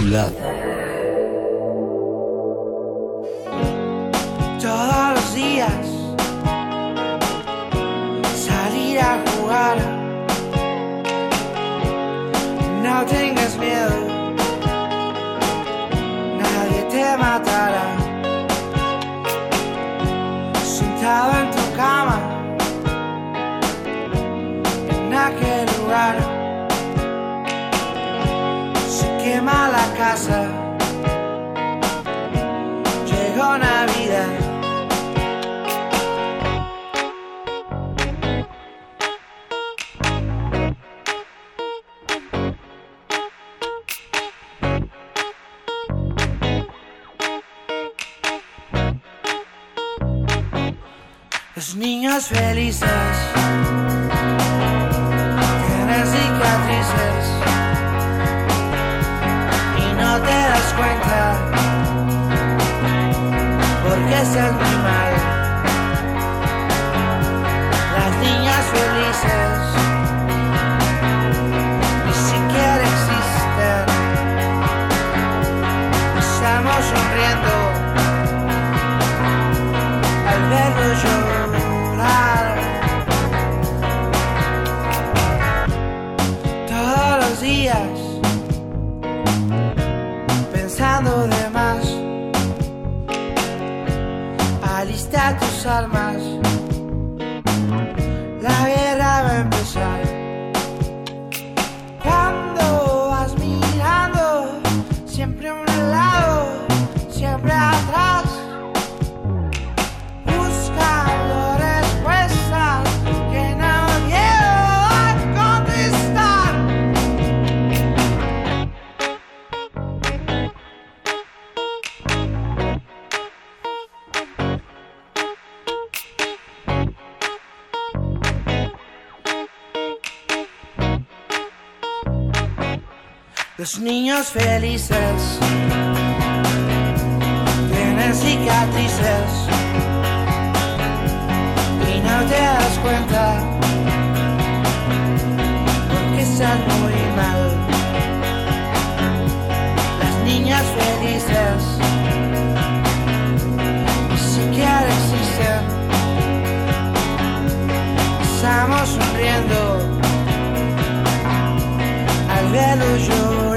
tu lado. casa. Llegó Navidad. Los niños felices. Los niños felices tienen cicatrices y no te das cuenta porque están muy mal. Las niñas felices ni siquiera existen. Estamos sonriendo al verlo yo.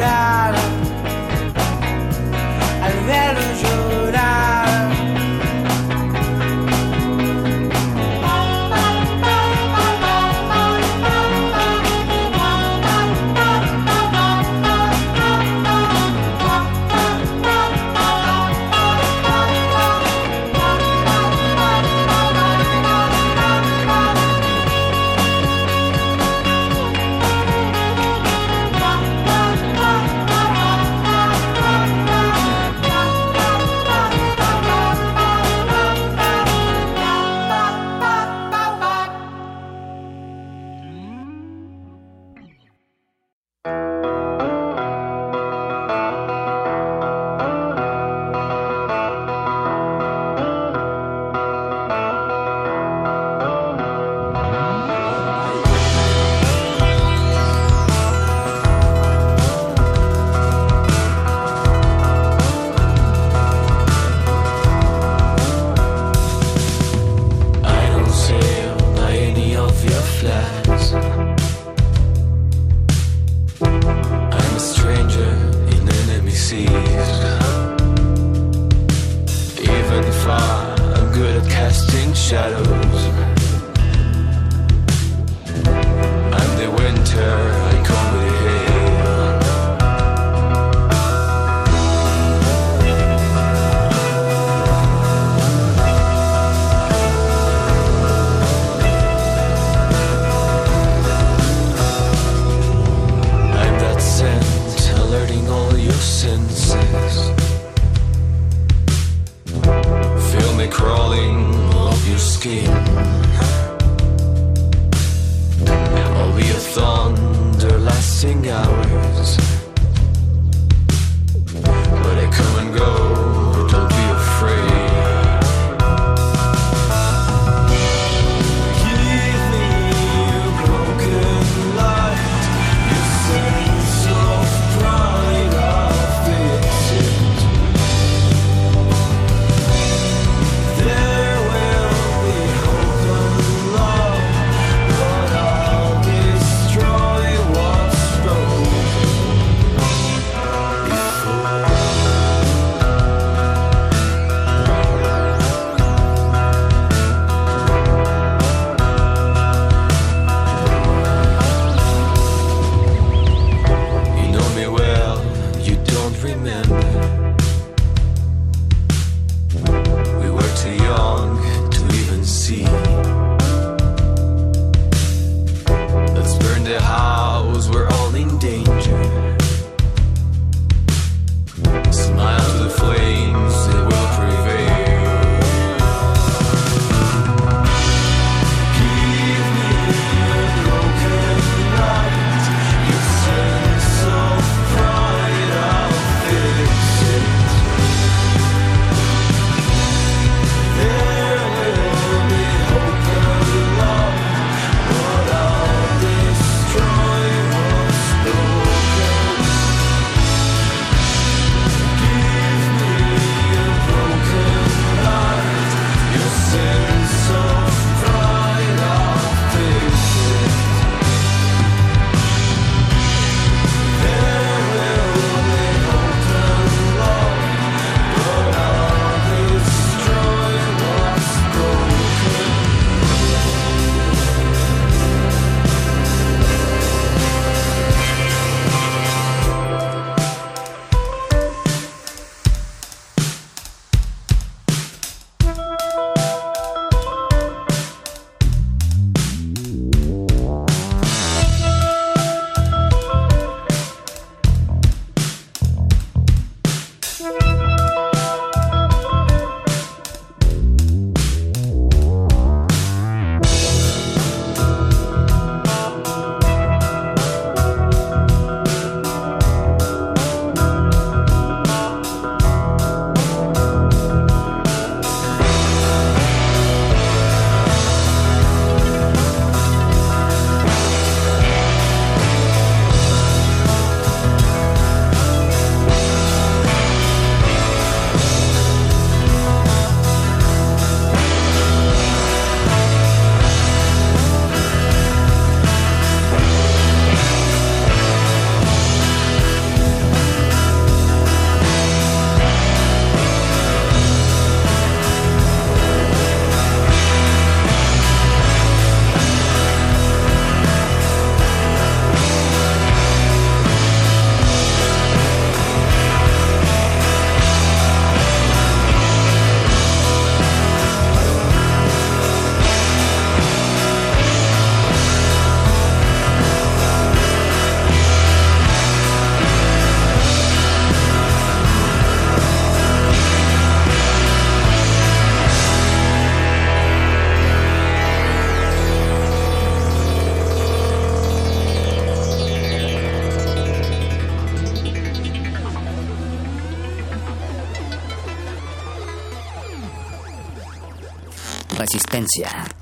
Resistencia.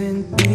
Eso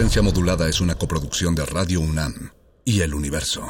La Resistencia Modulada es una coproducción de Radio UNAM y El Universo.